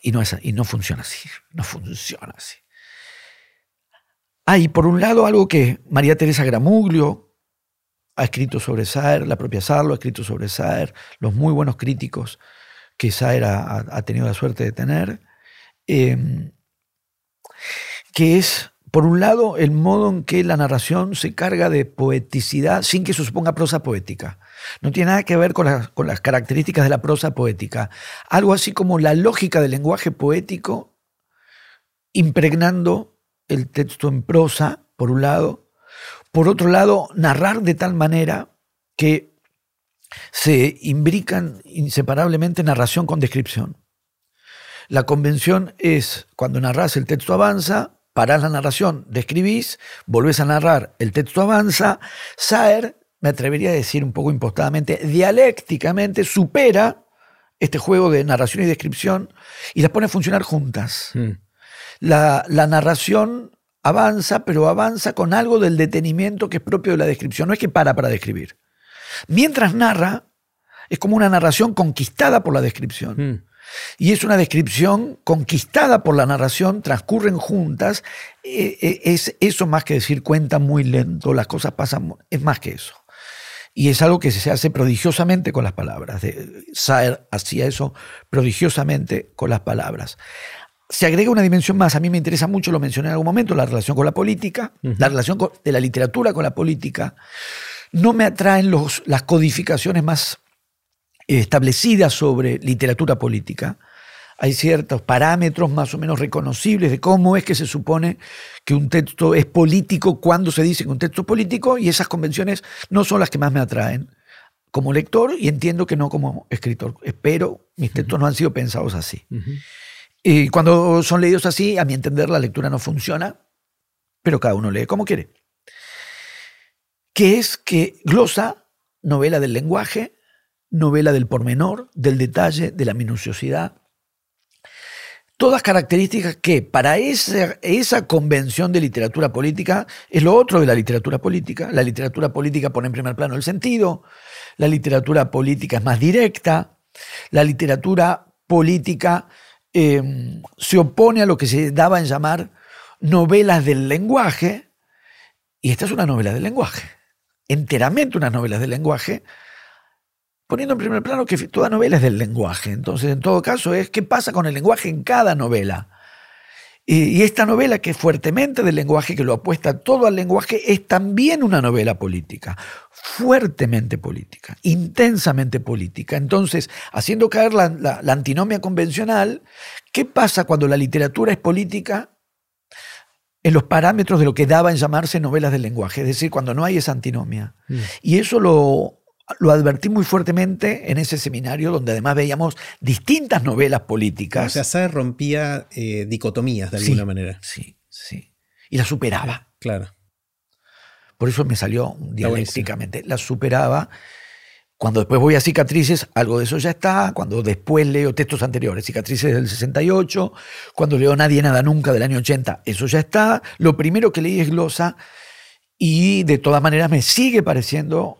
y, no es, y no funciona así, no funciona así. Hay, por un lado, algo que María Teresa Gramuglio ha escrito sobre Saer, la propia Sarlo ha escrito sobre Saer, los muy buenos críticos que Saer ha tenido la suerte de tener, Em, que es, por un lado, el modo en que la narración se carga de poeticidad sin que eso suponga prosa poética. No tiene nada que ver con, con las características de la prosa poética. Algo así como la lógica del lenguaje poético impregnando el texto en prosa, por un lado. Por otro lado, narrar de tal manera que se imbrican inseparablemente narración con descripción. La convención es cuando narras el texto avanza, parás la narración, describís, volvés a narrar, el texto avanza. Saer, me atrevería a decir un poco impostadamente, dialécticamente supera este juego de narración y descripción y las pone a funcionar juntas. Mm. La, la narración avanza, pero avanza con algo del detenimiento que es propio de la descripción. No es que para para describir. Mientras narra, es como una narración conquistada por la descripción. Mm. Y es una descripción conquistada por la narración, transcurren juntas. Eh, eh, es eso más que decir cuenta muy lento, las cosas pasan, es más que eso. Y es algo que se hace prodigiosamente con las palabras. Saer hacía eso prodigiosamente con las palabras. Se agrega una dimensión más, a mí me interesa mucho, lo mencioné en algún momento, la relación con la política, la relación con- de la literatura con la política. No me atraen los, las codificaciones más establecidas sobre literatura política. Hay ciertos parámetros más o menos reconocibles de cómo es que se supone que un texto es político, cuando se dice que un texto es político, y esas convenciones no son las que más me atraen como lector y entiendo que no como escritor. Espero, mis textos no han sido pensados así. Y cuando son leídos así, a mi entender, la lectura no funciona, pero cada uno lee como quiere. Que es que glosa, novela del lenguaje, novela del pormenor, del detalle, de la minuciosidad. Todas características que para esa, esa convención de literatura política es lo otro de la literatura política. La literatura política pone en primer plano el sentido, la literatura política es más directa, la literatura política eh, se opone a lo que se daba en llamar novelas del lenguaje, y esta es una novela del lenguaje, enteramente una novela del lenguaje, poniendo en primer plano que toda novela es del lenguaje. Entonces, en todo caso, es qué pasa con el lenguaje en cada novela. Y, esta novela, que es fuertemente del lenguaje, que lo apuesta todo al lenguaje, es también una novela política, fuertemente política, intensamente política. Entonces, haciendo caer la, la- la antinomia convencional, ¿qué pasa cuando la literatura es política? En los parámetros de lo que daba en llamarse novelas del lenguaje, es decir, cuando no hay esa antinomia. Mm. Y eso lo, lo advertí muy fuertemente en ese seminario, donde además veíamos distintas novelas políticas. O sea, Saer rompía eh, dicotomías de Sí. alguna manera. sí, sí. Y las superaba. Claro. Por eso me salió dialécticamente. Las superaba. Cuando después voy a cicatrices, algo de eso ya está. Cuando después leo textos anteriores, cicatrices del 68. Cuando leo Nadie Nada Nunca del año 80, eso ya está. Lo primero que leí es Glosa. Y de todas maneras me sigue pareciendo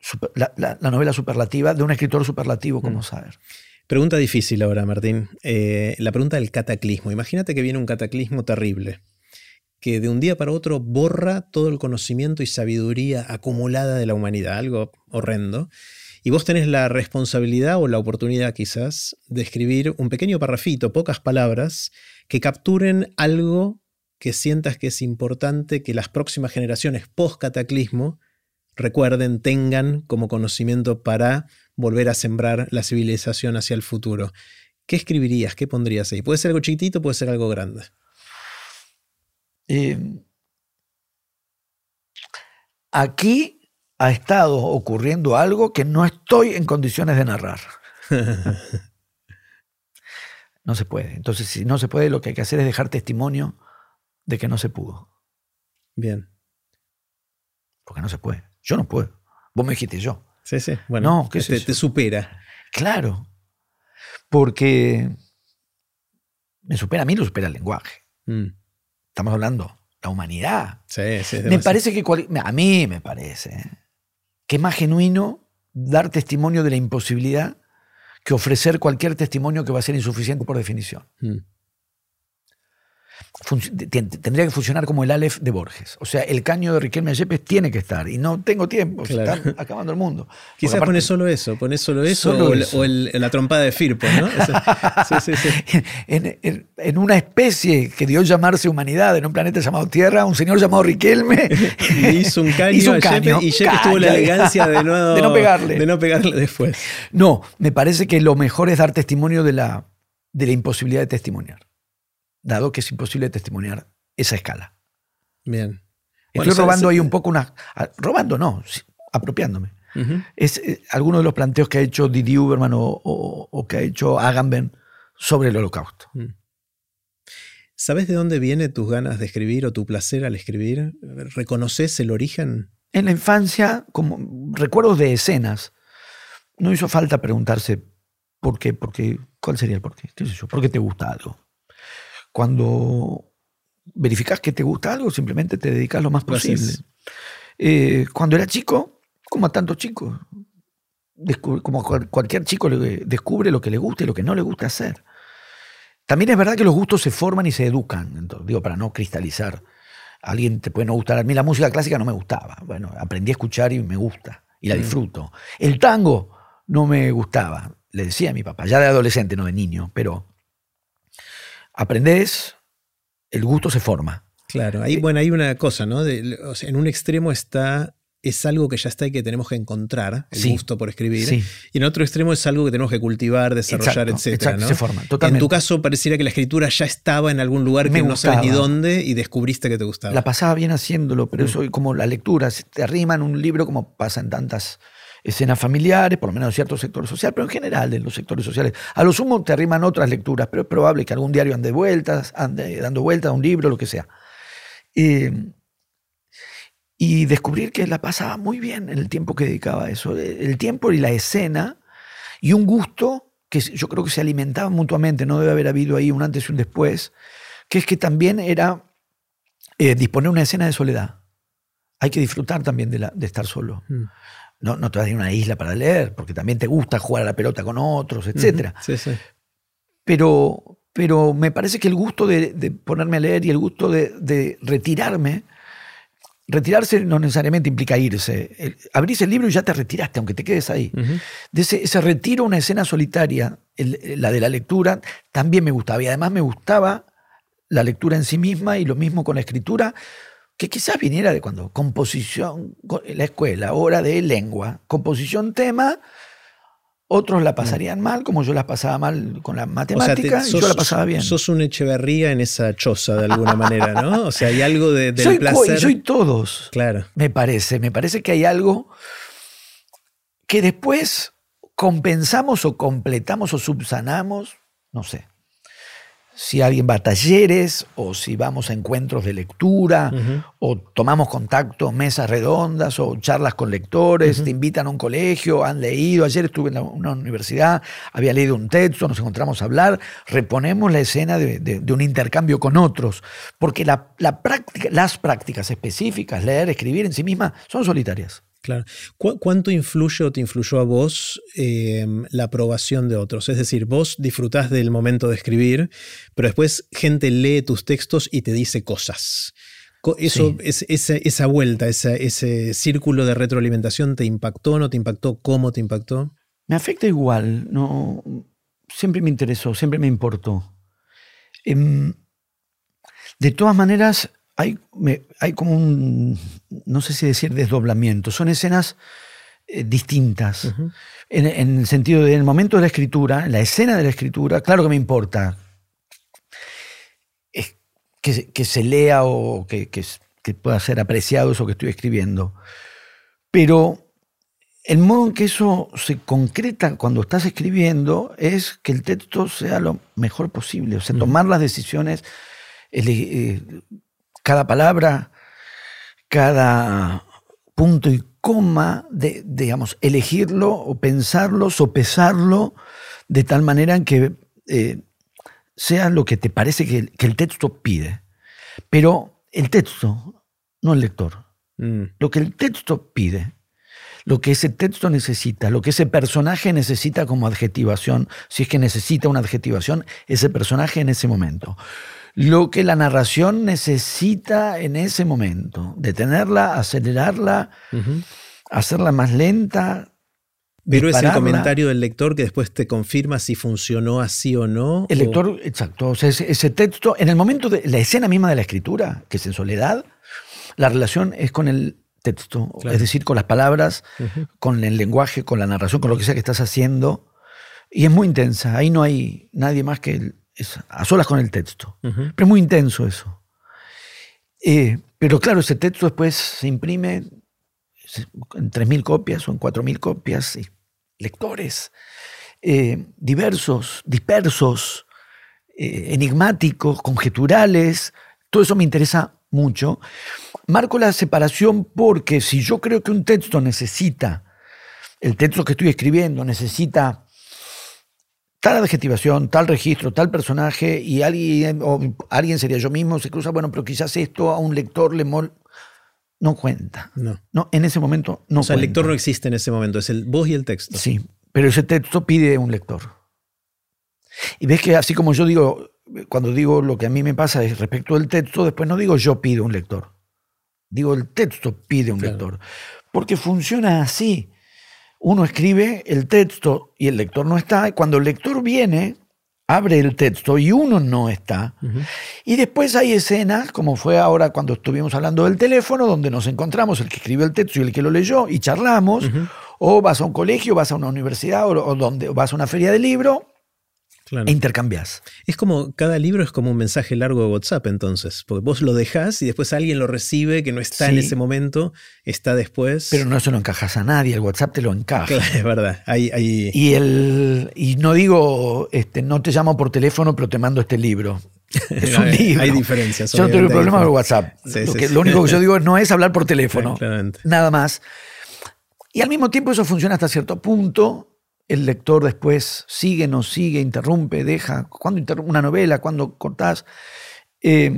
super- la, la- la novela superlativa de un escritor superlativo como Saer. Pregunta difícil ahora, Martín. Eh, la pregunta del cataclismo. Imagínate que viene un cataclismo terrible, que de un día para otro borra todo el conocimiento y sabiduría acumulada de la humanidad, algo horrendo. Y vos tenés la responsabilidad o la oportunidad quizás de escribir un pequeño parrafito, pocas palabras, que capturen algo que sientas que es importante que las próximas generaciones post-cataclismo recuerden, tengan como conocimiento para volver a sembrar la civilización hacia el futuro. ¿Qué escribirías? ¿Qué pondrías ahí? Puede ser algo chiquitito, puede ser algo grande. Eh, aquí ha estado ocurriendo algo que no estoy en condiciones de narrar. No se puede. Entonces, si no se puede, lo que hay que hacer es dejar testimonio de que no se pudo. Bien. Porque no se puede. Yo no puedo. Vos me dijiste yo. Sí, sí. Bueno, No, ¿qué te, te supera. Claro. Porque me supera a mí, lo supera el lenguaje. Mm. Estamos hablando la humanidad. Sí, sí. Me parece que cual- a mí me parece ¿eh? que es más genuino dar testimonio de la imposibilidad que ofrecer cualquier testimonio que va a ser insuficiente por definición. Mm. Tendría que funcionar como el Aleph de Borges. O sea, el caño de Riquelme Yepes tiene que estar. Y no tengo tiempo. se. Está acabando el mundo. Quizás aparte- pones solo eso, pones solo eso Solo o, el- eso. o el- la trompada de Firpo, ¿no? Eso- sí, sí, sí. en, en- en una especie que dio llamarse humanidad, en un planeta llamado Tierra, un señor llamado Riquelme Le hizo un caño Hizo un a Yepes caño. y Yepes tuvo la elegancia de no, De no pegarle. de no pegarle después. No, me parece que lo mejor es dar testimonio de la, de la imposibilidad de testimoniar, dado que es imposible testimoniar esa escala. Bien. Estoy Bueno, robando ahí un poco una... a- Robando, no, apropiándome. Es eh, alguno de los planteos que ha hecho Didier Uberman o, o- o que ha hecho Agamben sobre el holocausto. ¿Sabes de dónde viene tus ganas de escribir o tu placer al escribir? ¿Reconoces el origen? En la infancia, como recuerdos de escenas, no hizo falta preguntarse ¿Por qué? Porque, ¿Cuál sería el por qué? ¿Por te gusta algo? Cuando verificas que te gusta algo, simplemente te dedicas lo más posible. Eh, cuando era chico, como a tantos chicos, como cualquier chico descubre lo que le gusta y lo que no le gusta hacer. También es verdad que los gustos se forman y se educan, digo, para no cristalizar. alguien te puede no gustar. A mí la música clásica no me gustaba. Bueno, aprendí a escuchar y me gusta y la mm. disfruto. El tango no me gustaba, le decía a mi papá, ya de adolescente, no de niño, pero aprendes, el gusto se forma. Claro, ahí, eh, bueno, hay una cosa, ¿no? en un extremo está es algo que ya está y que tenemos que encontrar, el gusto por escribir. Y en otro extremo es algo que tenemos que cultivar, desarrollar, etc. se forma, totalmente. En tu caso pareciera que la escritura ya estaba en algún lugar que no sabes ni dónde y descubriste que te gustaba. La pasaba bien haciéndolo, pero mm. eso como la lectura, te arriman un libro como pasa en tantas escenas familiares, por lo menos en ciertos sectores sociales, pero en general en los sectores sociales. A lo sumo te arriman otras lecturas, pero es probable que algún diario ande vueltas, ande dando vueltas a un libro, lo que sea. Eh, y descubrir que la pasaba muy bien en el tiempo que dedicaba a eso. El tiempo y la escena y un gusto que yo creo que se alimentaban mutuamente, no debe haber habido ahí un antes y un después, que es que también era eh, disponer una escena de soledad. Hay que disfrutar también de, la, de estar solo. Mm. No, no te vas a ir a una isla para leer, porque también te gusta jugar a la pelota con otros, etc. Pero, pero me parece que el gusto de, ponerme a leer y el gusto de, de retirarme retirarse no necesariamente implica irse. abrís el libro y ya te retiraste, aunque te quedes ahí. De ese, retiro, una escena solitaria, la de la lectura, también me gustaba. Y además me gustaba la lectura en sí misma y lo mismo con la escritura, que quizás viniera de cuando composición, la escuela, hora de lengua, composición tema, otros la pasarían mal, como yo la pasaba mal con la matemática, y yo la pasaba bien. Sos un Echeverría en esa choza de alguna manera, ¿no? O sea, hay algo de, del soy, placer. Soy todos. Claro. Me parece. Me parece que hay algo que después compensamos o completamos o subsanamos, no sé si alguien va a talleres o si vamos a encuentros de lectura o tomamos contacto, mesas redondas o charlas con lectores, te invitan a un colegio, han leído, ayer estuve en una universidad, había leído un texto, nos encontramos a hablar, reponemos la escena de, un intercambio con otros, porque la, práctica, las prácticas específicas, leer, escribir en sí misma, son solitarias. Claro. ¿Cuánto influye o te influyó a vos em, la aprobación de otros? Es decir, vos disfrutás del momento de escribir, pero después gente lee tus textos y te dice cosas. Eso, es, esa, vuelta, ese círculo de retroalimentación, ¿te impactó? ¿No te impactó? ¿Cómo te impactó? Me afecta igual. No, siempre me interesó, siempre me importó. Em, de todas maneras, hay, hay como un, no sé si decir desdoblamiento, son escenas eh, distintas. en, el sentido de, en el momento de la escritura, en la escena de la escritura, claro que me importa que, que se lea o que, que, pueda ser apreciado eso que estoy escribiendo. Pero el modo en que eso se concreta cuando estás escribiendo es que el texto sea lo mejor posible, o sea, tomar las decisiones, eh, cada palabra, cada punto y coma, de, digamos, elegirlo o pensarlo, sopesarlo de tal manera que eh, sea lo que te parece que, el texto pide. Pero el texto, no el lector. Mm. Lo que el texto pide, lo que ese texto necesita, lo que ese personaje necesita como adjetivación, si es que necesita una adjetivación, ese personaje en ese momento lo que la narración necesita en ese momento, detenerla, acelerarla, hacerla más lenta. Pero es el comentario del lector que después te confirma si funcionó así o no. El lector, exacto. O sea, ese, texto, en el momento de la escena misma de la escritura, que es en soledad, la relación es con el texto, es decir, con las palabras, con el lenguaje, con la narración, con lo que sea que estás haciendo. Y es muy intensa. Ahí no hay nadie más que el, a solas con el texto. Pero es muy intenso eso. Eh, pero claro, ese texto después se imprime en 3.000 copias o en 4.000 copias. Y lectores eh, diversos, dispersos, eh, enigmáticos, conjeturales. Todo eso me interesa mucho. Marco la separación porque si yo creo que un texto necesita, el texto que estoy escribiendo necesita tal adjetivación, tal registro, tal personaje, y alguien, o alguien sería yo mismo, se cruza, bueno, pero quizás esto a un lector le mol... No cuenta. No. No, en ese momento no O sea, el cuenta. lector no existe en ese momento, es el vos y el texto. Sí, pero ese texto pide un lector. Y ves que así como yo digo, cuando digo lo que a mí me pasa es respecto del texto, después no digo yo pido un lector. Digo el texto pide un Claro. lector. Porque funciona así. Uno escribe el texto y el lector no está. Y cuando el lector viene, abre el texto y uno no está. Y después hay escenas, como fue ahora cuando estuvimos hablando del teléfono, donde nos encontramos el que escribió el texto y el que lo leyó y charlamos. O vas a un colegio, vas a una universidad o, o donde, o vas a una feria de libro Claro. e intercambias. Es como, cada libro es como un mensaje largo de WhatsApp entonces, porque vos lo dejás y después alguien lo recibe que no está en ese momento, está después. Pero no se lo encajas a nadie, el WhatsApp te lo encaja. Claro, es verdad, Y, el, y no digo, este, no te llamo por teléfono, pero te mando este libro. Es un hay- libro. hay diferencias. Yo no tengo problema con. WhatsApp. Sí, lo, que- sí. lo único que yo digo no es hablar por teléfono. Nada más. Y al mismo tiempo eso funciona hasta cierto punto. El lector después sigue, no sigue, interrumpe, deja. ¿Cuándo interrumpe una novela? ¿Cuándo cortás? Eh,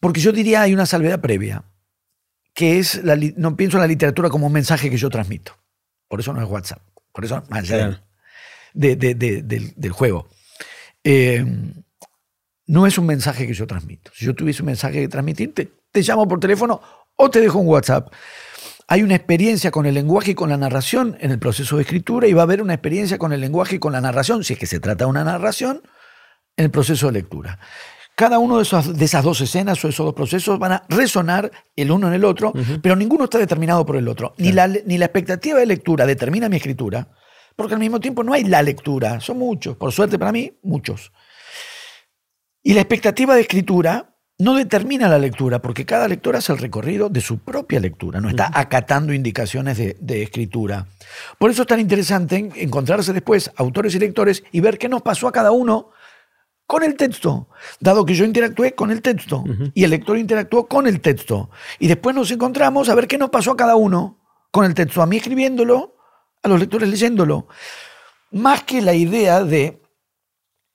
porque yo diría hay una salvedad previa, que es, la no pienso en la literatura como un mensaje que yo transmito. Por eso no es WhatsApp. Por eso, más allá Claro. de- de- de- del, del juego. Eh, no es un mensaje que yo transmito. Si yo tuviese un mensaje que transmitir, te, te llamo por teléfono o te dejo un WhatsApp. Hay una experiencia con el lenguaje y con la narración en el proceso de escritura y va a haber una experiencia con el lenguaje y con la narración, si es que se trata de una narración, en el proceso de lectura. Cada uno de, esos- de esas dos escenas o esos dos procesos van a resonar el uno en el otro, pero ninguno está determinado por el otro. Ni, la, ni la expectativa de lectura determina mi escritura, porque al mismo tiempo no hay la lectura, son muchos, por suerte para mí, muchos. Y la expectativa de escritura no determina la lectura, porque cada lector hace el recorrido de su propia lectura, no está acatando indicaciones de, de escritura. Por eso es tan interesante en- encontrarse después autores y lectores y ver qué nos pasó a cada uno con el texto, dado que yo interactué con el texto y el lector interactuó con el texto. Y después nos encontramos a ver qué nos pasó a cada uno con el texto, a mí escribiéndolo, a los lectores leyéndolo. Más que la idea de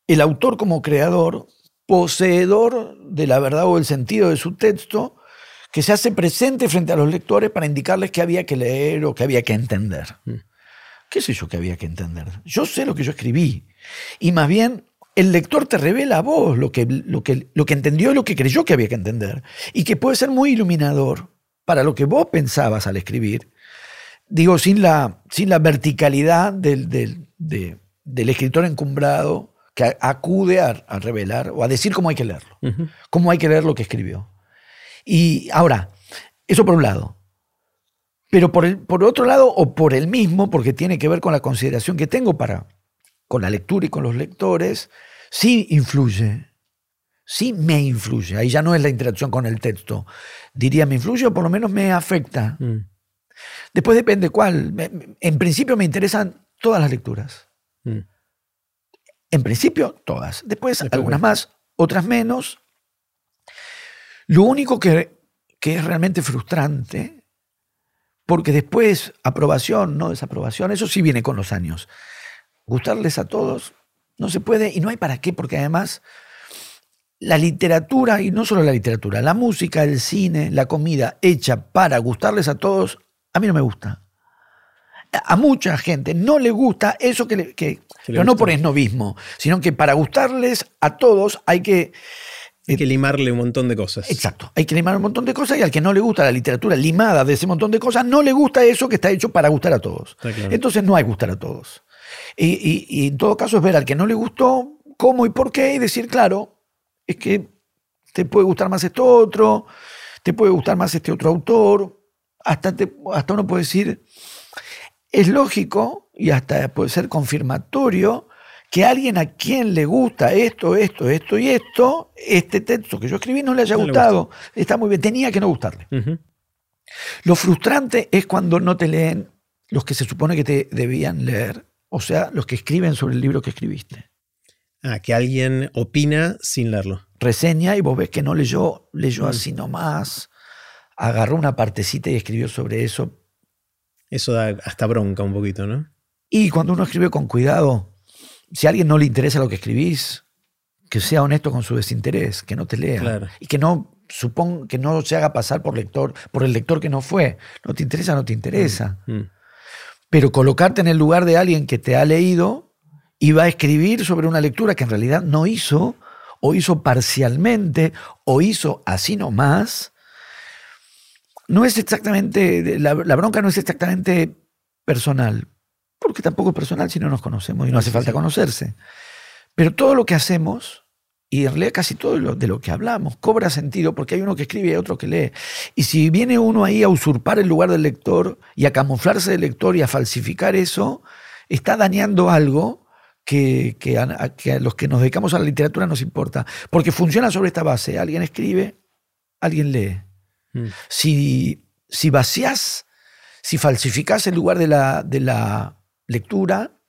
el autor como creador, poseedor de la verdad o el sentido de su texto, que se hace presente frente a los lectores para indicarles que había que leer o que había que entender. ¿Qué sé yo que había que entender? Yo sé lo que yo escribí. Y más bien, el lector te revela a vos lo que, lo que, lo que entendió y lo que creyó que había que entender. Y que puede ser muy iluminador para lo que vos pensabas al escribir. Digo, sin la, sin la verticalidad del, del, de- del escritor encumbrado que acude a, a revelar o a decir cómo hay que leerlo, cómo hay que leer lo que escribió. Y ahora, eso por un lado. Pero por, el, por otro lado, o por el mismo, porque tiene que ver con la consideración que tengo para con la lectura y con los lectores, sí influye. Sí me influye. Ahí ya no es la interacción con el texto. Diría me influye o por lo menos me afecta. Mm, Después depende cuál. En principio me interesan todas las lecturas. mm. En principio, todas. Después, Después algunas más, otras menos. Lo único que, que es realmente frustrante, porque después, aprobación, no desaprobación, eso sí viene con los años. Gustarles a todos no se puede y no hay para qué, porque además la literatura, y no solo la literatura, la música, el cine, la comida hecha para gustarles a todos, a mí no me gusta. A mucha gente no le gusta eso que, le, que- pero no por esnovismo, sino que para gustarles a todos hay que Hay que limarle un montón de cosas. Exacto. Hay que limar un montón de cosas y al que no le gusta la literatura limada de ese montón de cosas, no le gusta eso que está hecho para gustar a todos. Claro. Entonces no hay gustar a todos. Y, y- y en todo caso es ver al que no le gustó cómo y por qué y decir, claro, es que te puede gustar más esto otro, te puede gustar más este otro autor, hasta, te- hasta uno puede decir, es lógico y hasta puede ser confirmatorio que alguien a quien le gusta esto, esto, esto y esto, este texto que yo escribí no le haya No le gustado. Está muy bien, tenía que no gustarle. Lo frustrante es cuando no te leen los que se supone que te debían leer, o sea, los que escriben sobre el libro que escribiste. Ah, que alguien opina sin leerlo. Reseña y vos ves que no leyó, leyó Mm. así nomás, agarró una partecita y escribió sobre eso. Eso da hasta bronca un poquito, ¿no? Y cuando uno escribe con cuidado, si a alguien no le interesa lo que escribís, que sea honesto con su desinterés, que no te lea. Claro. Y que no que no se haga pasar por lector, por el lector que no fue. No te interesa, no te interesa. Mm. Pero colocarte en el lugar de alguien que te ha leído y va a escribir sobre una lectura que en realidad no hizo, o hizo parcialmente, o hizo así nomás, no es exactamente, la, la bronca no es exactamente personal, porque tampoco es personal si no nos conocemos y no hace falta conocerse. Pero todo lo que hacemos, y en realidad casi todo lo- de lo que hablamos, cobra sentido porque hay uno que escribe y hay otro que lee. Y si viene uno ahí a usurpar el lugar del lector y a camuflarse del lector y a falsificar eso, está dañando algo que, que a, a- que a los que nos dedicamos a la literatura nos importa. Porque funciona sobre esta base. Alguien escribe, alguien lee. Mm. Si, si vacías, si falsificás el lugar de la, de la lectura,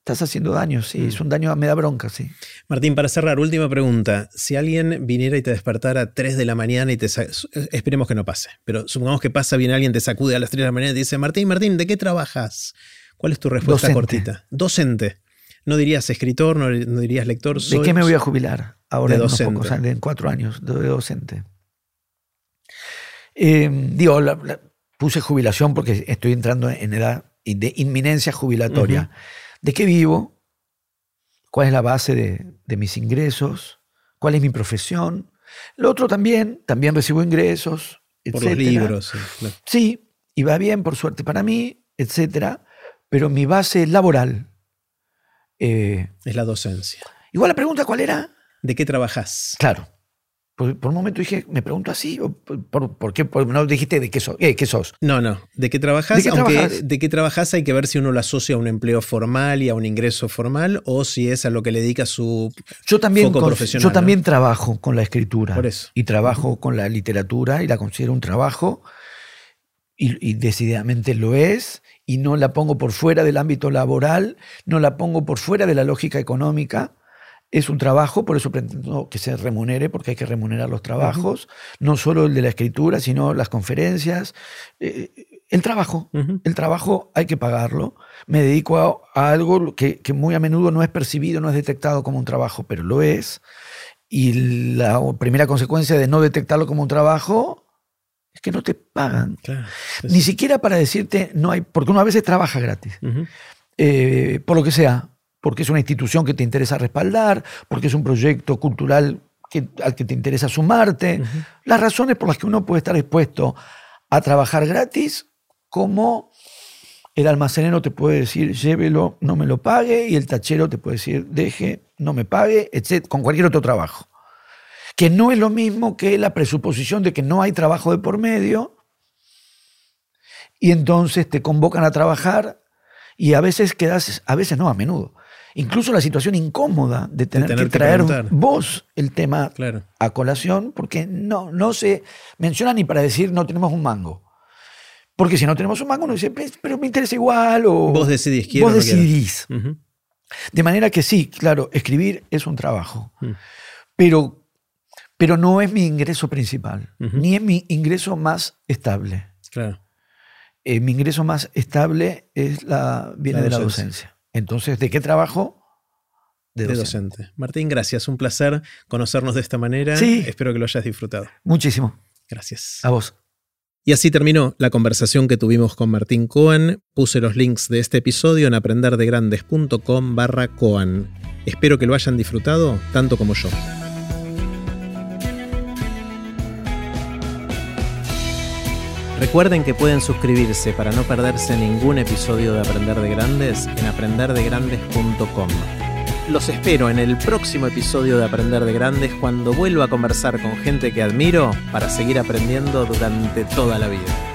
estás haciendo daño, sí. Mm. Es un daño, me da bronca, sí. Martín, para cerrar, última pregunta. Si alguien viniera y te despertara a 3 de la mañana y te... eh, Esperemos que no pase, pero supongamos que pasa, viene alguien, te sacude a las 3 de la mañana y te dice, Martín, Martín, ¿de qué trabajas? ¿Cuál es tu respuesta Docente. cortita? Docente. No dirías escritor, no, no dirías lector. ¿De soy- qué me voy a jubilar ahora de en unos pocos años, en cuatro años, de docente? Eh, digo, la- la- puse jubilación porque estoy entrando en edad de inminencia jubilatoria. ¿De qué vivo? ¿Cuál es la base de, de mis ingresos? ¿Cuál es mi profesión? Lo otro también, también recibo ingresos, Por los etcétera. libros. sí, claro. Sí, y va bien, por suerte para mí, etcétera, pero mi base laboral. eh, Es la docencia. igual la pregunta, ¿cuál era? ¿De qué trabajas? Claro. Por, por un momento dije, ¿me pregunto así? ¿O por, por- por qué? No dijiste de qué sos. Eh, ¿Qué sos? No, no. ¿De qué trabajas? ¿De qué Aunque trabajas? de qué trabajas hay que ver si uno lo asocia a un empleo formal y a un ingreso formal o si es a lo que le dedica su... Yo también, Foco con- profesional, yo ¿no? también trabajo con la escritura. Por eso. Y trabajo con la literatura y la considero un trabajo. Y, y decididamente lo es. Y no la pongo por fuera del ámbito laboral, no la pongo por fuera de la lógica económica. Es un trabajo, por eso pretendo que se remunere, porque hay que remunerar los trabajos, no solo el de la escritura, sino las conferencias. Eh, el trabajo, el trabajo hay que pagarlo. Me dedico a, a algo que, que muy a menudo no es percibido, no es detectado como un trabajo, pero lo es. Y la primera consecuencia de no detectarlo como un trabajo es que no te pagan. Claro. Ni siquiera para decirte, no hay, porque uno a veces trabaja gratis, eh, por lo que sea, porque es una institución que te interesa respaldar, porque es un proyecto cultural que- al que te interesa sumarte. Las razones por las que uno puede estar dispuesto a trabajar gratis, como el almacenero te puede decir, llévelo, no me lo pague, y el tachero te puede decir, deje, no me pague, etc., con cualquier otro trabajo. Que no es lo mismo que la presuposición de que no hay trabajo de por medio, y entonces te convocan a trabajar, y a veces quedas, a veces no, a menudo. Incluso la situación incómoda de tener, tener que que traer preguntar. vos el tema Claro. a colación porque no, no se menciona ni para decir no tenemos un mango. Porque si no tenemos un mango, uno dice, "Pues, pero me interesa igual. O Vos decidís, quiero Vos no decidís. De manera que sí, claro, escribir es un trabajo. Mm. Pero, pero no es mi ingreso principal, ni es mi ingreso más estable. Claro. Eh, mi ingreso más estable es la, viene La de la docencia. Entonces, ¿de qué trabajo? De docente. Martín, gracias. Un placer conocernos de esta manera. Sí. Espero que lo hayas disfrutado. Muchísimo. Gracias. A vos. Y así terminó la conversación que tuvimos con Martín Cohen. Puse los links de este episodio en aprenderdegrandes.com barra Cohen. Espero que lo hayan disfrutado tanto como yo. Recuerden que pueden suscribirse para no perderse ningún episodio de Aprender de Grandes en aprenderdegrandes.com. Los espero en el próximo episodio de Aprender de Grandes cuando vuelva a conversar con gente que admiro para seguir aprendiendo durante toda la vida.